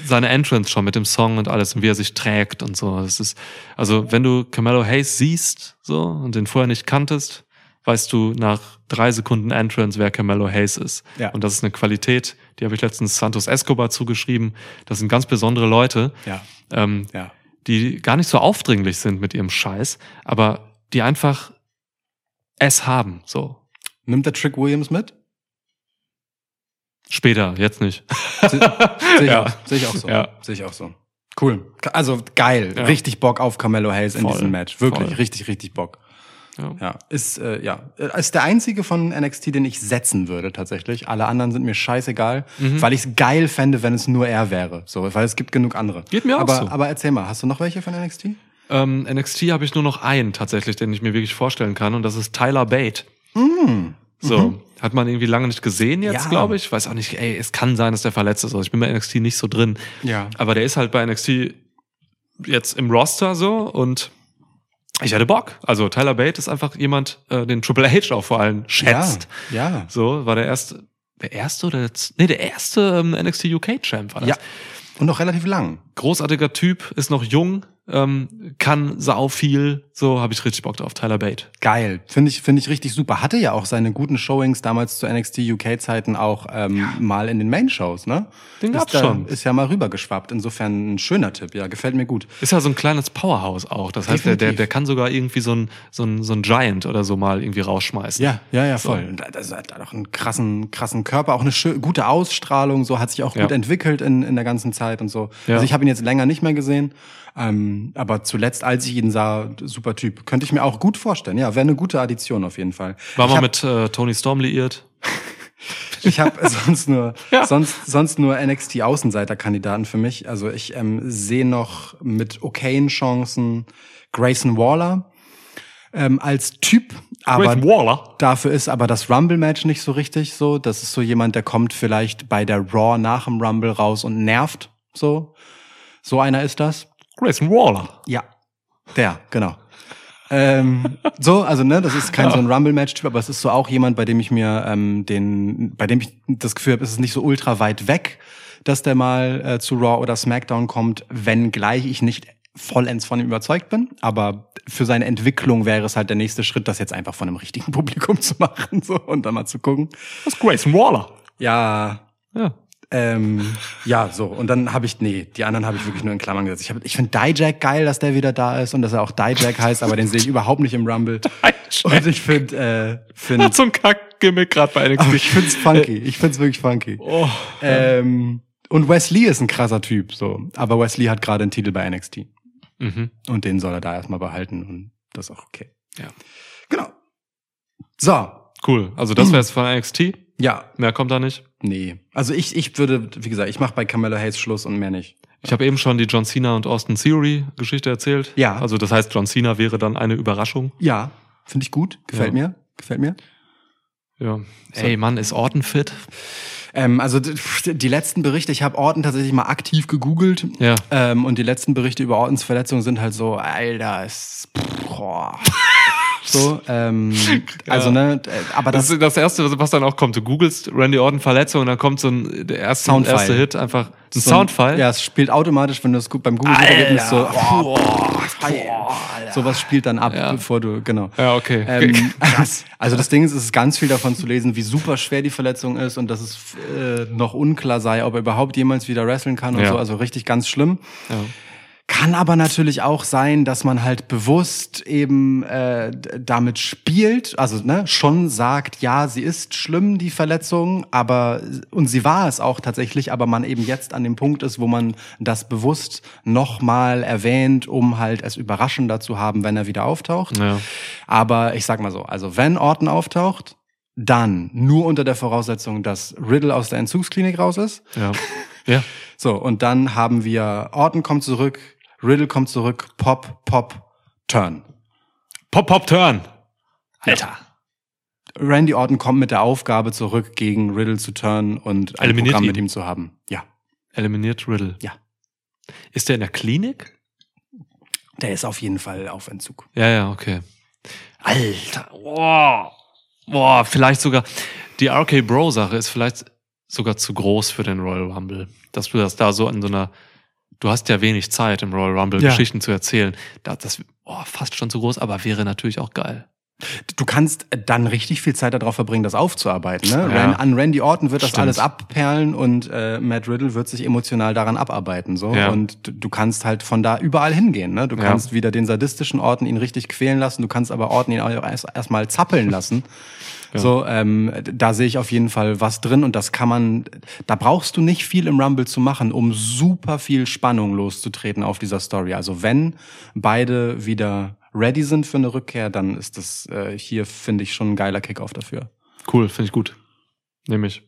seine Entrance schon mit dem Song und alles und wie er sich trägt und so. Das ist, also wenn du Camelo Hayes siehst, so, und den vorher nicht kanntest, weißt du nach drei Sekunden Entrance, wer Camelo Hayes ist. Ja. Und das ist eine Qualität, die habe ich letztens Santos Escobar zugeschrieben. Das sind ganz besondere Leute, Ja, ähm, ja. die gar nicht so aufdringlich sind mit ihrem Scheiß, aber die einfach es haben, so. Nimmt der Trick Williams mit? Später, jetzt nicht. Se- Sehe ich, Ja. auch- sehe ich auch so. Ja. Sehe ich auch so. Cool. Also geil. Ja. Richtig Bock auf Carmelo Hayes in Voll. diesem Match. Wirklich, Voll. richtig, richtig Bock. Ja. Ja, ist äh, ja ist der einzige von NXT, den ich setzen würde tatsächlich. Alle anderen sind mir scheißegal, Mhm. weil ich es geil fände, wenn es nur er wäre. So, weil es gibt genug andere. Geht mir auch aber, so. Aber erzähl mal, hast du noch welche von NXT? Ähm, NXT habe ich nur noch einen tatsächlich, den ich mir wirklich vorstellen kann, und das ist Tyler Bate. So, hat man irgendwie lange nicht gesehen jetzt, Mhm. Ja. glaube ich. Weiß auch nicht, ey, es kann sein, dass der verletzt ist. Also ich bin bei NXT nicht so drin. Ja. Aber der ist halt bei NXT jetzt im Roster so und ich hatte Bock. Also Tyler Bate ist einfach jemand, äh, den Triple H auch vor allem schätzt. Ja. ja. So, war der erste, der erste oder jetzt, nee, der erste ähm, NXT UK Champ war das. Ja. Und noch relativ lang. Großartiger Typ, ist noch jung, ähm, kann sau viel. So habe ich richtig Bock drauf. Tyler Bate. Geil. Finde ich, finde ich richtig super. Hatte ja auch seine guten Showings damals zu NXT UK-Zeiten auch ähm, mal in den Main-Shows, ne? Den ist gab's da, schon. Ist ja mal rübergeschwappt. Insofern ein schöner Tipp. Ja, gefällt mir gut. Ist ja so ein kleines Powerhouse auch. Das heißt, der, der, Definitiv. der kann sogar irgendwie so ein, so ein, so ein Giant oder so mal irgendwie rausschmeißen. Ja, ja, ja, So. voll. Und das hat auch einen krassen, krassen Körper, auch eine schö gute Ausstrahlung, so hat sich auch Ja. gut entwickelt in, in der ganzen Zeit und so. Ja. Also ich habe ihn jetzt länger nicht mehr gesehen, ähm, aber zuletzt, als ich ihn sah, super Typ. Könnte ich mir auch gut vorstellen. Ja, wäre eine gute Addition auf jeden Fall. War mal mit äh, Tony Storm liiert. Ich habe sonst nur, Ja. sonst, sonst nur NXT Außenseiterkandidaten für mich. Also ich ähm, sehe noch mit okayen Chancen Grayson Waller ähm, als Typ, aber Grayson Waller. Dafür ist aber das Rumble-Match nicht so richtig so. Das ist so jemand, der kommt vielleicht bei der Raw nach dem Rumble raus und nervt. So. So einer ist das. Grayson Waller. Ja. Der, genau. ähm, so, also ne, das ist kein so ein Rumble-Match-Typ, aber es ist so auch jemand, bei dem ich mir ähm, den, bei dem ich das Gefühl habe, es ist nicht so ultra weit weg, dass der mal äh, zu Raw oder SmackDown kommt, wenngleich ich nicht vollends von ihm überzeugt bin. Aber für seine Entwicklung wäre es halt der nächste Schritt, das jetzt einfach von einem richtigen Publikum zu machen so, und dann mal zu gucken. Das ist Grayson Waller. Ja, Ja. Ähm, ja, so. Und dann habe ich, nee, die anderen habe ich wirklich nur in Klammern gesetzt. Ich, hab- ich finde Dijak geil, dass der wieder da ist und dass er auch Dijak heißt, aber den sehe ich überhaupt nicht im Rumble. Und ich finde, äh, find, so ein Kack-Gimmick gerade bei NXT. aber ich find's funky. Ich find's wirklich funky. Oh. Ähm, und Wesley ist ein krasser Typ, so. Aber Wesley hat gerade einen Titel bei NXT. Mhm. Und den soll er da erstmal behalten und das ist auch okay. Ja. Genau. So. Cool. Also das wäre jetzt von NXT. Ja, Mehr kommt da nicht. nee. Also ich, ich würde, wie gesagt, ich mache bei Carmelo Hayes Schluss und mehr nicht. Ich habe eben schon die John Cena und Austin Theory Geschichte erzählt. Ja. Also das heißt, John Cena wäre dann eine Überraschung. Ja, finde ich gut. Gefällt Ja. mir. Gefällt mir. Ja. Ey, Mann, ist Orton fit? Ähm, also die letzten Berichte, ich habe Orton tatsächlich mal aktiv gegoogelt. Ja. Ähm, und die letzten Berichte über Ortons Verletzung sind halt so, Alter, ist boah. so, ähm, also ne, äh, aber Das das, ist das erste, was dann auch kommt. Du googelst Randy Orton Verletzung und dann kommt so ein der erste, Soundfile. erste Hit einfach ein so Soundfile. Ja, es spielt automatisch, wenn du es gu- beim Google-Ergebnis so, sowas spielt dann ab, Ja. bevor du, genau. Ja, okay. Ähm, Also das Ding ist, es ist ganz viel davon zu lesen, wie super schwer die Verletzung ist und dass es äh, noch unklar sei, ob er überhaupt jemals wieder wresteln kann und Ja. so. Also richtig ganz schlimm. ja. Kann aber natürlich auch sein, dass man halt bewusst eben äh, damit spielt, also ne, schon sagt, ja, sie ist schlimm, die Verletzung, aber und sie war es auch tatsächlich, aber man eben jetzt an dem Punkt ist, wo man das bewusst nochmal erwähnt, um halt es überraschender zu haben, wenn er wieder auftaucht. ja. Aber ich sag mal so, also wenn Orton auftaucht, dann nur unter der Voraussetzung, dass Riddle aus der Entzugsklinik raus ist. Ja. Ja. So, und dann haben wir Orton kommt zurück, Riddle kommt zurück, Pop, Pop, Turn. Pop, Pop, Turn. Alter. Randy Orton kommt mit der Aufgabe zurück, gegen Riddle zu turnen und ein Eliminiert Programm ihn. mit ihm zu haben. Ja. Eliminiert Riddle. Ja. Ist der in der Klinik? Der ist auf jeden Fall auf Entzug. Ja, ja, okay. Alter. Boah. Boah, vielleicht sogar. Die RK Bro Sache ist vielleicht sogar zu groß für den Royal Rumble. Dass du das da so an so einer, du hast ja wenig Zeit im Royal Rumble Ja. Geschichten zu erzählen. Da, das, oh, fast schon zu groß, aber wäre natürlich auch geil. Du kannst dann richtig viel Zeit darauf verbringen, das aufzuarbeiten. Ne? Ja. An Randy Orton wird das Stimmt. alles abperlen und äh, Matt Riddle wird sich emotional daran abarbeiten. So. Ja. Und du, kannst halt von da überall hingehen. Ne? Du Ja. kannst wieder den sadistischen Orton ihn richtig quälen lassen, du kannst aber Orton ihn auch erst erstmal zappeln lassen. So, ähm, da sehe ich auf jeden Fall was drin und das kann man, da brauchst du nicht viel im Rumble zu machen, um super viel Spannung loszutreten auf dieser Story. Also wenn beide wieder ready sind für eine Rückkehr, dann ist das äh, hier, finde ich, schon ein geiler Kickoff dafür. Cool, finde ich gut. Nehme ich.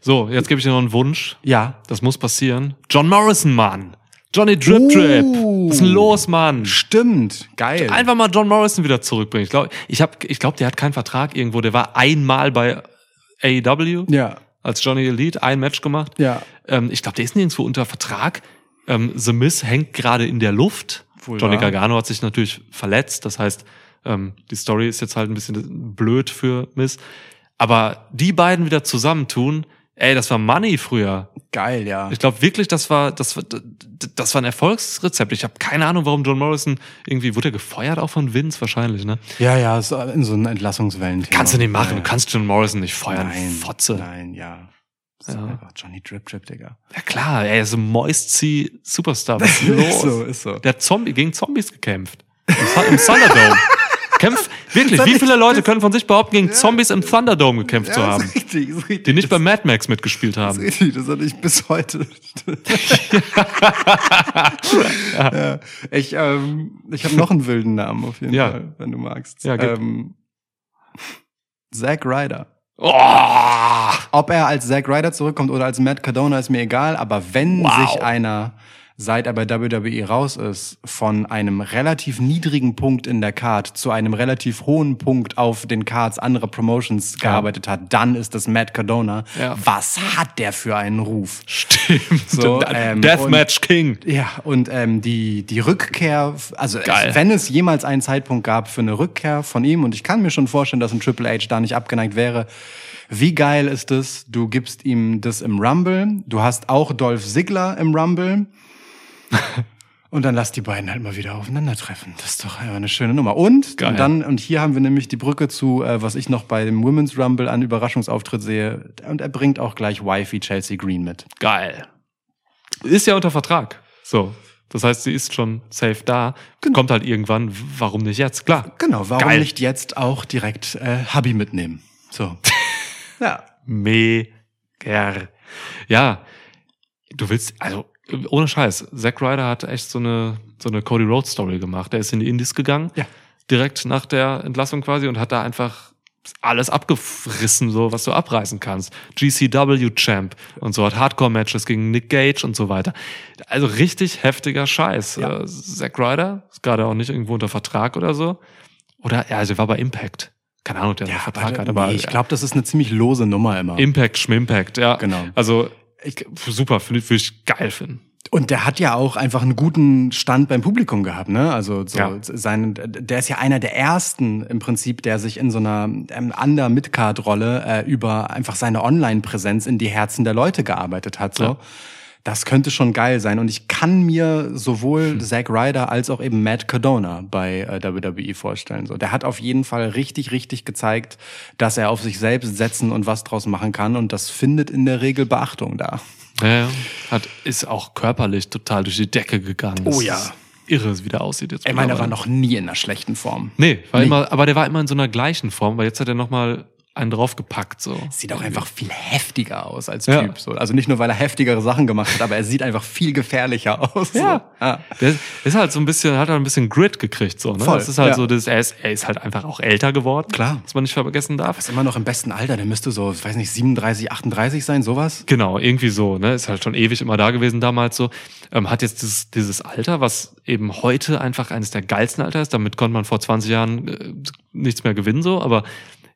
So, jetzt gebe ich dir noch einen Wunsch. Ja. Das muss passieren. John Morrison, Mann. Johnny Drip Drip. Uh. Was ist denn los, Mann? Stimmt, geil. Einfach mal John Morrison wieder zurückbringen. Ich glaube, ich, hab, ich glaub, der hat keinen Vertrag irgendwo. Der war einmal bei AEW Ja, als Johnny Elite, ein Match gemacht. ja. Ähm, ich glaube, der ist nirgendwo unter Vertrag. Ähm, The Miz hängt gerade in der Luft. Wohl Johnny wahr. Gargano hat sich natürlich verletzt. Das heißt, ähm, die Story ist jetzt halt ein bisschen blöd für Miz. Aber die beiden wieder zusammentun, ey, das war Money früher. Geil, ja. Ich glaube wirklich, das war, das war, das war ein Erfolgsrezept. Ich habe keine Ahnung, warum John Morrison irgendwie wurde er gefeuert auch von Vince wahrscheinlich. Ne? Ja, ja, so in so ein Entlassungswellen. Kannst du nicht machen. Ja, Du kannst John Morrison nicht feuern. Nein, Fotze. Nein, ja. Das ist Ja. einfach Johnny Drip Drip, Digga. Ja klar, er ist ein Moist Sea Superstar. Was ist los? Ist so, ist so. Der hat Zombie gegen Zombies gekämpft. Im, im Thunderdome. Kämpft, wirklich, Das wie viele Leute können von sich behaupten, gegen Zombies im Thunderdome gekämpft zu haben? ist richtig, ist richtig. Die nicht bei Mad Max mitgespielt Das haben. ist richtig, das hatte ich bis heute. ja. Ich, ähm, ich habe noch einen wilden Namen auf jeden Ja. Fall, wenn du magst. Ja, gib. ähm, Zack Ryder. Oh! Ob er als Zack Ryder zurückkommt oder als Matt Cardona ist mir egal, aber wenn Wow. sich einer, seit er bei WWE raus ist, von einem relativ niedrigen Punkt in der Card zu einem relativ hohen Punkt auf den Cards anderer Promotions gearbeitet hat, dann ist das Matt Cardona. Ja. Was hat der für einen Ruf? Stimmt. So, ähm, Deathmatch King. Ja, und ähm, die, die Rückkehr, also Geil. wenn es jemals einen Zeitpunkt gab für eine Rückkehr von ihm, und ich kann mir schon vorstellen, dass ein Triple H da nicht abgeneigt wäre, wie geil ist es, du gibst ihm das im Rumble, du hast auch Dolph Ziggler im Rumble und dann lass die beiden halt mal wieder aufeinandertreffen. Das ist doch einfach eine schöne Nummer. Und, Geil. und dann, und hier haben wir nämlich die Brücke zu, äh, was ich noch bei dem Women's Rumble an Überraschungsauftritt sehe, und er bringt auch gleich Wifey Chelsea Green mit. Geil. Ist ja unter Vertrag. So. Das heißt, sie ist schon safe da. Kommt halt irgendwann. Warum nicht jetzt? Klar. Genau, warum Geil. nicht jetzt auch direkt äh, Hubby mitnehmen? So. ja. Mega. Ja. Du willst, also, ohne Scheiß. Zack Ryder hat echt so eine, so eine Cody Rhodes Story gemacht. Der ist in die Indies gegangen. Ja. Direkt nach der Entlassung quasi und hat da einfach alles abgefrissen, so was du abreißen kannst. GCW Champ und so hat Hardcore-Matches gegen Nick Gage und so weiter. Also richtig heftiger Scheiß. Ja. Äh, Zack Ryder ist gerade auch nicht irgendwo unter Vertrag oder so. Oder, ja, also er war bei Impact. Keine Ahnung, der einen Vertrag hat, aber nee, ich glaube, das ist eine ziemlich lose Nummer immer. Impact, Schmimpact, ja. Genau. Also, ich, super, finde ich, würde ich geil finden. Und der hat ja auch einfach einen guten Stand beim Publikum gehabt, ne? Also so Ja. sein, der ist ja einer der ersten im Prinzip, der sich in so einer ähm, under Midcard Rolle äh, über einfach seine Online-Präsenz in die Herzen der Leute gearbeitet hat. So, Ja. Das könnte schon geil sein. Und ich kann mir Hm. sowohl Zack Ryder als auch eben Matt Cardona bei äh, WWE vorstellen. So, der hat auf jeden Fall richtig, richtig gezeigt, dass er auf sich selbst setzen und was draus machen kann. Und das findet in der Regel Beachtung da. Ja, ja. Hat, ist auch körperlich total durch die Decke gegangen. Oh ja. Irre, wie der aussieht jetzt. Ich meine, er war noch nie in einer schlechten Form. Nee, war Nie. immer, aber der war immer in so einer gleichen Form, weil jetzt hat er nochmal einen draufgepackt, so. Sieht auch einfach viel heftiger aus als Ja. Typ. So. Also nicht nur, weil er heftigere Sachen gemacht hat, aber er sieht einfach viel gefährlicher aus. Ja. So. ja. Der ist halt so ein bisschen, hat halt ein bisschen Grit gekriegt, so, ne? Voll, das ist halt ja. so, das, er ist, er ist halt einfach auch älter geworden. Klar. Was man nicht vergessen darf. Ist immer noch im besten Alter. Der müsste so, ich weiß nicht, 37, 38 sein, sowas. Genau, irgendwie so, ne? Ist halt schon ewig immer da gewesen damals so. Ähm, hat jetzt dieses, dieses Alter, was eben heute einfach eines der geilsten Alter ist. Damit konnte man vor 20 Jahren äh, nichts mehr gewinnen, so. Aber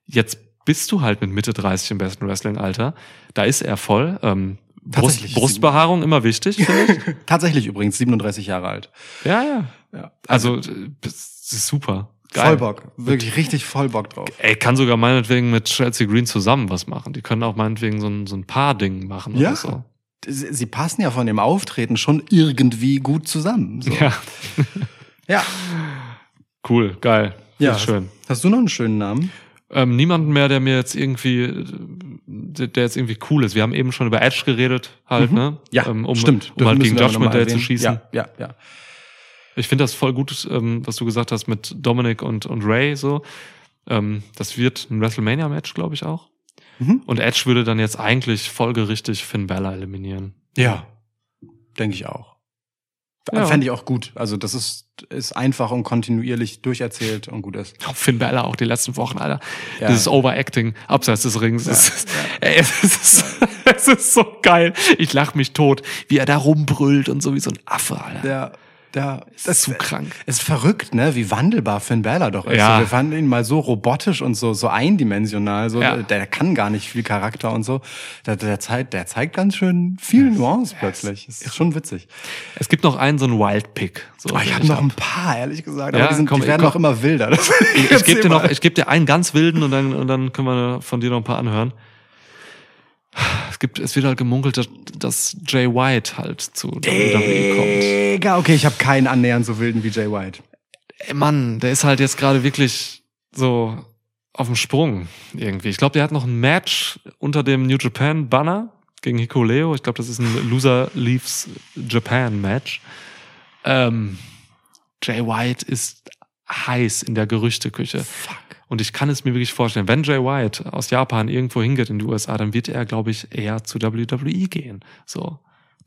jetzt bist du halt mit Mitte 30 im besten Wrestling-Alter. Da ist er voll. Ähm, Brust. Brustbehaarung immer wichtig, finde ich. Tatsächlich übrigens, 37 Jahre alt. ja, ja. Ja. Also, ist super. Geil. Voll Bock. Wirklich richtig voll Bock drauf. Ey, kann sogar meinetwegen mit Chelsea Green zusammen was machen. Die können auch meinetwegen so ein, so ein Paar-Ding machen Ja. oder so. Sie, sie passen ja von dem Auftreten schon irgendwie gut zusammen. So. Ja, ja. cool, geil. Ja. Schön. Hast du noch einen schönen Namen? Ähm, niemanden mehr, der mir jetzt irgendwie, der jetzt irgendwie cool ist. Wir haben eben schon über Edge geredet, halt, ne? Ähm, um, stimmt. Um halt gegen Judgment Day zu schießen. Ja, ja, ja. Ich finde das voll gut, ähm, was du gesagt hast mit Dominic und, und Ray so. Ähm, das wird ein WrestleMania-Match, glaube ich auch. Mhm. Und Edge würde dann jetzt eigentlich folgerichtig Finn Balor eliminieren. Ja, denke ich auch. Ja. Fände ich auch gut. Also das ist, ist einfach und kontinuierlich durcherzählt und gut ist. Auch Finn Balor auch die letzten Wochen, Alter. Ja. Dieses Overacting abseits des Rings. Es, ist, ey, es, ist, es ist so geil. Ich lach mich tot, wie er da rumbrüllt und so wie so ein Affe, Alter. Der, der, das ist zu krank. ist verrückt, ne? Wie wandelbar Finn Balor doch ist. Ja. So, wir fanden ihn mal so robotisch und so, so eindimensional. So, Ja. der, der kann gar nicht viel Charakter und so. Der, der, zeigt, der zeigt ganz schön viel Nuance plötzlich. Das ist schon witzig. Es gibt noch einen, so einen Wild Pick. So, Oh, ich habe noch ein paar, ehrlich gesagt. Ja, Aber die, sind, komm, die werden komm. auch immer wilder. Das- Ich, ich gebe dir noch, ich gebe dir einen ganz wilden und dann, und dann können wir von dir noch ein paar anhören. Es gibt, es wird halt gemunkelt, dass, dass Jay White halt zu WWE kommt. Digga, okay, ich habe keinen annähernd so wilden wie Jay White. Ey, Mann, der ist halt jetzt gerade wirklich so auf dem Sprung irgendwie. Ich glaube, der hat noch ein Match unter dem New Japan Banner gegen Hikuleo. Ich glaube, das ist ein Loser Leaves Japan Match. Ähm, Jay White ist heiß in der Gerüchteküche. Fuck. Und ich kann es mir wirklich vorstellen, wenn Jay White aus Japan irgendwo hingeht in die USA, dann wird er, glaube ich, eher zu WWE gehen. So.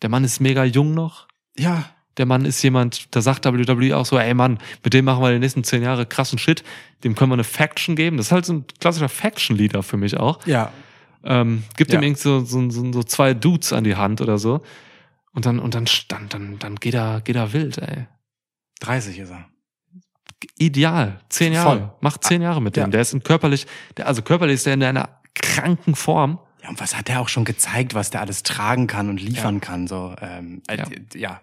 Der Mann ist mega jung noch. Ja, Der Mann ist jemand, da sagt WWE auch so, ey Mann, mit dem machen wir die nächsten zehn Jahre krassen Shit. Dem können wir eine Faction geben. Das ist halt so ein klassischer Faction-Leader für mich auch. ja. Ähm, gibt Ja. ihm irgendwie so, so, so, so zwei Dudes an die Hand oder so. Und dann, und dann, dann, dann, dann geht er, geht er wild, ey. 30 ist er. Ideal. Zehn Voll. Jahre. Macht zehn Jahre mit dem. Ja. Der ist in körperlich, der, also körperlich ist der in einer kranken Form. Ja, und was hat der auch schon gezeigt, was der alles tragen kann und liefern kann, so, ähm, äh, Ja. ja.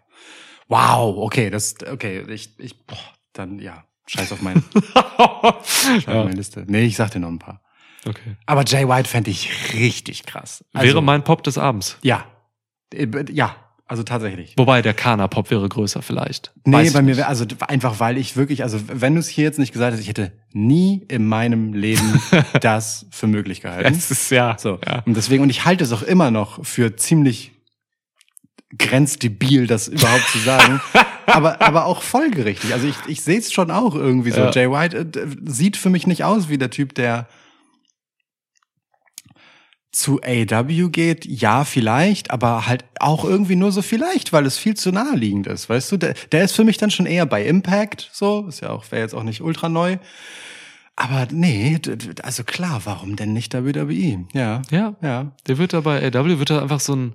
Wow, okay, das, okay, ich, ich, boah, dann, ja, scheiß auf, mein, scheiß auf ja. meine Liste. Nee, ich sag dir noch ein paar. Okay. Aber Jay White fände ich richtig krass. Also, Wäre mein Pop des Abends. Ja. Äh, Ja, also tatsächlich. Wobei der Kana-Pop wäre größer vielleicht. Nee, Weiß bei mir wäre, also einfach weil ich wirklich, also wenn du es hier jetzt nicht gesagt hast, ich hätte nie in meinem Leben das für möglich gehalten. Es ist ja. So. ja. Und deswegen, und ich halte es auch immer noch für ziemlich grenzdebil, das überhaupt zu sagen. aber, aber auch folgerichtig. Also ich, ich sehe es schon auch irgendwie so. Ja. Jay White äh, sieht für mich nicht aus wie der Typ, der zu AW geht, ja, vielleicht, aber halt auch irgendwie nur so vielleicht, weil es viel zu naheliegend ist, weißt du? Der, der ist für mich dann schon eher bei Impact, so, ist ja auch, wäre jetzt auch nicht ultra neu. Aber nee, also klar, warum denn nicht WWE? Ja. Ja. Ja. Der wird da bei AW, wird da einfach so ein,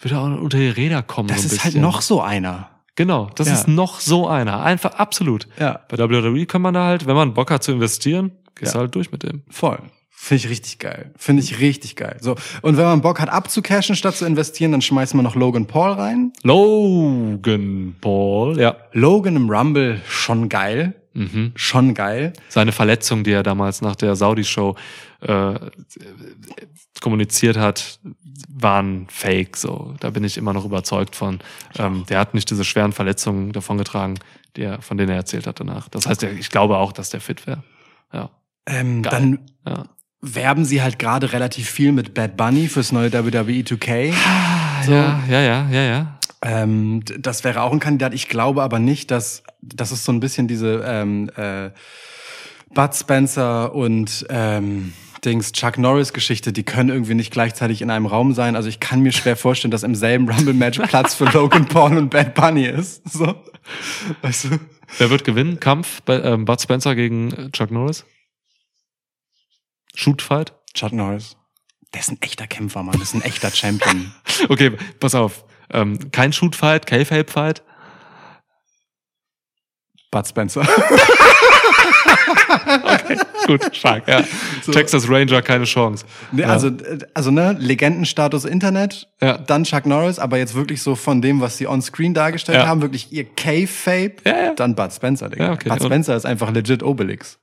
wird da auch unter die Räder kommen. Das so ist halt bisschen. noch so einer. Genau, das Ja. ist noch so einer. Einfach absolut. Ja. Bei WWE kann man da halt, wenn man Bock hat zu investieren, gehst Ja. halt durch mit dem. Voll. Finde ich richtig geil. Finde ich richtig geil. So. Und wenn man Bock hat abzucashen statt zu investieren, dann schmeißt man noch Logan Paul rein. Logan Paul, ja. Logan im Rumble schon geil. Mhm. Schon geil. Seine Verletzung, die er damals nach der Saudi-Show äh, kommuniziert hat, waren fake. So, da bin ich immer noch überzeugt von. Ähm, der hat nicht diese schweren Verletzungen davongetragen, die er, von denen er erzählt hat danach. Das heißt, ich glaube auch, dass der fit wäre. Ja, Ähm, Geil. dann ja. Werben sie halt gerade relativ viel mit Bad Bunny fürs neue WWE 2K. So. Ja, ja, ja, ja, ja. Ähm, das wäre auch ein Kandidat. Ich glaube aber nicht, dass das ist so ein bisschen diese ähm, äh, Bud Spencer und ähm, Dings Chuck Norris Geschichte. Die können irgendwie nicht gleichzeitig in einem Raum sein. Also ich kann mir schwer vorstellen, dass im selben Rumble Match Platz für Logan Paul und Bad Bunny ist. So, weißt du? Wer wird gewinnen? Kampf bei ähm, Bud Spencer gegen Chuck Norris? Shootfight? Chuck Norris. Der ist ein echter Kämpfer, Mann. Das ist ein echter Champion. Okay, pass auf. Ähm, kein Shootfight, K-Fape-Fight. Bud Spencer. okay, gut, stark, ja. Texas Ranger, keine Chance. Nee, ja. Also, also ne, Legendenstatus Internet, Ja. dann Chuck Norris, aber jetzt wirklich so von dem, was sie on-screen dargestellt Ja. haben, wirklich ihr Cave-Fape, Ja, dann Bud Spencer, Digga. Okay. Bud Und- Spencer ist einfach legit Obelix.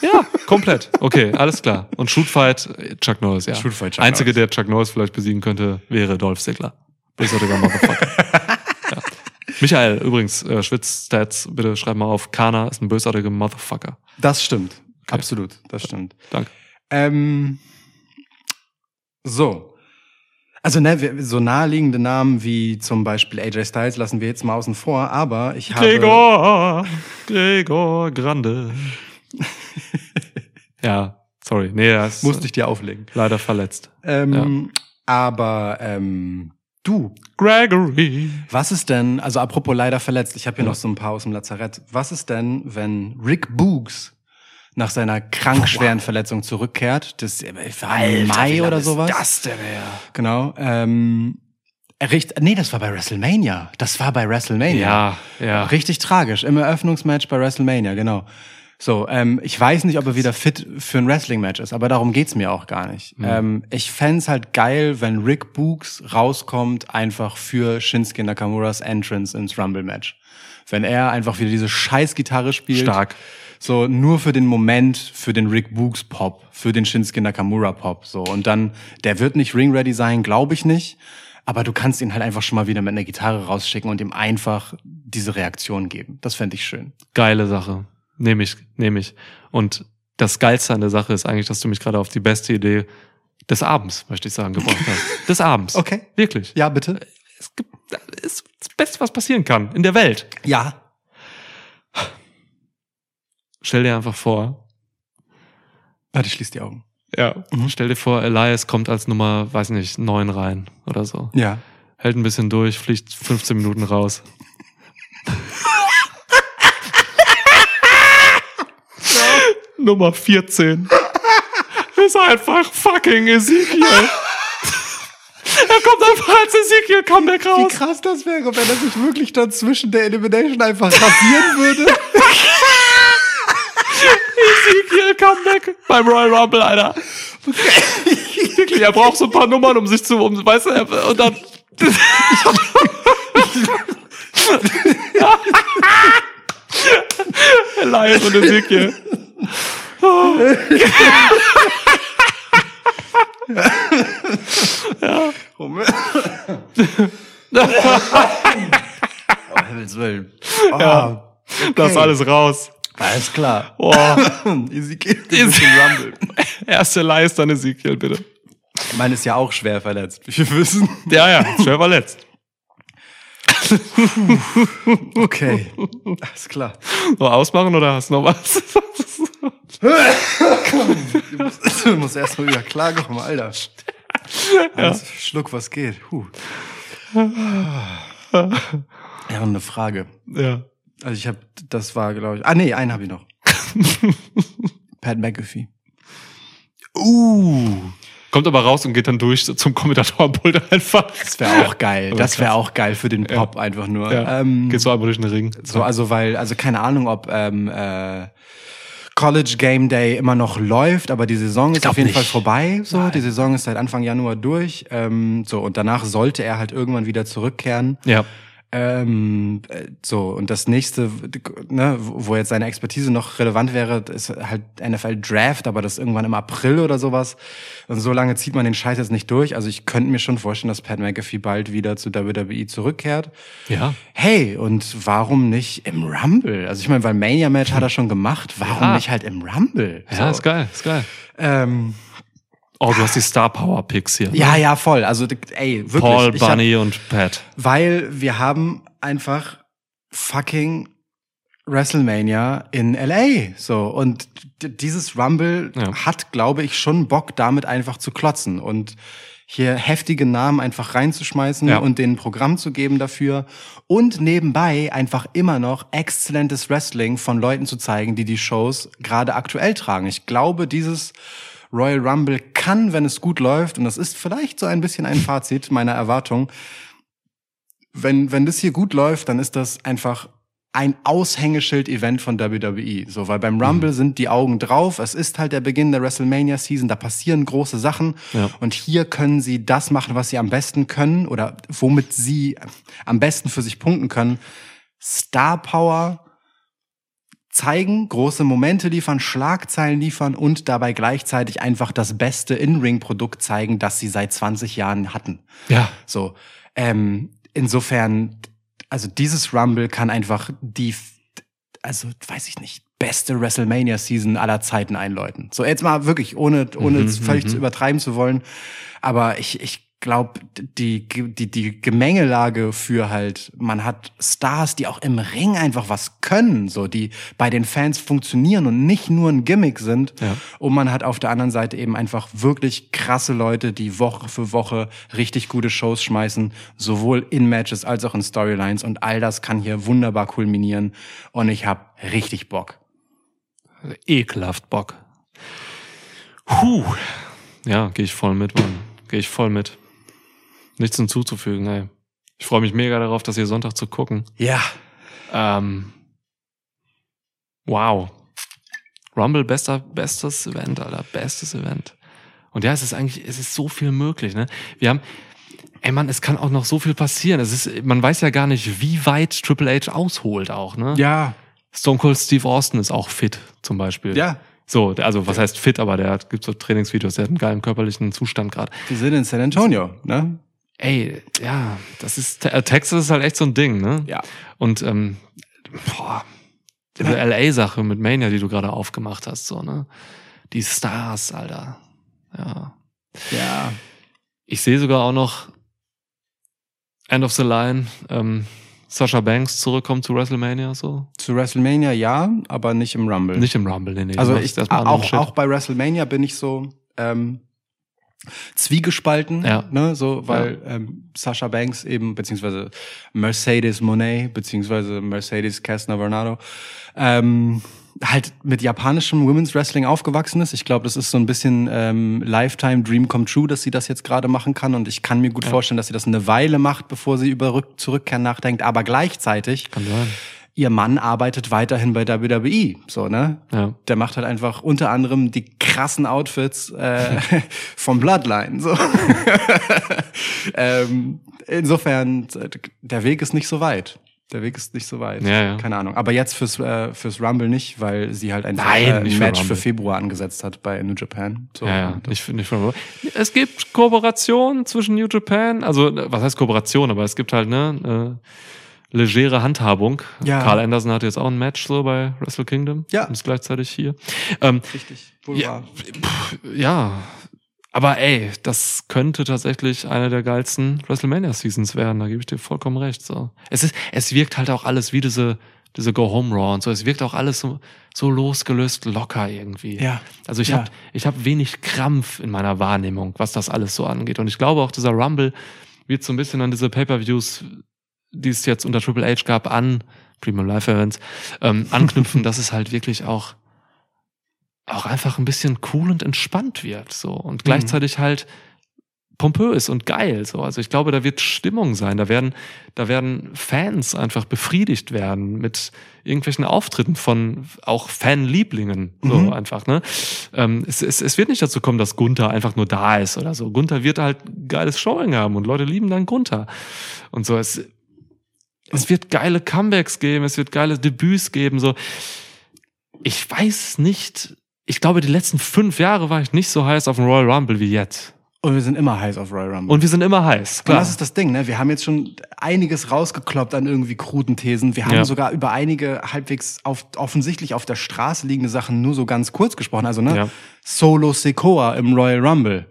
Ja, komplett. Okay, alles klar. Und Shootfight, Chuck Norris, ja. Shootfight, Chuck Einzige, Norris. der Chuck Norris vielleicht besiegen könnte, wäre Dolph Ziggler. Bösartiger Motherfucker. ja. Michael, übrigens, äh, Schwitz-Stats, bitte schreib mal auf. Kana ist ein bösartiger Motherfucker. Das stimmt. Absolut, das stimmt. Danke. Ähm, so. Also ne, so naheliegende Namen wie zum Beispiel AJ Styles lassen wir jetzt mal außen vor, aber ich habe... Gregor, Gregor Grande. ja, sorry. Nee, ist Musste ich dir auflegen. leider verletzt. Ähm, Aber ähm, du, Gregory. was ist denn, also apropos leider verletzt, ich habe hier noch so ein paar aus dem Lazarett. Was ist denn, wenn Rick Boogs nach seiner krank schweren Verletzung zurückkehrt? Das äh, war im Mai oder sowas. Das denn, ja. Genau. Ähm, er richt, nee, das war bei WrestleMania. Das war bei WrestleMania. Ja, ja. Richtig tragisch. Im Eröffnungsmatch bei WrestleMania, genau. So, ähm, ich weiß nicht, ob er wieder fit für ein Wrestling-Match ist, aber darum geht's mir auch gar nicht. Ähm, ich fänd's halt geil, wenn Rick Books rauskommt, einfach für Shinsuke Nakamuras Entrance ins Rumble-Match. Wenn er einfach wieder diese scheiß Gitarre spielt. Stark. So, nur für den Moment, für den Rick Books Pop, für den Shinsuke Nakamura Pop, so. Und dann, der wird nicht ring-ready sein, glaube ich nicht. Aber du kannst ihn halt einfach schon mal wieder mit einer Gitarre rausschicken und ihm einfach diese Reaktion geben. Das fände ich schön. Geile Sache. Nehme ich, nehme ich. Und das Geilste an der Sache ist eigentlich, dass du mich gerade auf die beste Idee des Abends, möchte ich sagen, gebracht hast. Des Abends. Okay. Wirklich. Ja, bitte. Es gibt, ist das Beste, was passieren kann in der Welt. Ja. Stell dir einfach vor, Warte, ich schließ die Augen. ja, stell dir vor, Elias kommt als Nummer, weiß nicht, neun rein oder so. Ja. Hält ein bisschen durch, fliegt 15 Minuten raus. Nummer 14 ist einfach fucking Ezekiel. er kommt einfach als Ezekiel Comeback Wie raus. krass das wäre, wenn er sich wirklich dann zwischen der Elimination einfach rasieren würde. Ezekiel Comeback beim Royal Rumble, Alter. Wirklich, er braucht so ein paar Nummern, um sich zu, um, weißt du, und dann. Elias und Ezekiel. Oh, Himmels Willen. Oh, ja. Das alles raus. Alles klar. Oh, ein bisschen Rumble. erst Elias, dann Ezekiel, bitte. Meine ist ja auch schwer verletzt, wir wissen. Ja, ja, schwer verletzt. Okay. Alles klar. So ausmachen oder hast du noch was? Du musst erst mal wieder klarkommen, Alter. Alles Schluck, was geht. Huh. Ja, und eine Frage. ja. Also ich habe, das war, glaube ich. Ah nee, einen habe ich noch. Pat McAfee. Uh, Kommt aber raus und geht dann durch zum Kommentatorenpult einfach. das wäre auch geil. Aber Das wäre auch geil für den Pop einfach nur. Ja. Ähm, Geht so einmal durch den Ring. So, also weil, also keine Ahnung, ob ähm, äh, College Game Day immer noch läuft, aber die Saison ist auf jeden nicht. Fall vorbei. So, die Saison ist seit Anfang Januar durch. Ähm, so und danach sollte er halt irgendwann wieder zurückkehren. Ja. Ähm, äh, so, und das nächste, ne, wo jetzt seine Expertise noch relevant wäre, ist halt NFL Draft, aber das irgendwann im April oder sowas. Und so lange zieht man den Scheiß jetzt nicht durch. Also ich könnte mir schon vorstellen, dass Pat McAfee bald wieder zu WWE zurückkehrt. Ja. Hey, und warum nicht im Rumble? Also ich meine, weil Mania Match hat er schon gemacht, warum Ja. nicht halt im Rumble? Ja, ist geil, ist geil. Ähm, Oh, du hast die Star Power Picks hier. ja, ja, voll. Also ey, wirklich. Paul, ich hab- Bunny und Pat. Weil wir haben einfach fucking WrestleMania in LA. So. Und dieses Rumble Ja. hat, glaube ich, schon Bock, damit einfach zu klotzen und hier heftige Namen einfach reinzuschmeißen Ja. und denen ein Programm zu geben dafür und nebenbei einfach immer noch exzellentes Wrestling von Leuten zu zeigen, die die Shows gerade aktuell tragen. Ich glaube, dieses Royal Rumble kann, wenn es gut läuft, und das ist vielleicht so ein bisschen ein Fazit meiner Erwartung, wenn, wenn das hier gut läuft, dann ist das einfach ein Aushängeschild-Event von WWE. So, weil beim Rumble sind die Augen drauf. Es ist halt der Beginn der WrestleMania-Season. Da passieren große Sachen. Ja. Und hier können sie das machen, was sie am besten können oder womit sie am besten für sich punkten können. Star Power zeigen, große Momente liefern, Schlagzeilen liefern und dabei gleichzeitig einfach das beste In-Ring-Produkt zeigen, das sie seit 20 Jahren hatten. Ja. So, ähm, insofern, also dieses Rumble kann einfach die, also weiß ich nicht, beste WrestleMania-Season aller Zeiten einläuten. So jetzt mal wirklich, ohne, ohne Mhm, es völlig mhm. zu übertreiben zu wollen. Aber ich, ich glaube, die, die, die Gemengelage für halt, man hat Stars, die auch im Ring einfach was können, so, die bei den Fans funktionieren und nicht nur ein Gimmick sind. Ja. Und man hat auf der anderen Seite eben einfach wirklich krasse Leute, die Woche für Woche richtig gute Shows schmeißen, sowohl in Matches als auch in Storylines. Und all das kann hier wunderbar kulminieren. Und ich habe richtig Bock. Ekelhaft Bock. Puh. Ja, gehe ich voll mit, Mann. Gehe ich voll mit. Nichts hinzuzufügen, ey. Ich freue mich mega darauf, das hier Sonntag zu gucken. Ja. Ähm, wow. Rumble, bester, bestes Event, Alter. Bestes Event. Und ja, es ist eigentlich, es ist so viel möglich, ne? Wir haben, ey Mann, es kann auch noch so viel passieren. Es ist, man weiß ja gar nicht, wie weit Triple H ausholt auch, ne? Ja. Stone Cold Steve Austin ist auch fit, zum Beispiel. Ja. So, also was heißt fit, aber der hat, gibt so Trainingsvideos, der hat einen geilen körperlichen Zustand gerade. Wir sind in San Antonio, ne? Ey, ja, das ist, äh, Texas ist halt echt so ein Ding, ne? Ja. Und ähm, boah, diese LA-Sache mit Mania, die du gerade aufgemacht hast, so, ne? Die Stars, Alter. Ja. Ja. Ich sehe sogar auch noch End of the Line, ähm, Sasha Banks zurückkommt zu WrestleMania, so. Zu WrestleMania ja, aber nicht im Rumble. Nicht im Rumble, nee, nee. also ich, auch, auch bei WrestleMania bin ich so ähm, zwiegespalten, Ja. ne, so, weil ähm, Sasha Banks eben, beziehungsweise Mercedes Monet, beziehungsweise Mercedes Casner Bernardo, ähm, halt mit japanischem Women's Wrestling aufgewachsen ist. Ich glaube, das ist so ein bisschen ähm, Lifetime Dream come true, dass sie das jetzt gerade machen kann. Und ich kann mir gut vorstellen, dass sie das eine Weile macht, bevor sie über Rück Zurückkehren nachdenkt. Aber gleichzeitig, Kann sein. Ihr Mann arbeitet weiterhin bei WWE. So, ne? Ja. Der macht halt einfach unter anderem die krassen Outfits äh, vom Bloodline. So. ähm, insofern, der Weg ist nicht so weit. Der Weg ist nicht so weit. Ja, ja. Keine Ahnung. Aber jetzt fürs, äh, fürs Rumble nicht, weil sie halt einfach Nein, äh, ein für Match für Rumble. Februar angesetzt hat bei New Japan. So, Ja, ja, und nicht, nicht von Es gibt Kooperation zwischen New Japan, also was heißt Kooperation, aber es gibt halt ne äh, legere Handhabung. Ja. Karl Anderson hat jetzt auch ein Match so bei Wrestle Kingdom. Ja. Und ist gleichzeitig hier. Ähm, Richtig. ja, pff, ja, aber ey, das könnte tatsächlich eine der geilsten WrestleMania Seasons werden. Da gebe ich dir vollkommen recht. So, es ist, es wirkt halt auch alles wie diese diese Go Home Raw und so. Es wirkt auch alles so so losgelöst, locker irgendwie. Ja. Also ich Ja. habe ich hab wenig Krampf in meiner Wahrnehmung, was das alles so angeht. Und ich glaube auch, dieser Rumble wird so ein bisschen an diese Pay-Per-Views, die es jetzt unter Triple H gab, an Premium Live Events, ähm, anknüpfen, dass es halt wirklich auch, auch einfach ein bisschen cool und entspannt wird. So. Und gleichzeitig halt pompös und geil. So. Also ich glaube, da wird Stimmung sein. Da werden, da werden Fans einfach befriedigt werden mit irgendwelchen Auftritten von auch Fanlieblingen. So Mhm. einfach, ne? Ähm, es, es, es wird nicht dazu kommen, dass Gunther einfach nur da ist oder so. Gunther wird halt geiles Showing haben und Leute lieben dann Gunther. Und so, es, es wird geile Comebacks geben, es wird geile Debüts geben, so. Ich weiß nicht, ich glaube, die letzten fünf Jahre war ich nicht so heiß auf den Royal Rumble wie jetzt. Und wir sind immer heiß auf Royal Rumble. Und wir sind immer heiß, Und klar. das ist das Ding, ne? Wir haben jetzt schon einiges rausgekloppt an irgendwie kruden Thesen. Wir haben Ja. sogar über einige halbwegs auf, offensichtlich auf der Straße liegende Sachen nur so ganz kurz gesprochen. Also, ne? Ja. Solo Sequoia im Royal Rumble.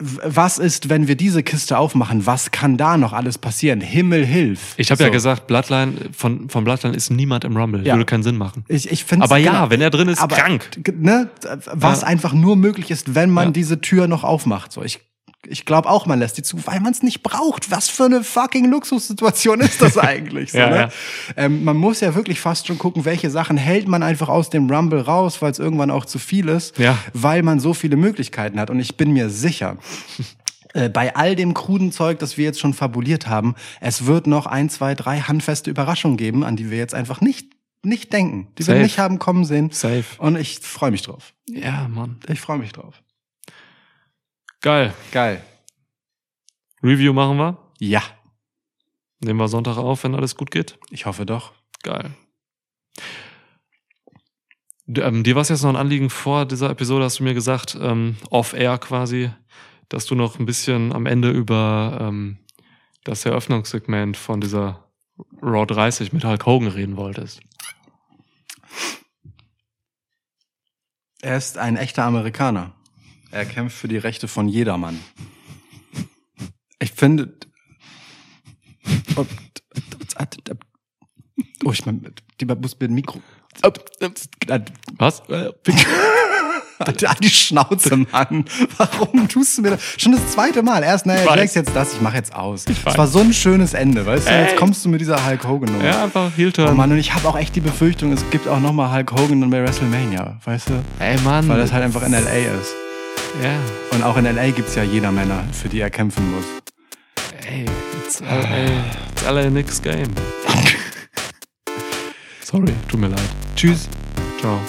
Was ist, wenn wir diese Kiste aufmachen? Was kann da noch alles passieren? Himmel hilf. Ich habe ja So. gesagt, Bloodline, von, von Bloodline ist niemand im Rumble. Ja. Würde keinen Sinn machen. Ich, ich find's, Aber ja, genau. wenn er drin ist, Aber, krank. Ne, was Ja. einfach nur möglich ist, wenn man Ja. diese Tür noch aufmacht. So, ich, ich glaube auch, man lässt die zu, weil man es nicht braucht. Was für eine fucking Luxussituation ist das eigentlich? So, Ja, ne? ja. Ähm, man muss ja wirklich fast schon gucken, welche Sachen hält man einfach aus dem Rumble raus, weil es irgendwann auch zu viel ist, Ja. weil man so viele Möglichkeiten hat. Und ich bin mir sicher, äh, bei all dem kruden Zeug, das wir jetzt schon fabuliert haben, es wird noch ein, zwei, drei handfeste Überraschungen geben, an die wir jetzt einfach nicht, nicht denken, die Safe. wir nicht haben kommen sehen. Safe. Und ich freue mich drauf. Ja, Mann. Ich freue mich drauf. Geil. Geil. Review machen wir. Ja, Nehmen wir Sonntag auf, wenn alles gut geht. ich hoffe doch. Geil. Ähm, dir war es jetzt noch ein Anliegen vor dieser Episode, hast du mir gesagt, ähm, off-air quasi, dass du noch ein bisschen am Ende über ähm, das Eröffnungssegment von dieser Raw 30 mit Hulk Hogan reden wolltest. Er ist ein echter Amerikaner. Er kämpft für die Rechte von jedermann. Ich finde. Oh, ich mein, die muss mir ein Mikro. Was? Die Schnauze, Mann. Warum tust du mir das? Schon das zweite Mal. Erst, naja, Ich leg's jetzt das, ich mach jetzt aus. Es war so ein schönes Ende, weißt du? Ey. Jetzt kommst du mit dieser Hulk Hogan Nummer. Ja, einfach heel Oh. Mann, und ich habe auch echt die Befürchtung, es gibt auch nochmal Hulk Hogan dann bei WrestleMania, weißt du? Ey, Mann. Weil das halt einfach in L.A. ist. Ja. Und auch in L.A. gibt's ja jeder Männer, für die er kämpfen muss. Ey, it's LA, it's LA Nix Game. Sorry, tut mir leid. Tschüss. Ciao.